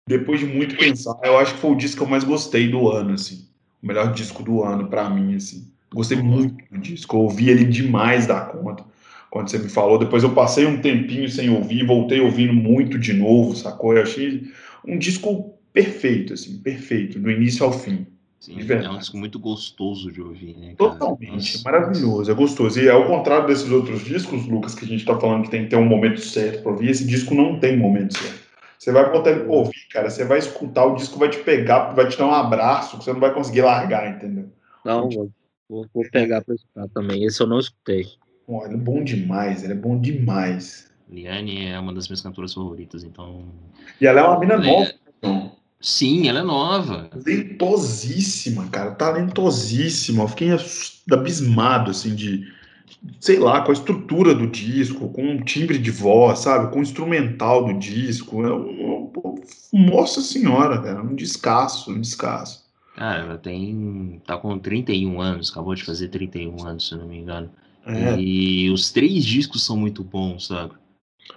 depois de muito pensar, eu acho que foi o disco que eu mais gostei do ano, assim, o melhor disco do ano para mim, assim, gostei muito do disco, eu ouvi ele demais da conta, quando você me falou, depois eu passei um tempinho sem ouvir, voltei ouvindo muito de novo, sacou? Eu achei um disco perfeito, assim, perfeito, do início ao fim. Sim, é um disco muito gostoso de ouvir, né? Cara? Totalmente, Nossa. maravilhoso, é gostoso. E ao contrário desses outros discos, Lucas, que a gente tá falando que tem que ter um momento certo para ouvir, esse disco não tem momento certo. Você vai botar ele pra ouvir, cara, você vai escutar, o disco vai te pegar, vai te dar um abraço, que você não vai conseguir largar, entendeu? Não, vou, vou pegar pra escutar também. Esse eu não escutei. Ele é bom demais, ele é bom demais. Liane é uma das minhas cantoras favoritas, então. E ela é uma mina nova. Então. Sim, ela é nova. Talentosíssima, cara, talentosíssima. Eu fiquei abismado, assim, de, sei lá, com a estrutura do disco, com o timbre de voz, sabe, com o instrumental do disco. É um, nossa senhora, cara, um descasso, um descasso. Cara, ela tem. tá com 31 anos, acabou de fazer 31 anos, se eu não me engano. É. E os três discos são muito bons, sabe?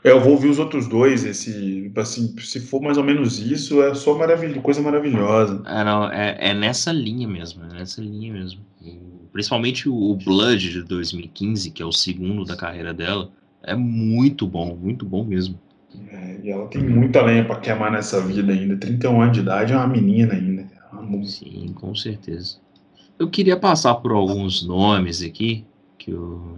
É, eu vou ouvir os outros dois, esse, assim, se for mais ou menos isso, é só maravilhoso, coisa maravilhosa. É, não, é, é nessa linha mesmo, é nessa linha mesmo. Principalmente o Blood de 2015, que é o segundo da carreira dela, é muito bom, muito bom mesmo. É, e ela tem muita lenha para queimar nessa vida ainda. 31 anos de idade é uma menina ainda. É uma... Sim, com certeza. Eu queria passar por alguns nomes aqui que eu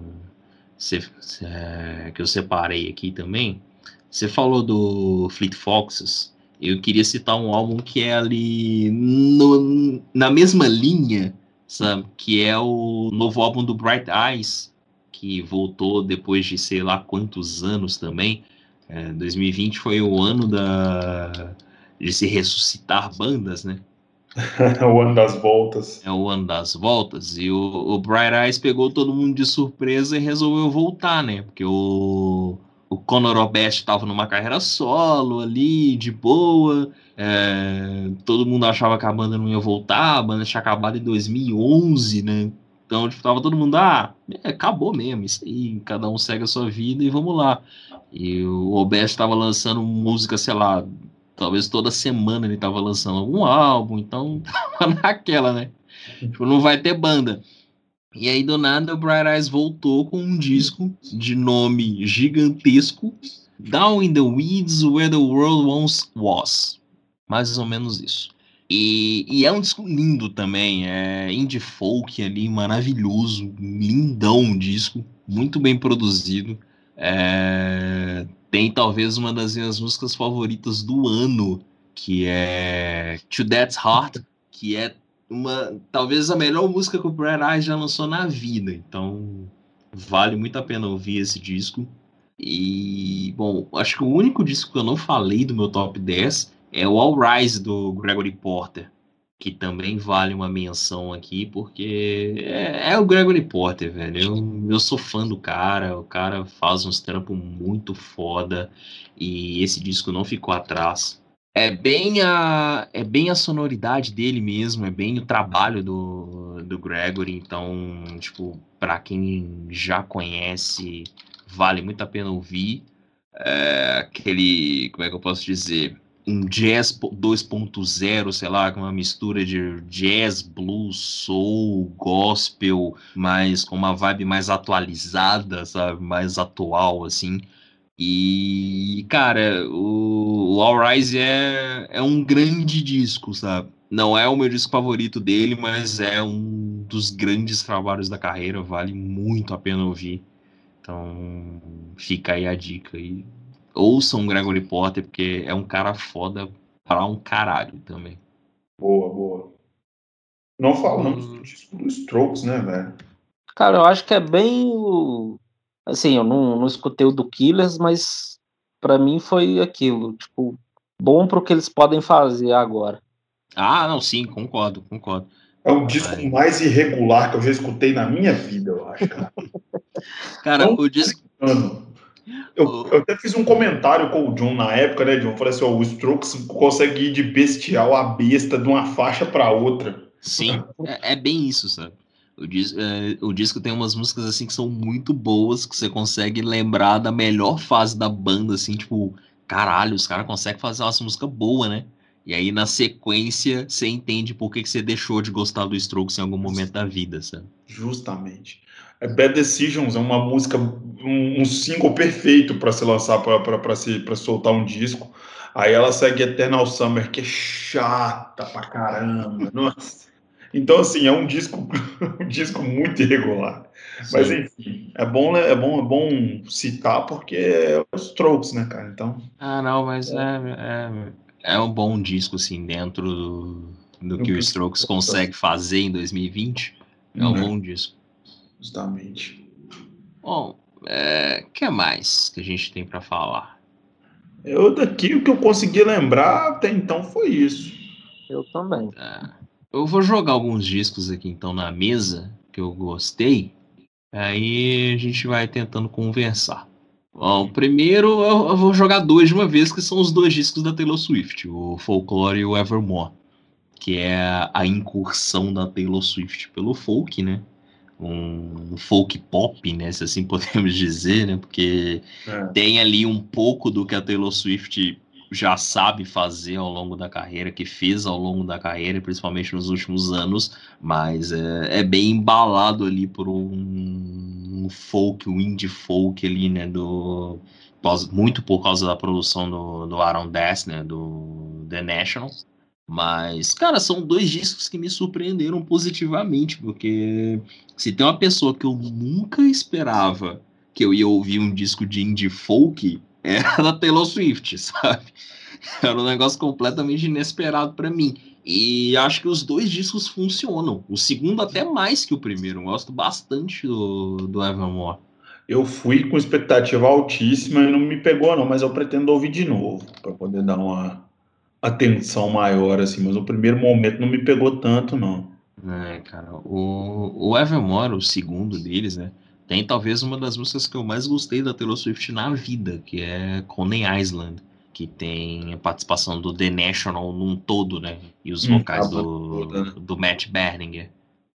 é, que eu separei aqui também. Você falou do Fleet Foxes. Eu queria citar um álbum que é ali no, na mesma linha, sabe? Que é o novo álbum do Bright Eyes, que voltou depois de sei lá quantos anos também. É, 2020 foi o ano da de se ressuscitar bandas, né? [LAUGHS] o ano das voltas. É o ano das voltas. E o, o Bright Eyes pegou todo mundo de surpresa e resolveu voltar, né? Porque o, o Conor Oberst estava numa carreira solo ali, de boa. É, todo mundo achava que a banda não ia voltar, a banda tinha acabado em 2011, né? Então, tipo, tava todo mundo, ah, é, acabou mesmo, isso aí, cada um segue a sua vida e vamos lá. E o Oberst estava lançando música, sei lá, talvez toda semana ele tava lançando algum álbum, então [LAUGHS] tava naquela, né? Tipo, não vai ter banda. E aí, do nada, o Bright Eyes voltou com um disco de nome gigantesco, Down in the Weeds Where the World Once Was. Mais ou menos isso. E, e, é um disco lindo também, é indie folk ali, maravilhoso, lindão um disco, muito bem produzido. É, tem talvez uma das minhas músicas favoritas do ano, que é To That's Heart, que é uma talvez a melhor música que o Brad Eyes já lançou na vida. Então, vale muito a pena ouvir esse disco. E, bom, acho que o único disco que eu não falei do meu top 10 é o All Rise do Gregory Porter, que também vale uma menção aqui, porque é, é o Gregory Porter, velho. Eu, eu sou fã do cara, o cara faz uns trampos muito foda e esse disco não ficou atrás é bem a é bem a sonoridade dele mesmo, é bem o trabalho do, do Gregory, então, tipo, para quem já conhece, vale muito a pena ouvir. É, aquele, como é que eu posso dizer, um jazz 2.0, sei lá, com uma mistura de jazz, blues, soul, gospel, mas com uma vibe mais atualizada, sabe, mais atual assim. E, cara, o, o All Rise é, é um grande disco, sabe? Não é o meu disco favorito dele, mas é um dos grandes trabalhos da carreira, vale muito a pena ouvir. Então, fica aí a dica. E ouçam Gregory Potter, porque é um cara foda para um caralho também. Boa, boa. Não falamos hum. do disco do Strokes, né, velho? Cara, eu acho que é bem o Assim, eu não, não escutei o do Killers, mas para mim foi aquilo, tipo, bom pro que eles podem fazer agora. Ah, não, sim, concordo, concordo. É o disco Ai. mais irregular que eu já escutei na minha vida, eu acho, cara. [LAUGHS] cara, não, o disco. Eu, eu, até fiz um comentário com o John na época, né, John? Eu falei assim: ó, o Strokes consegue ir de bestial a besta de uma faixa para outra. Sim, é, é, bem isso, sabe? O, dis é, o disco tem umas músicas assim que são muito boas, que você consegue lembrar da melhor fase da banda, assim, tipo, caralho, os caras conseguem fazer uma música boa, né? E aí, na sequência, você entende por que, que você deixou de gostar do Strokes em algum momento da vida, sabe? Justamente. É Bad Decisions é uma música, um, um single perfeito para se lançar, para soltar um disco. Aí ela segue Eternal Summer, que é chata pra caramba. [LAUGHS] Nossa. Então, assim, é um disco, [LAUGHS] um disco muito irregular. Sim. Mas, enfim, é bom, né, é bom, é bom citar porque é os Strokes, né, cara? Então. Ah, não, mas é, é, é um bom disco, assim, dentro do, do que o Strokes consegue fazer em 2020. É um uhum. bom disco. Justamente. Bom, o é, que mais que a gente tem para falar? Eu daqui, o que eu consegui lembrar até então foi isso. Eu também. É. Eu vou jogar alguns discos aqui então na mesa que eu gostei. Aí a gente vai tentando conversar. Bom, primeiro eu, vou jogar dois de uma vez, que são os dois discos da Taylor Swift, o Folklore e o Evermore, que é a incursão da Taylor Swift pelo folk, né? Um folk pop, né? Se assim [LAUGHS] podemos dizer, né? Porque é. tem ali um pouco do que a Taylor Swift já sabe fazer ao longo da carreira, que fez ao longo da carreira, principalmente nos últimos anos, mas é, é bem embalado ali por um, um, folk, um indie folk ali, né, do, muito por causa da produção do, do Aaron Dessner, do The National, mas, cara, são dois discos que me surpreenderam positivamente, porque se tem uma pessoa que eu nunca esperava que eu ia ouvir um disco de indie folk, [LAUGHS] era da Taylor Swift, sabe? Era um negócio completamente inesperado para mim. E acho que os dois discos funcionam. O segundo até mais que o primeiro. Eu gosto bastante do, do Evermore. Eu fui com expectativa altíssima e não me pegou não, mas eu pretendo ouvir de novo para poder dar uma atenção maior, assim, mas o primeiro momento não me pegou tanto, não. É, cara, o, o Evermore, o segundo deles, né? Tem talvez uma das músicas que eu mais gostei da Taylor Swift na vida, que é Coney Island, que tem a participação do The National num todo, né? E os hum, vocais do, né? do Matt Berninger.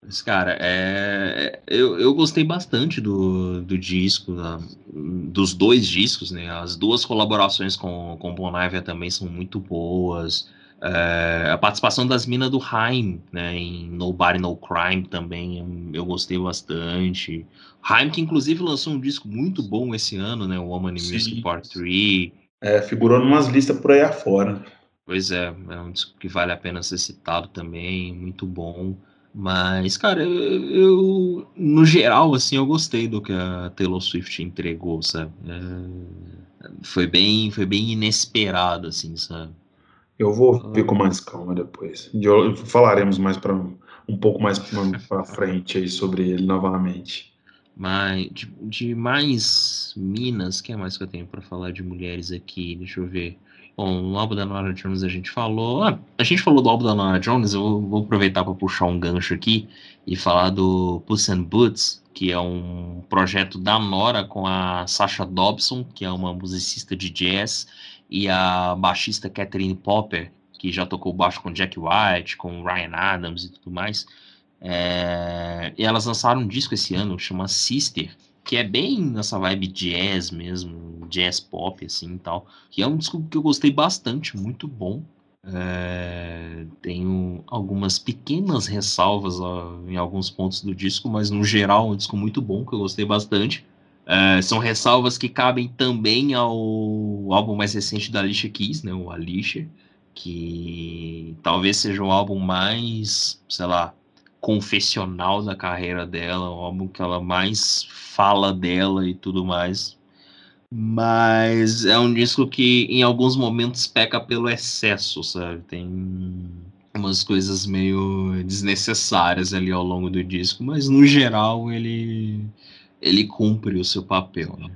Mas, cara, é, eu, eu gostei bastante do, do disco, da, dos dois discos, né? As duas colaborações com, com Bon Iver também são muito boas. É, a participação das minas do Haim, né? Em Nobody No Crime também, eu gostei bastante. Haim, que inclusive lançou um disco muito bom esse ano, né? O Woman in Music Part 3. É, figurou em umas listas por aí afora. Pois é, é um disco que vale a pena ser citado também, muito bom. Mas, cara, eu, eu, no geral, assim, eu gostei do que a Taylor Swift entregou, sabe? É, foi bem, foi bem inesperado, assim, sabe? Eu vou ver com mais calma depois. falaremos mais para um pouco mais para frente aí sobre ele novamente. Mas de, de mais minas, que é mais que eu tenho para falar de mulheres aqui? Deixa eu ver. Bom, o álbum da Nora Jones a gente falou. Ah, a gente falou do álbum da Nora Jones, eu vou, vou aproveitar para puxar um gancho aqui e falar do Puss and Boots, que é um projeto da Nora com a Sasha Dobson, que é uma musicista de jazz, e a baixista Catherine Popper, que já tocou baixo com Jack White, com Ryan Adams e tudo mais. É... E elas lançaram um disco esse ano, chama Sister, que é bem nessa vibe jazz mesmo, jazz pop, assim e tal. Que é um disco que eu gostei bastante, muito bom. É, tenho algumas pequenas ressalvas ó, em alguns pontos do disco, mas no geral é um disco muito bom que eu gostei bastante. É, são ressalvas que cabem também ao álbum mais recente da Alicia Keys, né, o Alicia, que talvez seja o álbum mais, sei lá, confessional da carreira dela, o álbum que ela mais fala dela e tudo mais. Mas é um disco que em alguns momentos peca pelo excesso, sabe? Tem umas coisas meio desnecessárias ali ao longo do disco, mas no geral ele ele cumpre o seu papel, né?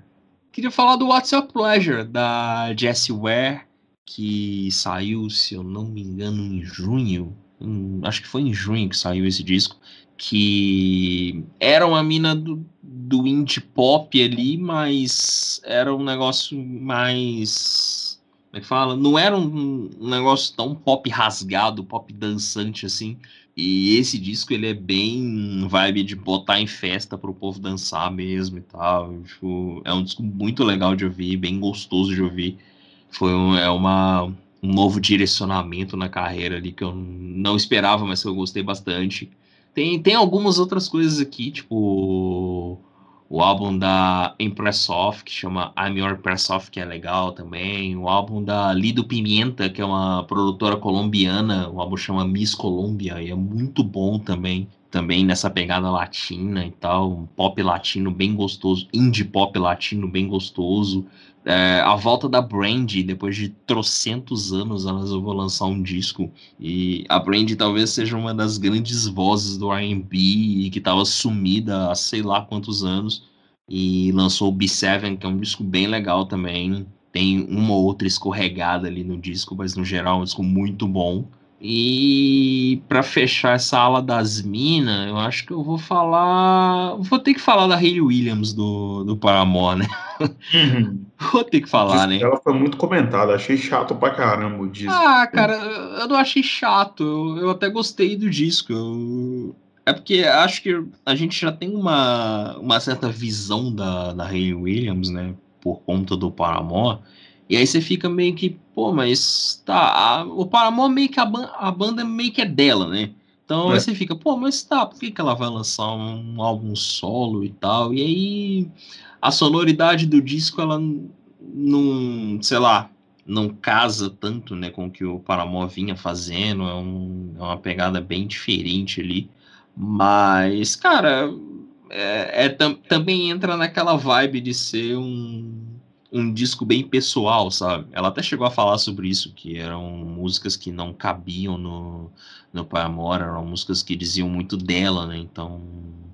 Queria falar do What's Your Pleasure da Jessie Ware, que saiu, se eu não me engano, em junho. Hum, acho que foi em junho que saiu esse disco que era uma mina do, do indie pop ali, mas era um negócio mais. Como é que fala? Não era um, um negócio tão pop rasgado, pop dançante assim. E esse disco ele é bem vibe de botar em festa para o povo dançar mesmo e tal. Tipo, é um disco muito legal de ouvir, bem gostoso de ouvir. Foi um, é uma, um novo direcionamento na carreira ali que eu não esperava, mas que eu gostei bastante. Tem, tem algumas outras coisas aqui, tipo o álbum da Impressoft, que chama I'm Your Impressoft, que é legal também. O álbum da Lido Pimenta, que é uma produtora colombiana. O álbum chama Miss Colômbia e é muito bom também. Também nessa pegada latina e tal. Um pop latino bem gostoso. Indie pop latino bem gostoso. É, a volta da Brandy, depois de trocentos anos, ela resolveu lançar um disco. E a Brandy talvez seja uma das grandes vozes do RB que estava sumida há sei lá quantos anos. E lançou o B7, que é um disco bem legal também. Tem uma ou outra escorregada ali no disco, mas no geral é um disco muito bom. E para fechar essa ala das minas, eu acho que eu vou falar. Vou ter que falar da Hayley Williams do, do Paramore, né? Uhum. [LAUGHS] Vou ter que falar, né? Ela foi muito comentada, achei chato pra caramba o disco. Ah, cara, eu não achei chato, eu, eu até gostei do disco. Eu... É porque acho que a gente já tem uma, uma certa visão da, da Hayley Williams, né? Por conta do Paramore. E aí você fica meio que, pô, mas tá, a, o Paramore meio que a, a, banda meio que é dela, né? Então é. aí você fica, pô, mas tá, por que, que ela vai lançar um álbum solo e tal? E aí a sonoridade do disco, ela não, sei lá, não casa tanto, né, com o que o Paramore vinha fazendo, é, um, é uma pegada bem diferente ali. Mas, cara, é, é tam, também entra naquela vibe de ser um um disco bem pessoal, sabe? Ela até chegou a falar sobre isso, que eram músicas que não cabiam no, no Paramore, eram músicas que diziam muito dela, né? Então.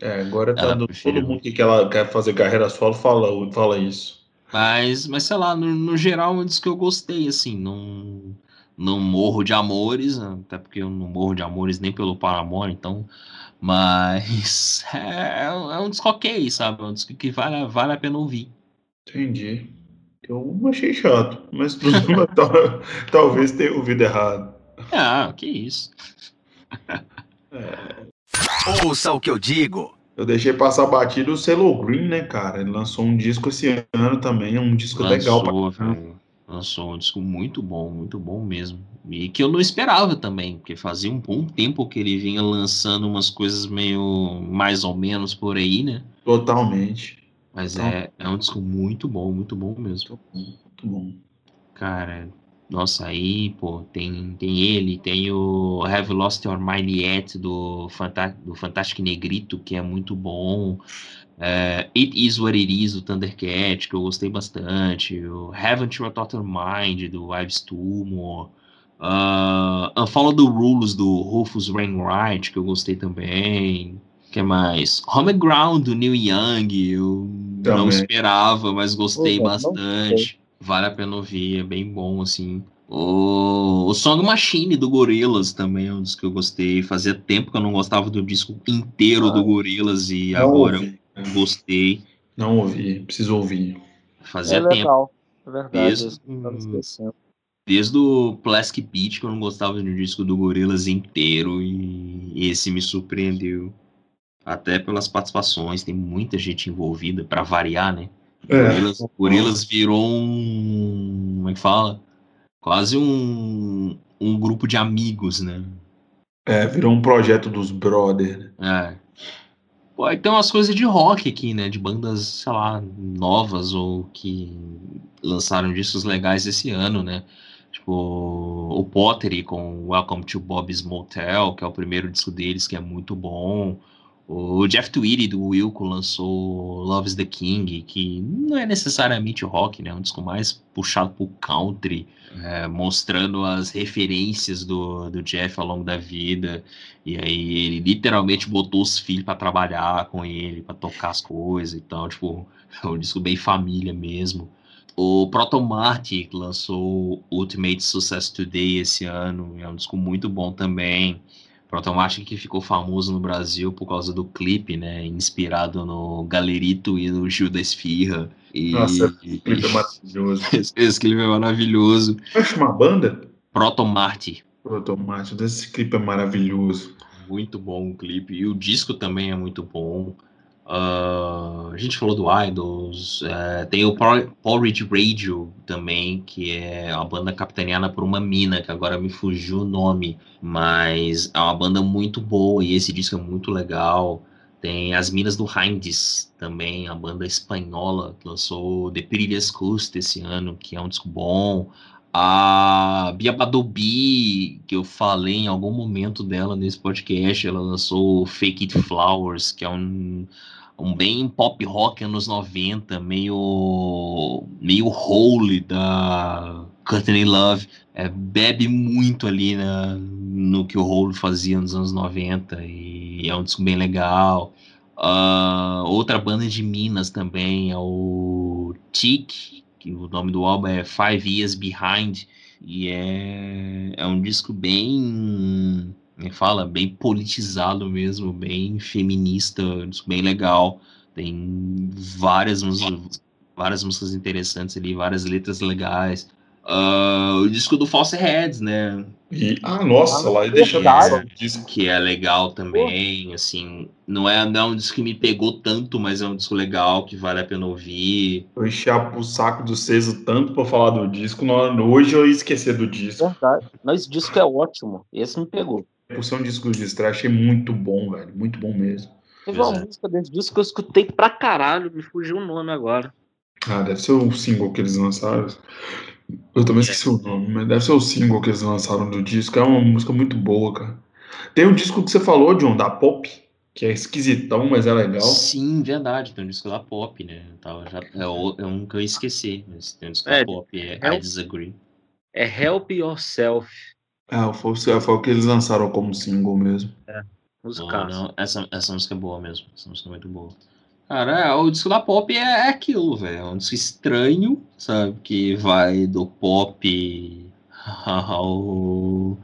É, agora tá todo mundo que ela quer fazer carreira solo fala, fala isso. Mas, mas sei lá, no, no geral é um disco que eu gostei, assim, não, não morro de amores, até porque eu não morro de amores nem pelo Paramore, então. Mas [LAUGHS] é, é um disco ok, sabe? É um disco que vale, vale a pena ouvir. Entendi. Eu achei chato, mas talvez tenha ouvido errado. Ah, que isso. É. Ouça o que eu digo. Eu deixei passar batido o Selo Green, né, cara? Ele lançou um disco esse ano também, um disco lançou, legal pra Lançou um disco muito bom, muito bom mesmo. E que eu não esperava também, porque fazia um bom tempo que ele vinha lançando umas coisas meio mais ou menos por aí, né? Totalmente. Mas é, é um disco muito bom, muito bom mesmo. Muito bom. Muito bom. Cara, nossa, aí, pô, tem, tem ele, tem o Have Lost Your Mind Yet do, Fanta do Fantástico Negrito, que é muito bom. É, It Is What It Is do Thundercat, que eu gostei bastante. O Haven't You Thought Your Mind do Ives Tumor. Uh, Unfollow the Rules do Rufus Wainwright, que eu gostei também. que mais? Home Ground do Neil Young, eu também. não esperava, mas gostei bastante. Vale a pena ouvir, é bem bom, assim. O, o Song Machine do Gorillaz também é um dos que eu gostei. Fazia tempo que eu não gostava do disco inteiro ah, do Gorillaz e agora ouvi. eu gostei. Não ouvi, preciso ouvir. Fazia é tempo. é verdade. Desde, desde o Plastic Beach que eu não gostava do disco do Gorillaz inteiro e esse me surpreendeu. Até pelas participações, tem muita gente envolvida, para variar, né? É. Gorilas, virou um. Como é que fala? Quase um, um grupo de amigos, né? É, virou um projeto dos brothers. É. Pô, aí tem umas coisas de rock aqui, né? De bandas, sei lá, novas ou que lançaram discos legais esse ano, né? Tipo, o Pottery com Welcome to Bob's Motel, que é o primeiro disco deles, que é muito bom. O Jeff Tweedy do Wilco lançou Love's the King, que não é necessariamente rock, né? É um disco mais puxado pro country, é, mostrando as referências do, do Jeff ao longo da vida. E aí ele literalmente botou os filhos para trabalhar com ele, para tocar as coisas e tal. Tipo, [LAUGHS] é um disco bem família mesmo. O Proto Marty lançou Ultimate Success Today esse ano, é um disco muito bom também. Protomatic que ficou famoso no Brasil por causa do clipe, né? Inspirado no Galerito e no Gil da Esfirra. E... Nossa, esse clipe é maravilhoso. [LAUGHS] esse, esse clipe é maravilhoso. É uma banda? Protomarte. Protomarte, esse clipe é maravilhoso. Muito bom o clipe. E o disco também é muito bom. Uh, a gente falou do Idols, uh, tem o Porridge Radio também, que é uma banda capitaneada por uma mina, que agora me fugiu o nome, mas é uma banda muito boa e esse disco é muito legal. Tem as Minas do Hinds também, a banda espanhola, que lançou The Perilous Coast esse ano, que é um disco bom. A Bia Badobi, que eu falei em algum momento dela nesse podcast, ela lançou Fake It Flowers, que é um um bem pop rock anos 90, meio meio holy da Courtney Love, é, bebe muito ali na, no que o Hole fazia nos anos 90 e é um disco bem legal. Uh, outra banda de Minas também é o Tic, que o nome do álbum é Five Years Behind, e é, é um disco bem me fala, bem politizado mesmo, bem feminista, bem legal. Tem várias músicas, várias músicas interessantes ali, várias letras legais. Uh, o disco do False Heads, né? E, ah, nossa, ah, lá e deixa é, disco. Que é legal também, assim, não é, não é um disco que me pegou tanto, mas é um disco legal que vale a pena ouvir. Eu enchi o saco do Ceso tanto pra falar do disco, hoje eu ia esquecer do disco. Verdade. Não, esse disco é ótimo, esse me pegou por ser um disco de estreia, achei muito bom, velho. Muito bom mesmo. Teve uma música desse disco que eu escutei pra caralho, me fugiu o nome agora. Ah, deve ser o single que eles lançaram. Eu também esqueci o nome, mas deve ser o single que eles lançaram do disco. É uma música muito boa, cara. Tem um disco que você falou, John, da Pop, que é esquisitão, mas é legal. Sim, verdade. Tem um disco da Pop, né? tava já, é, é um que eu esqueci, mas tem um disco é, da Pop, é Help, I Disagree. É Help Yourself. É, foi, foi o que eles lançaram como single mesmo. É, musical. Não, não, essa, essa música é boa mesmo. Essa música é muito boa. Cara, é, o disco da pop é, é aquilo, velho. É um disco estranho, sabe? Que vai do pop ao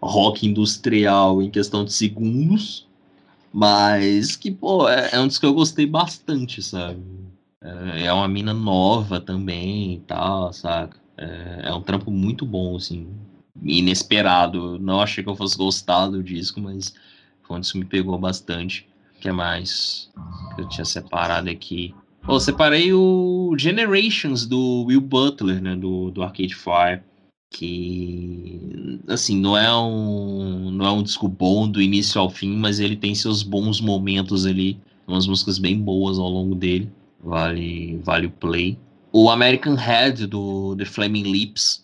rock industrial em questão de segundos, mas que, pô, é, é um disco que eu gostei bastante, sabe? É, é uma mina nova também e tal, saca? É, é um trampo muito bom, assim, inesperado. Não achei que eu fosse gostar do disco, mas foi um disco que me pegou bastante. O que mais que eu tinha separado aqui? Oh, separei o Generations do Will Butler, né, do, do Arcade Fire, que assim, não é um não é um disco bom do início ao fim, mas ele tem seus bons momentos ali, umas músicas bem boas ao longo dele. Vale vale o play. O American Head do The Flaming Lips,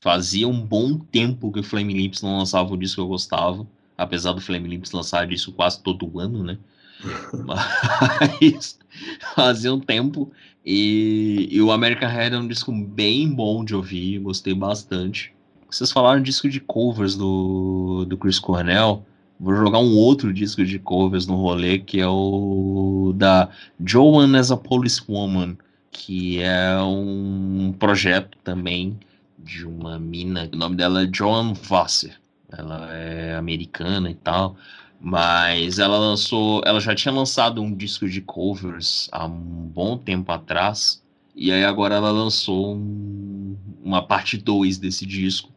fazia um bom tempo que o Flaming Lips não lançava o disco que eu gostava, apesar do Flaming Lips lançar isso quase todo ano, né? [LAUGHS] Mas [LAUGHS] fazia um tempo. E, e, o American Head é um disco bem bom de ouvir, gostei bastante. Vocês falaram disco de covers do, do Chris Cornell. Vou jogar um outro disco de covers no rolê, que é o da Joan as a Policewoman, que é um projeto também de uma mina. O nome dela é Joan Vasser. Ela é americana e tal. Mas ela lançou, ela já tinha lançado um disco de covers há um bom tempo atrás, e aí agora ela lançou um, uma parte 2 desse disco.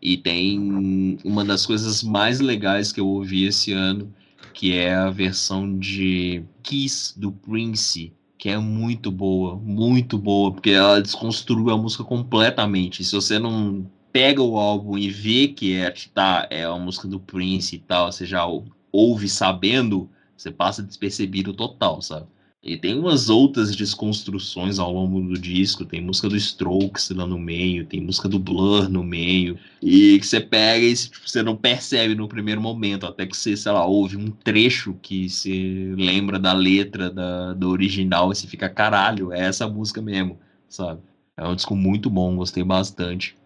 E tem uma das coisas mais legais que eu ouvi esse ano, que é a versão de Kiss do Prince, que é muito boa, muito boa, porque ela desconstruiu a música completamente. Se você não pega o álbum e vê que é, tá, é a música do Prince e tal, você já ouve sabendo, você passa despercebido total, sabe? E tem umas outras desconstruções ao longo do disco, tem música do Strokes lá no meio, tem música do Blur no meio, e que você pega e tipo, você não percebe no primeiro momento, até que você, sei lá, ouve um trecho que se lembra da letra da, do original e você fica, caralho, é essa música mesmo, sabe? É um disco muito bom, gostei bastante.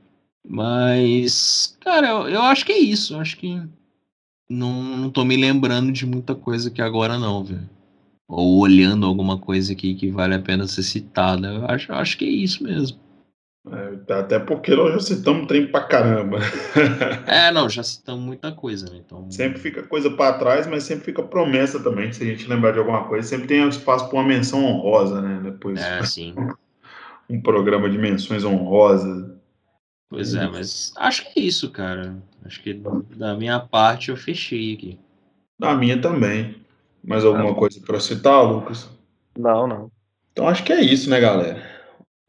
Mas, cara, eu, eu acho que é isso, eu acho que não, não tô me lembrando de muita coisa aqui agora, não, velho. Ou olhando alguma coisa aqui que vale a pena ser citada. Eu acho, eu acho que é isso mesmo. É, até porque nós já citamos trem pra caramba. [LAUGHS] é, não, já citamos muita coisa, né? Então... Sempre fica coisa para trás, mas sempre fica promessa também. Se a gente lembrar de alguma coisa, sempre tem espaço para uma menção honrosa, né? Depois. É, sim. [LAUGHS] um programa de menções honrosas. Pois é, mas acho que é isso, cara. Acho que da minha parte eu fechei aqui. Da minha também. Mais alguma coisa para citar, Lucas? Não, não. Então acho que é isso, né, galera?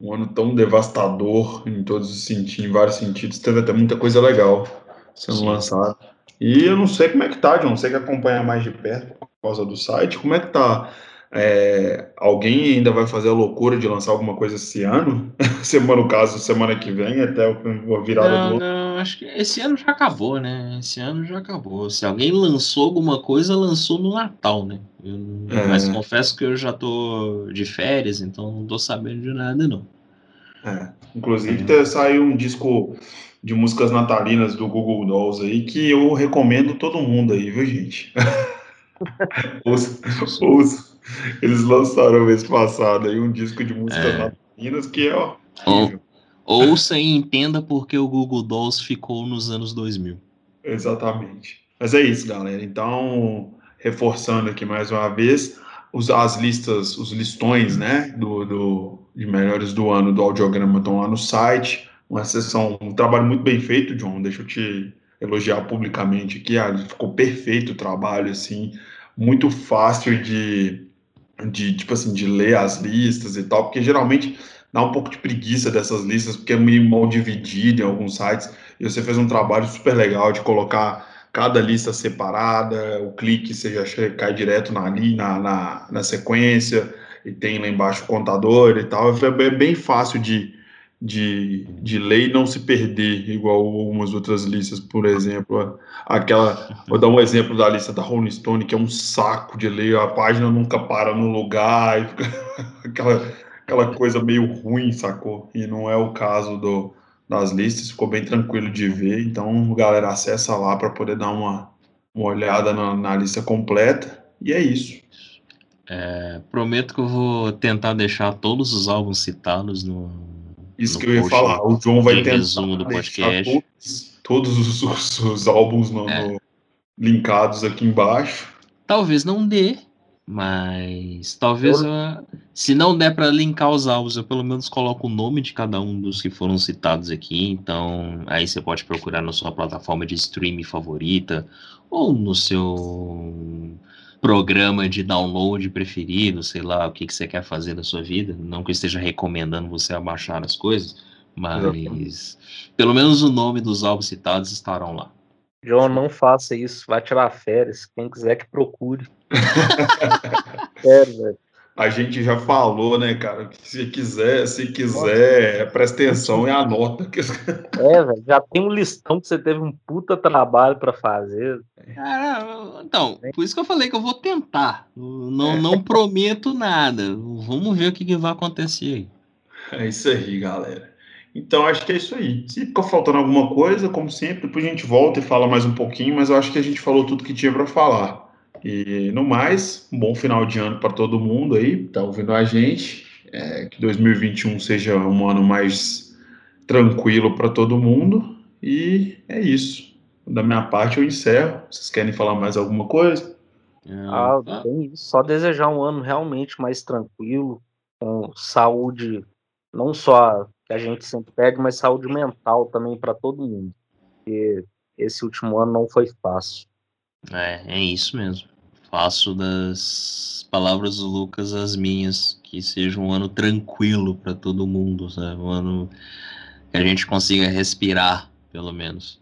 Um ano tão devastador em todos os sentidos, em vários sentidos. Teve até muita coisa legal sendo lançada. E eu não sei como é que tá, John. Você que acompanha mais de perto por causa do site. Como é que tá é, alguém ainda vai fazer a loucura de lançar alguma coisa esse ano? [LAUGHS] semana, no caso, semana que vem, até a virada não, do Não, acho que esse ano já acabou, né? Esse ano já acabou. Se alguém lançou alguma coisa, lançou no Natal, né? Eu, é. Mas confesso que eu já tô de férias, então não tô sabendo de nada, não. É. Inclusive, é. saiu um disco de músicas natalinas do Google Dolls aí que eu recomendo todo mundo aí, viu, gente? [LAUGHS] ouça, ouça, eles lançaram mês passado aí um disco de músicas é. natalinas que é ó, ouça e entenda porque o Google Dolls ficou nos anos 2000. Exatamente. Mas é isso, galera. Então, reforçando aqui mais uma vez, os, as listas, os listões, né, do, do, de melhores do ano do audiograma estão lá no site. Uma sessão, um trabalho muito bem feito, John. Deixa eu te elogiar publicamente aqui. Ah, ficou perfeito o trabalho, assim, muito fácil de, de tipo assim, de ler as listas e tal, porque geralmente dá um pouco de preguiça dessas listas, porque é meio mal dividido em alguns sites, e você fez um trabalho super legal de colocar cada lista separada, o clique já cai direto na, na, na, na sequência, e tem lá embaixo o contador e tal, é bem fácil de, de, de ler e não se perder, igual algumas outras listas, por exemplo. Aquela, vou dar um exemplo da lista da Rolling Stone, que é um saco de ler, a página nunca para no lugar, [LAUGHS] aquela, aquela coisa meio ruim, sacou? E não é o caso do, das listas, ficou bem tranquilo de ver. Então, galera, acessa lá para poder dar uma, uma olhada na, na lista completa. E é isso. É, prometo que eu vou tentar deixar todos os álbuns citados no, Isso que eu ia falar. O João vai ter resumo do podcast. Todos, todos os, os, os, álbuns no, é. no, linkados aqui embaixo. Talvez não dê, mas talvez eu... eu, se não der para linkar os álbuns, eu pelo menos coloco o nome de cada um dos que foram citados aqui. Então, aí você pode procurar na sua plataforma de streaming favorita ou no seu programa de download preferido, sei lá, o que, que você quer fazer da sua vida. Não que eu esteja recomendando você a baixar as coisas, mas Exatamente. pelo menos o nome dos álbuns citados estarão lá. João, não faça isso, vai tirar férias. Quem quiser que procure. Sério, [LAUGHS] velho. A gente já falou, né, cara? Que se quiser, se quiser, Nossa. presta atenção e anota. [LAUGHS] É, velho, já tem um listão que você teve um puta trabalho para fazer. Cara, então, por isso que eu falei que eu vou tentar. Não, não prometo nada. Vamos ver o que, que vai acontecer aí. É isso aí, galera. Então, acho que é isso aí. Se ficou faltando alguma coisa, como sempre, depois a gente volta e fala mais um pouquinho, mas eu acho que a gente falou tudo que tinha para falar. E no mais, um bom final de ano para todo mundo aí, tá ouvindo a gente. É, que 2021 seja um ano mais tranquilo para todo mundo. E é isso. Da minha parte eu encerro. Vocês querem falar mais alguma coisa? Ah, bem, só desejar um ano realmente mais tranquilo, com saúde, não só que a gente sempre pede, mas saúde mental também para todo mundo. Porque esse último ano não foi fácil. É, é isso mesmo. Faço das palavras do Lucas as minhas, que seja um ano tranquilo para todo mundo, sabe? Um ano que a gente consiga respirar, pelo menos.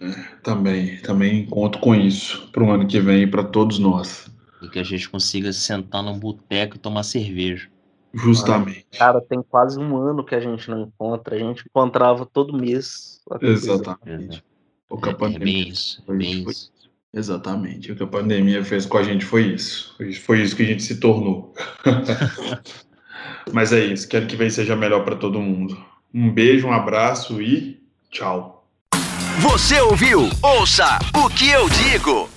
É, também, também conto com isso para o ano que vem para todos nós. E que a gente consiga sentar num boteco e tomar cerveja. Justamente. Cara, tem quase um ano que a gente não encontra. A gente encontrava todo mês. Exatamente. O que a pandemia é bem isso, foi, bem foi, isso. Exatamente. O que a pandemia fez com a gente foi isso. Foi isso que a gente se tornou. [LAUGHS] Mas é isso. Quero que vem seja melhor para todo mundo. Um beijo, um abraço e tchau. Você ouviu? Ouça o que eu digo.